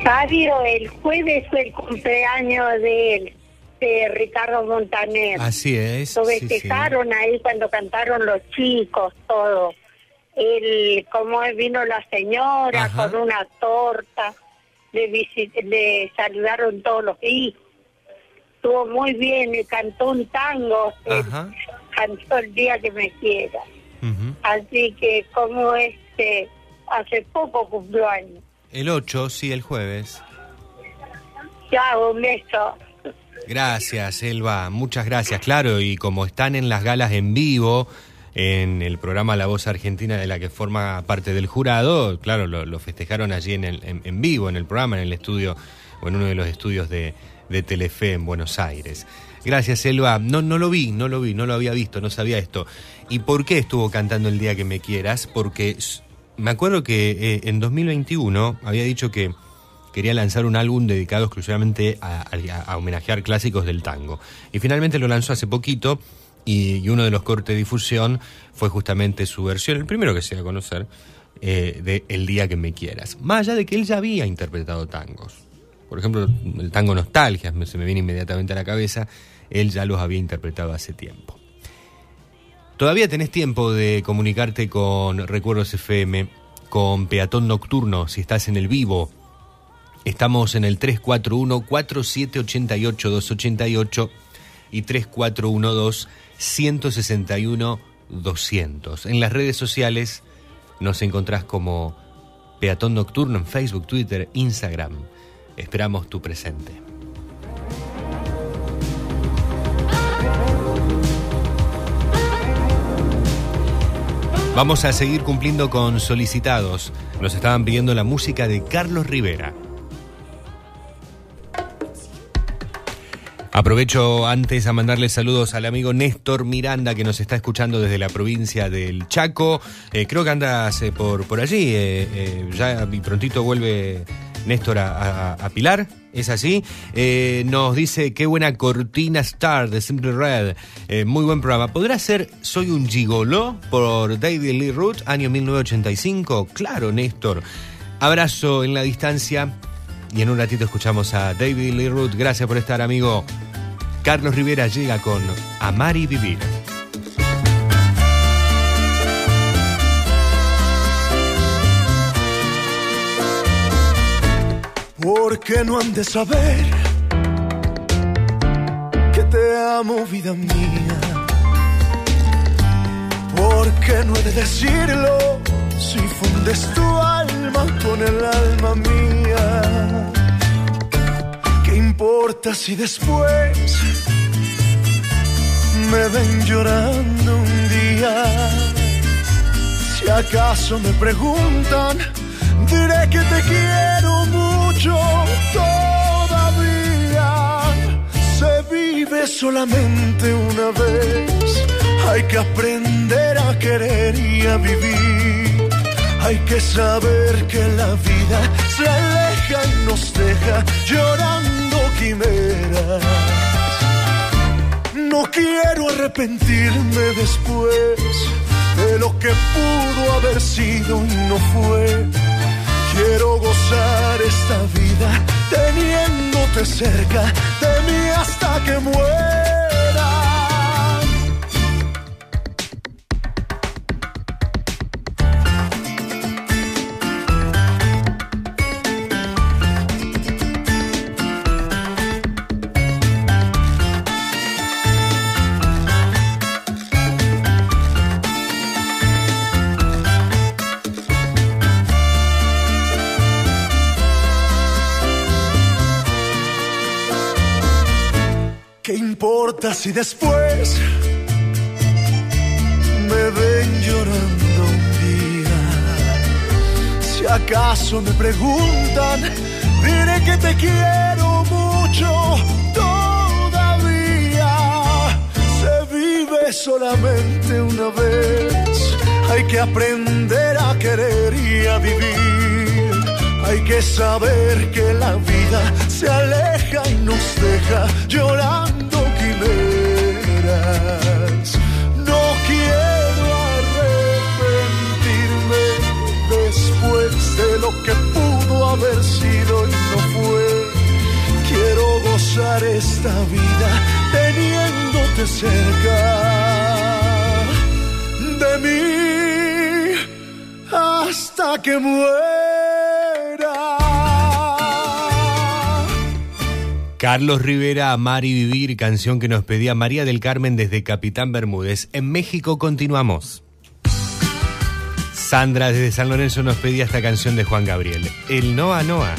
Fabio, el jueves fue el cumpleaños de él, de Ricardo Montaner. Así es. Lo sí, sí. festejaron ahí cuando cantaron los chicos, todo. El, como vino la señora Ajá. con una torta, le, le saludaron todos los hijos. Estuvo muy bien y cantó un tango, Ajá. cantó el día que me quiera. Así que como este, hace poco cumplió años. El 8, sí, el jueves. Ya, un beso. Gracias, Elba. Muchas gracias. Claro, y como están en las galas en vivo, en el programa La Voz Argentina de la que forma parte del jurado, claro, lo, festejaron allí en, en, vivo, en el programa, en el estudio, o en uno de los estudios de, de Telefe en Buenos Aires. Gracias, Elba. No, no lo vi, no lo vi, no lo había visto, no sabía esto. ¿Y por qué estuvo cantando el día que me quieras? Porque me acuerdo que eh, en 2021 había dicho que quería lanzar un álbum dedicado exclusivamente a, homenajear clásicos del tango. Y finalmente lo lanzó hace poquito y, uno de los cortes de difusión fue justamente su versión, el primero que se va a conocer, eh, de El día que me quieras. Más allá de que él ya había interpretado tangos. Por ejemplo, el tango Nostalgia, se me viene inmediatamente a la cabeza, él ya los había interpretado hace tiempo. Todavía tenés tiempo de comunicarte con Recuerdos FM, con Peatón Nocturno, si estás en el vivo. Estamos en el 341-4788-288 y 3412-161-200. En las redes sociales nos encontrás como Peatón Nocturno en Facebook, Twitter, Instagram. Esperamos tu presente. Vamos a seguir cumpliendo con solicitados. Nos estaban pidiendo la música de Carlos Rivera. Aprovecho antes a mandarle saludos al amigo Néstor Miranda que nos está escuchando desde la provincia del Chaco. Eh, creo que andas eh, por, por allí. eh, ya y prontito vuelve Néstor a, Pilar. ¿Es así? Nos dice qué buena cortina Star de Simple Red. Muy buen programa. ¿Podrá ser Soy un gigoló por David Lee Roth, año 1985? Claro, Néstor. Abrazo en la distancia. Y en un ratito escuchamos a David Lee Roth. Gracias por estar, amigo. Carlos Rivera llega con Amar y Vivir. Porque no han de saber que te amo, vida mía. Porque no he de decirlo si fundes tu alma con el alma mía. ¿Qué importa si después me ven llorando un día? Si acaso me preguntan, diré que te quiero mucho todavía. Se vive solamente una vez, hay que aprender a querer y a vivir. Hay que saber que la vida se aleja y nos deja llorando quimeras. No quiero arrepentirme después de lo que pudo haber sido y no fue. Quiero gozar esta vida teniéndote cerca de mí hasta que muera. Si después me ven llorando un día? Si acaso me preguntan, diré que te quiero mucho todavía. solamente una vez. Hay que aprender a querer y a vivir. Hay que saber que la vida se aleja y nos deja llorando. No quiero arrepentirme después de lo que pudo haber sido y no fue. Quiero gozar esta vida teniéndote cerca de mí hasta que muera. Carlos Rivera, Amar y Vivir, canción que nos pedía María del Carmen desde Capitán Bermúdez. En México continuamos. Sandra desde San Lorenzo nos pedía esta canción de Juan Gabriel, El Noa Noa.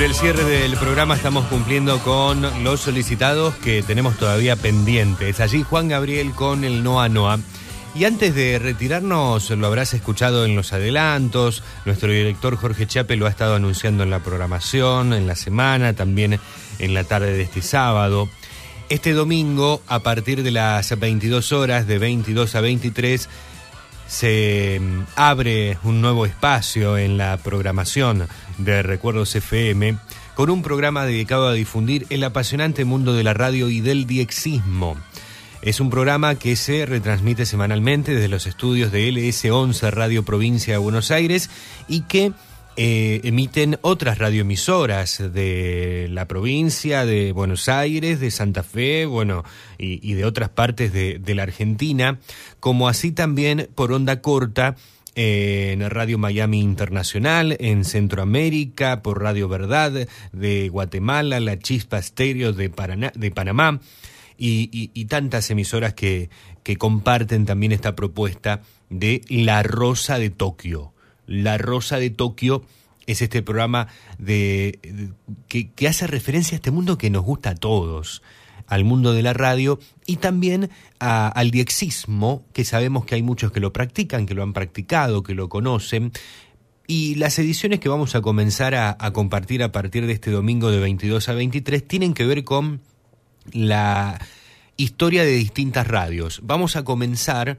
El cierre del programa estamos cumpliendo con los solicitados que tenemos todavía pendientes. Allí Juan Gabriel con el Noa Noa. Y antes de retirarnos, lo habrás escuchado en los adelantos, nuestro director Jorge Chape lo ha estado anunciando en la programación, en la semana, también en la tarde de este sábado. Este domingo, a partir de las 22 horas, de 22 a 23, se mm, abre un nuevo espacio en la programación de Recuerdos FM con un programa dedicado a difundir el apasionante mundo de la radio y del diexismo. Es un programa que se retransmite semanalmente desde los estudios de LS11 Radio Provincia de Buenos Aires y que eh, emiten otras radioemisoras de la provincia, de Buenos Aires, de Santa Fe, bueno, y, y de otras partes de, la Argentina, como así también por onda corta eh, en Radio Miami Internacional, en Centroamérica, por Radio Verdad de Guatemala, La Chispa Estéreo de, Panamá y, tantas emisoras que comparten también esta propuesta de La Rosa de Tokio. La Rosa de Tokio es este programa de, que, hace referencia a este mundo que nos gusta a todos, al mundo de la radio y también al diexismo, que sabemos que hay muchos que lo practican, que lo han practicado, que lo conocen. Y las ediciones que vamos a comenzar a, a compartir a partir de este domingo de 22 a 23 tienen que ver con la historia de distintas radios. Vamos a comenzar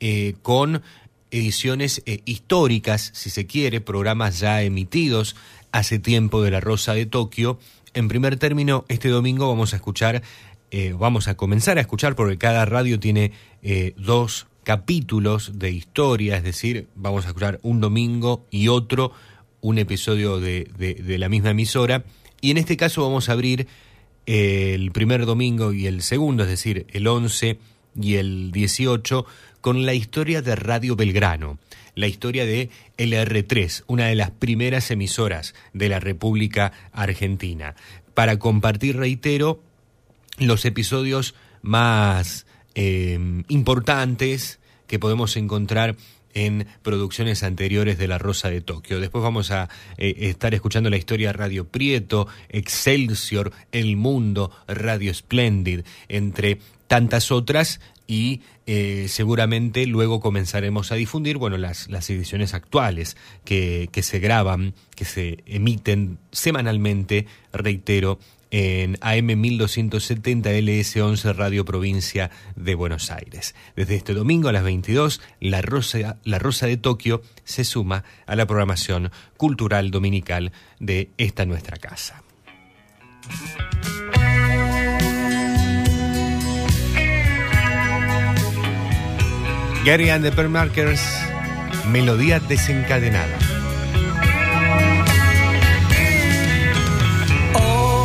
eh, con ediciones eh, históricas, si se quiere, programas ya emitidos hace tiempo de La Rosa de Tokio. En primer término, este domingo vamos a escuchar, eh, vamos a comenzar a escuchar, porque cada radio tiene eh, dos capítulos de historia, es decir, vamos a escuchar un domingo y otro, un episodio de, de- de la misma emisora. Y en este caso vamos a abrir el primer domingo y el segundo, es decir, el 11 y el 18, con la historia de Radio Belgrano, la historia de LR3, una de las primeras emisoras de la República Argentina. Para compartir, reitero, los episodios más eh, importantes que podemos encontrar en producciones anteriores de La Rosa de Tokio. Después vamos a eh, estar escuchando la historia Radio Prieto, Excelsior, El Mundo, Radio Splendid, entre tantas otras y eh, seguramente luego comenzaremos a difundir bueno las, las ediciones actuales que, que se graban, que se emiten semanalmente, reitero, en AM 1270 LS11 Radio Provincia de Buenos Aires. Desde este domingo a las 22, La Rosa, la Rosa de Tokio se suma a la programación cultural dominical de esta nuestra casa. Gary and the Permarkers, Melodía desencadenada. Oh,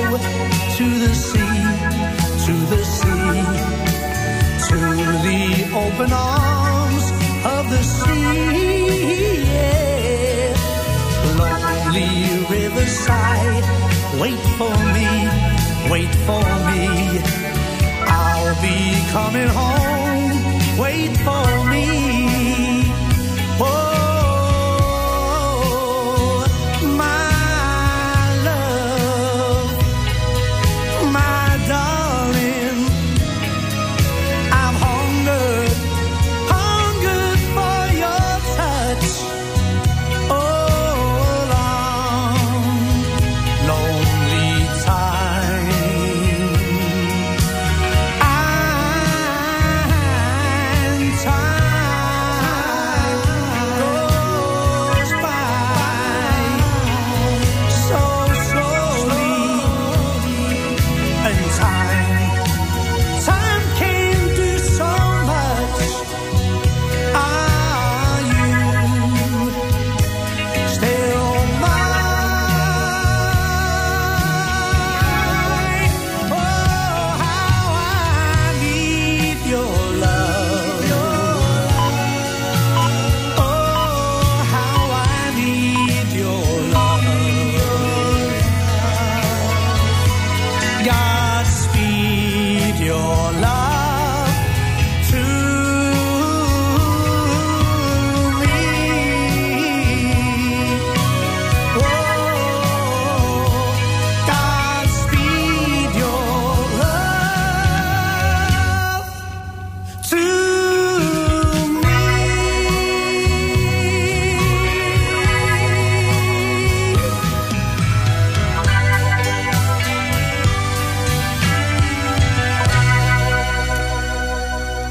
to the sea, to the sea, to the open arms of the sea. Yeah. Lonely riverside, wait for me, wait for me. I'll be coming home, wait for me.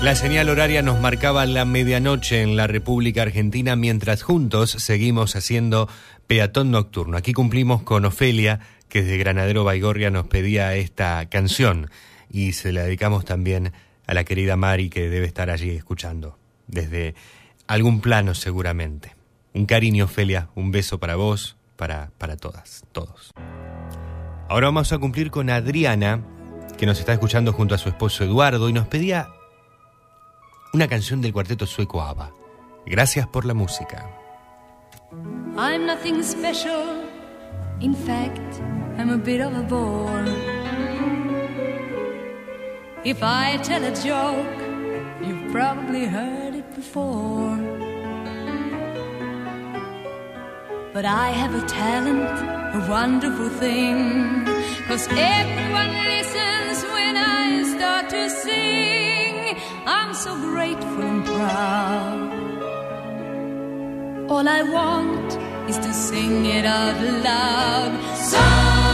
La señal horaria nos marcaba la medianoche en la República Argentina mientras juntos seguimos haciendo peatón nocturno. Aquí cumplimos con Ofelia, que desde Granadero Baigorria nos pedía esta canción y se la dedicamos también a la querida Mari que debe estar allí escuchando, desde algún plano seguramente. Un cariño, Ofelia, un beso para vos, para, para todas, todos. Ahora vamos a cumplir con Adriana, que nos está escuchando junto a su esposo Eduardo y nos pedía una canción del cuarteto sueco ABBA. Gracias por la música. I'm nothing special. In fact, I'm a bit of a bore. If I tell a joke, you've probably heard it before. But I have a talent, a wonderful thing. Cause everyone listens start to sing. I'm so grateful and proud. All I want is to sing it out loud. So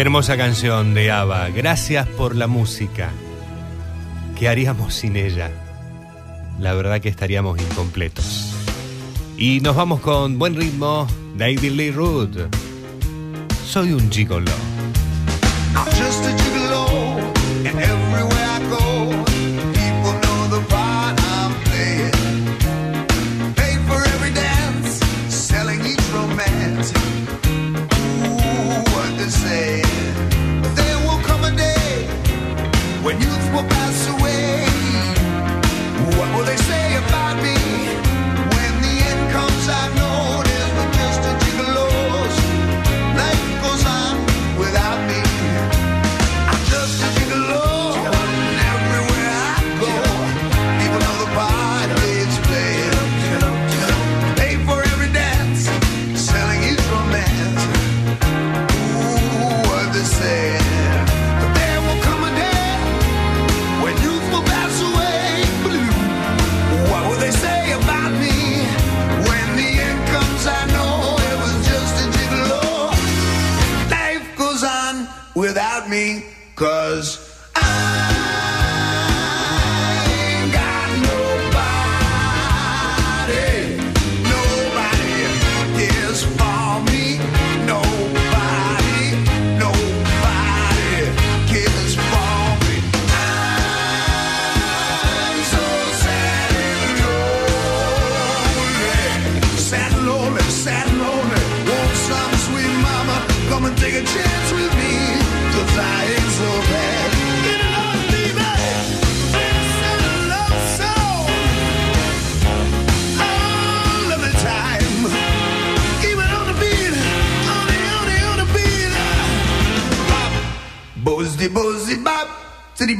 Hermosa canción de ABBA. Gracias por la música. ¿Qué haríamos sin ella? La verdad que estaríamos incompletos. Y nos vamos con buen ritmo, David Lee Roth. Soy un gigolo. Gigolo,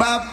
bop.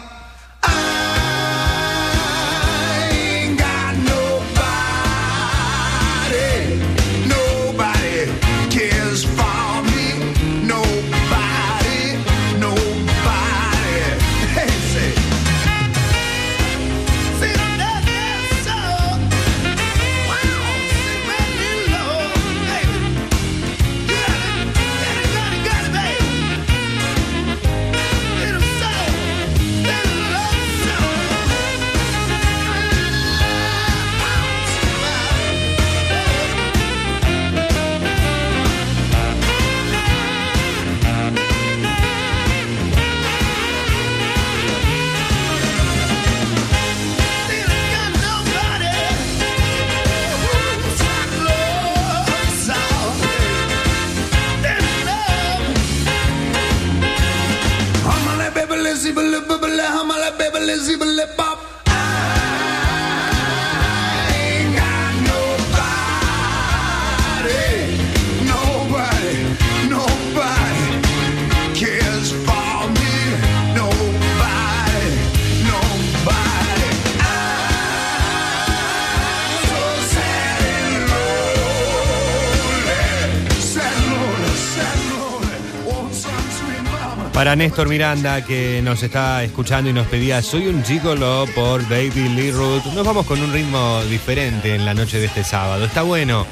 Para Néstor Miranda, que nos está escuchando y nos pedía Soy un gigolo por Baby Lee Root, nos vamos con un ritmo diferente en la noche de este sábado. Está bueno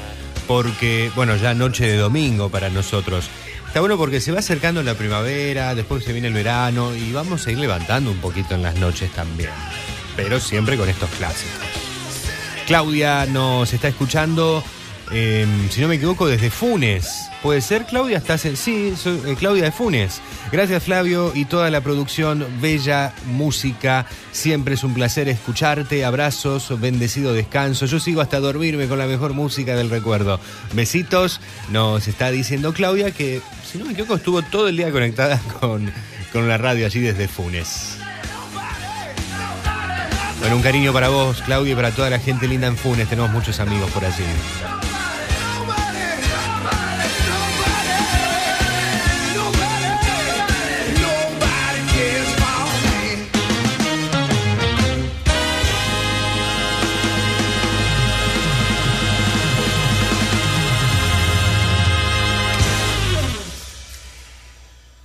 porque, bueno, ya noche de domingo para nosotros. Está bueno porque se va acercando la primavera, después se viene el verano y vamos a ir levantando un poquito en las noches también. Pero siempre con estos clásicos. Claudia nos está escuchando, eh, si no me equivoco, desde Funes. ¿Puede ser, Claudia? ¿Estás. Sí, soy eh, Claudia de Funes. Gracias, Flavio, y toda la producción. Bella música. Siempre es un placer escucharte. Abrazos, bendecido descanso. Yo sigo hasta dormirme con la mejor música del recuerdo. Besitos. Nos está diciendo Claudia que, si no me equivoco, estuvo todo el día conectada con, con la radio allí desde Funes. Bueno, un cariño para vos, Claudia, y para toda la gente linda en Funes. Tenemos muchos amigos por allí.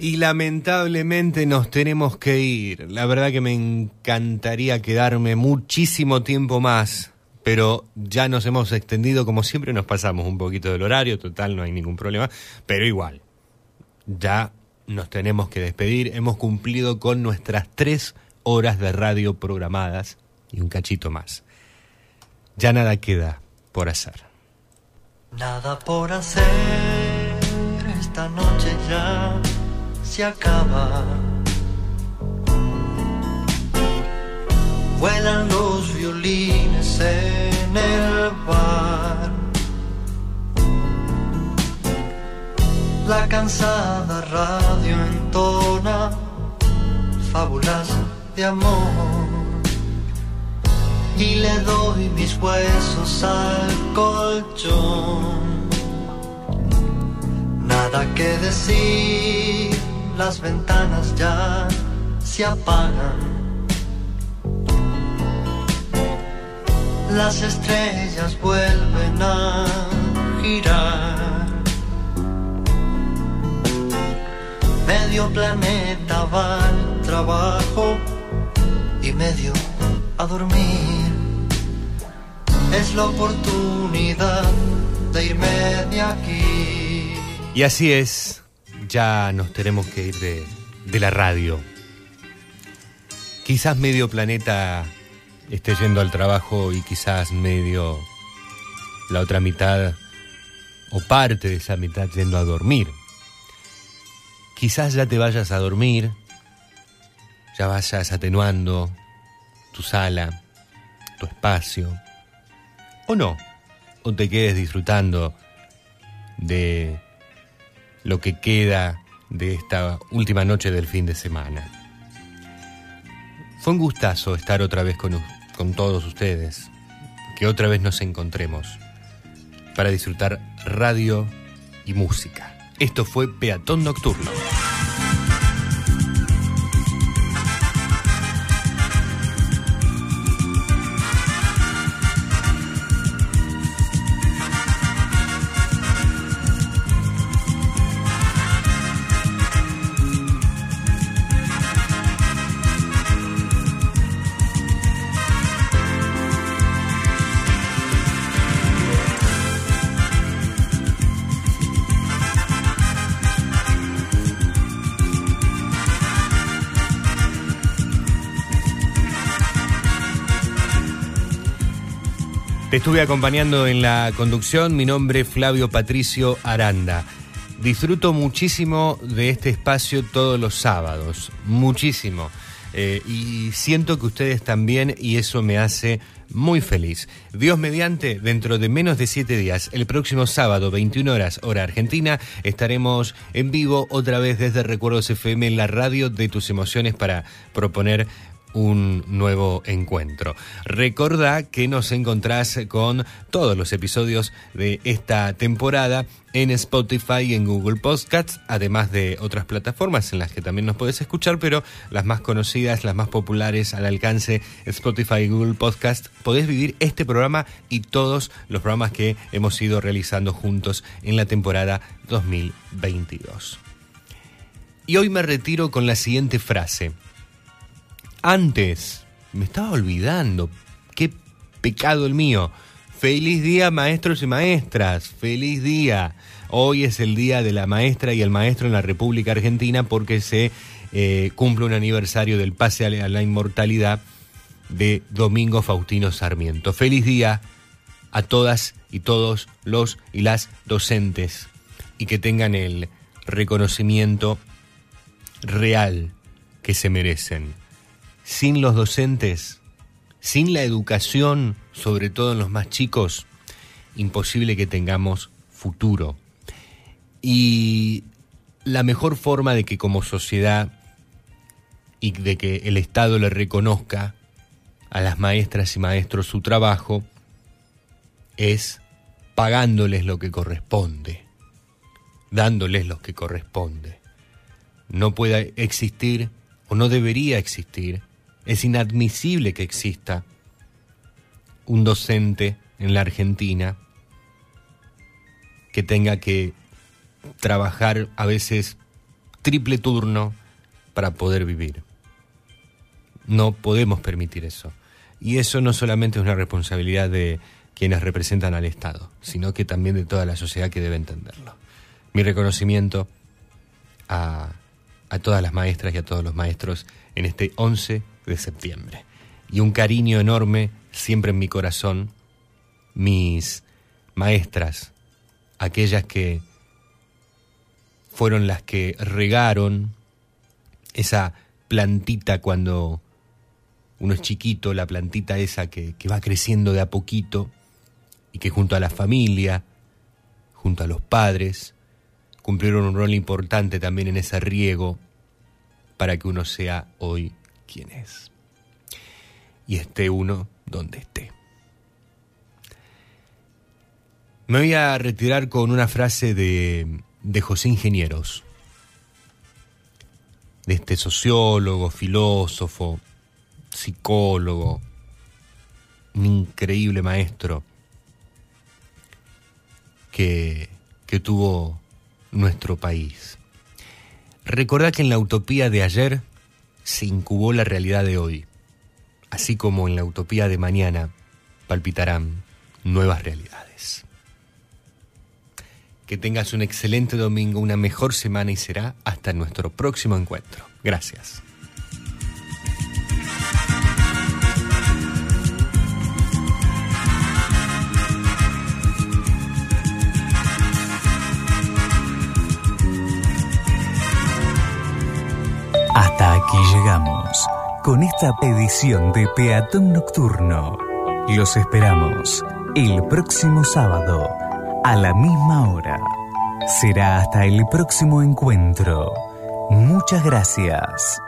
Y lamentablemente nos tenemos que ir. La verdad que me encantaría quedarme muchísimo tiempo más, pero ya nos hemos extendido, como siempre nos pasamos un poquito del horario, total, no hay ningún problema, pero igual, ya nos tenemos que despedir. Hemos cumplido con nuestras tres horas de radio programadas y un cachito más. Ya nada queda por hacer. Nada por hacer, esta noche ya se acaba. Vuelan los violines en el bar. La cansada radio entona fábulas de amor. Y le doy mis huesos al colchón. Nada que decir, las ventanas ya se apagan. Las estrellas vuelven a girar. Medio planeta va al trabajo y medio a dormir. Es la oportunidad de irme de aquí. Y así es, ya nos tenemos que ir de, la radio. Quizás medio planeta esté yendo al trabajo y quizás medio la otra mitad o parte de esa mitad yendo a dormir. Quizás ya te vayas a dormir, ya vayas atenuando tu sala, tu espacio, o no, o te quedes disfrutando de lo que queda de esta última noche del fin de semana. Fue un gustazo estar otra vez con, con todos ustedes, que otra vez nos encontremos para disfrutar radio y música. Esto fue Peatón Nocturno. Estuve acompañando en la conducción, mi nombre es Flavio Patricio Aranda. Disfruto muchísimo de este espacio todos los sábados, muchísimo. Eh, y siento que ustedes también y eso me hace muy feliz. Dios mediante, dentro de menos de siete días, el próximo sábado, 21 horas, hora argentina, estaremos en vivo otra vez desde Recuerdos FM en la radio de tus emociones para proponer un nuevo encuentro. Recordá que nos encontrás con todos los episodios de esta temporada en Spotify y en Google Podcasts, además de otras plataformas en las que también nos podés escuchar, pero las más conocidas, las más populares al alcance, Spotify y Google Podcasts, podés vivir este programa y todos los programas que hemos ido realizando juntos en la temporada 2022. Y hoy me retiro con la siguiente frase. Antes, me estaba olvidando. Qué pecado el mío. Feliz día, maestros y maestras. Feliz día. Hoy es el día de la maestra y el maestro en la República Argentina porque se eh, cumple un aniversario del pase a la- a la inmortalidad de Domingo Faustino Sarmiento. Feliz día a todas y todos los y las docentes y que tengan el reconocimiento real que se merecen. Sin los docentes, sin la educación, sobre todo en los más chicos, imposible que tengamos futuro. Y la mejor forma de que como sociedad y de que el Estado le reconozca a las maestras y maestros su trabajo es pagándoles lo que corresponde, dándoles lo que corresponde. No puede existir o no debería existir, es inadmisible que exista un docente en la Argentina que tenga que trabajar a veces triple turno para poder vivir. No podemos permitir eso. Y eso no solamente es una responsabilidad de quienes representan al Estado, sino que también de toda la sociedad que debe entenderlo. Mi reconocimiento a, a todas las maestras y a todos los maestros en este 11 de septiembre. Y un cariño enorme siempre en mi corazón, mis maestras, aquellas que fueron las que regaron esa plantita cuando uno es chiquito, la plantita esa que, que va creciendo de a poquito y que junto a la familia, junto a los padres, cumplieron un rol importante también en ese riego para que uno sea hoy quien es. Y esté uno donde esté. Me voy a retirar con una frase de, de José Ingenieros, de este sociólogo, filósofo, psicólogo, un increíble maestro que, que tuvo nuestro país. Recordá que en la utopía de ayer se incubó la realidad de hoy, así como en la utopía de mañana palpitarán nuevas realidades. Que tengas un excelente domingo, una mejor semana y será hasta nuestro próximo encuentro. Gracias. Hasta aquí llegamos con esta edición de Peatón Nocturno. Los esperamos el próximo sábado a la misma hora. Será hasta el próximo encuentro. Muchas gracias.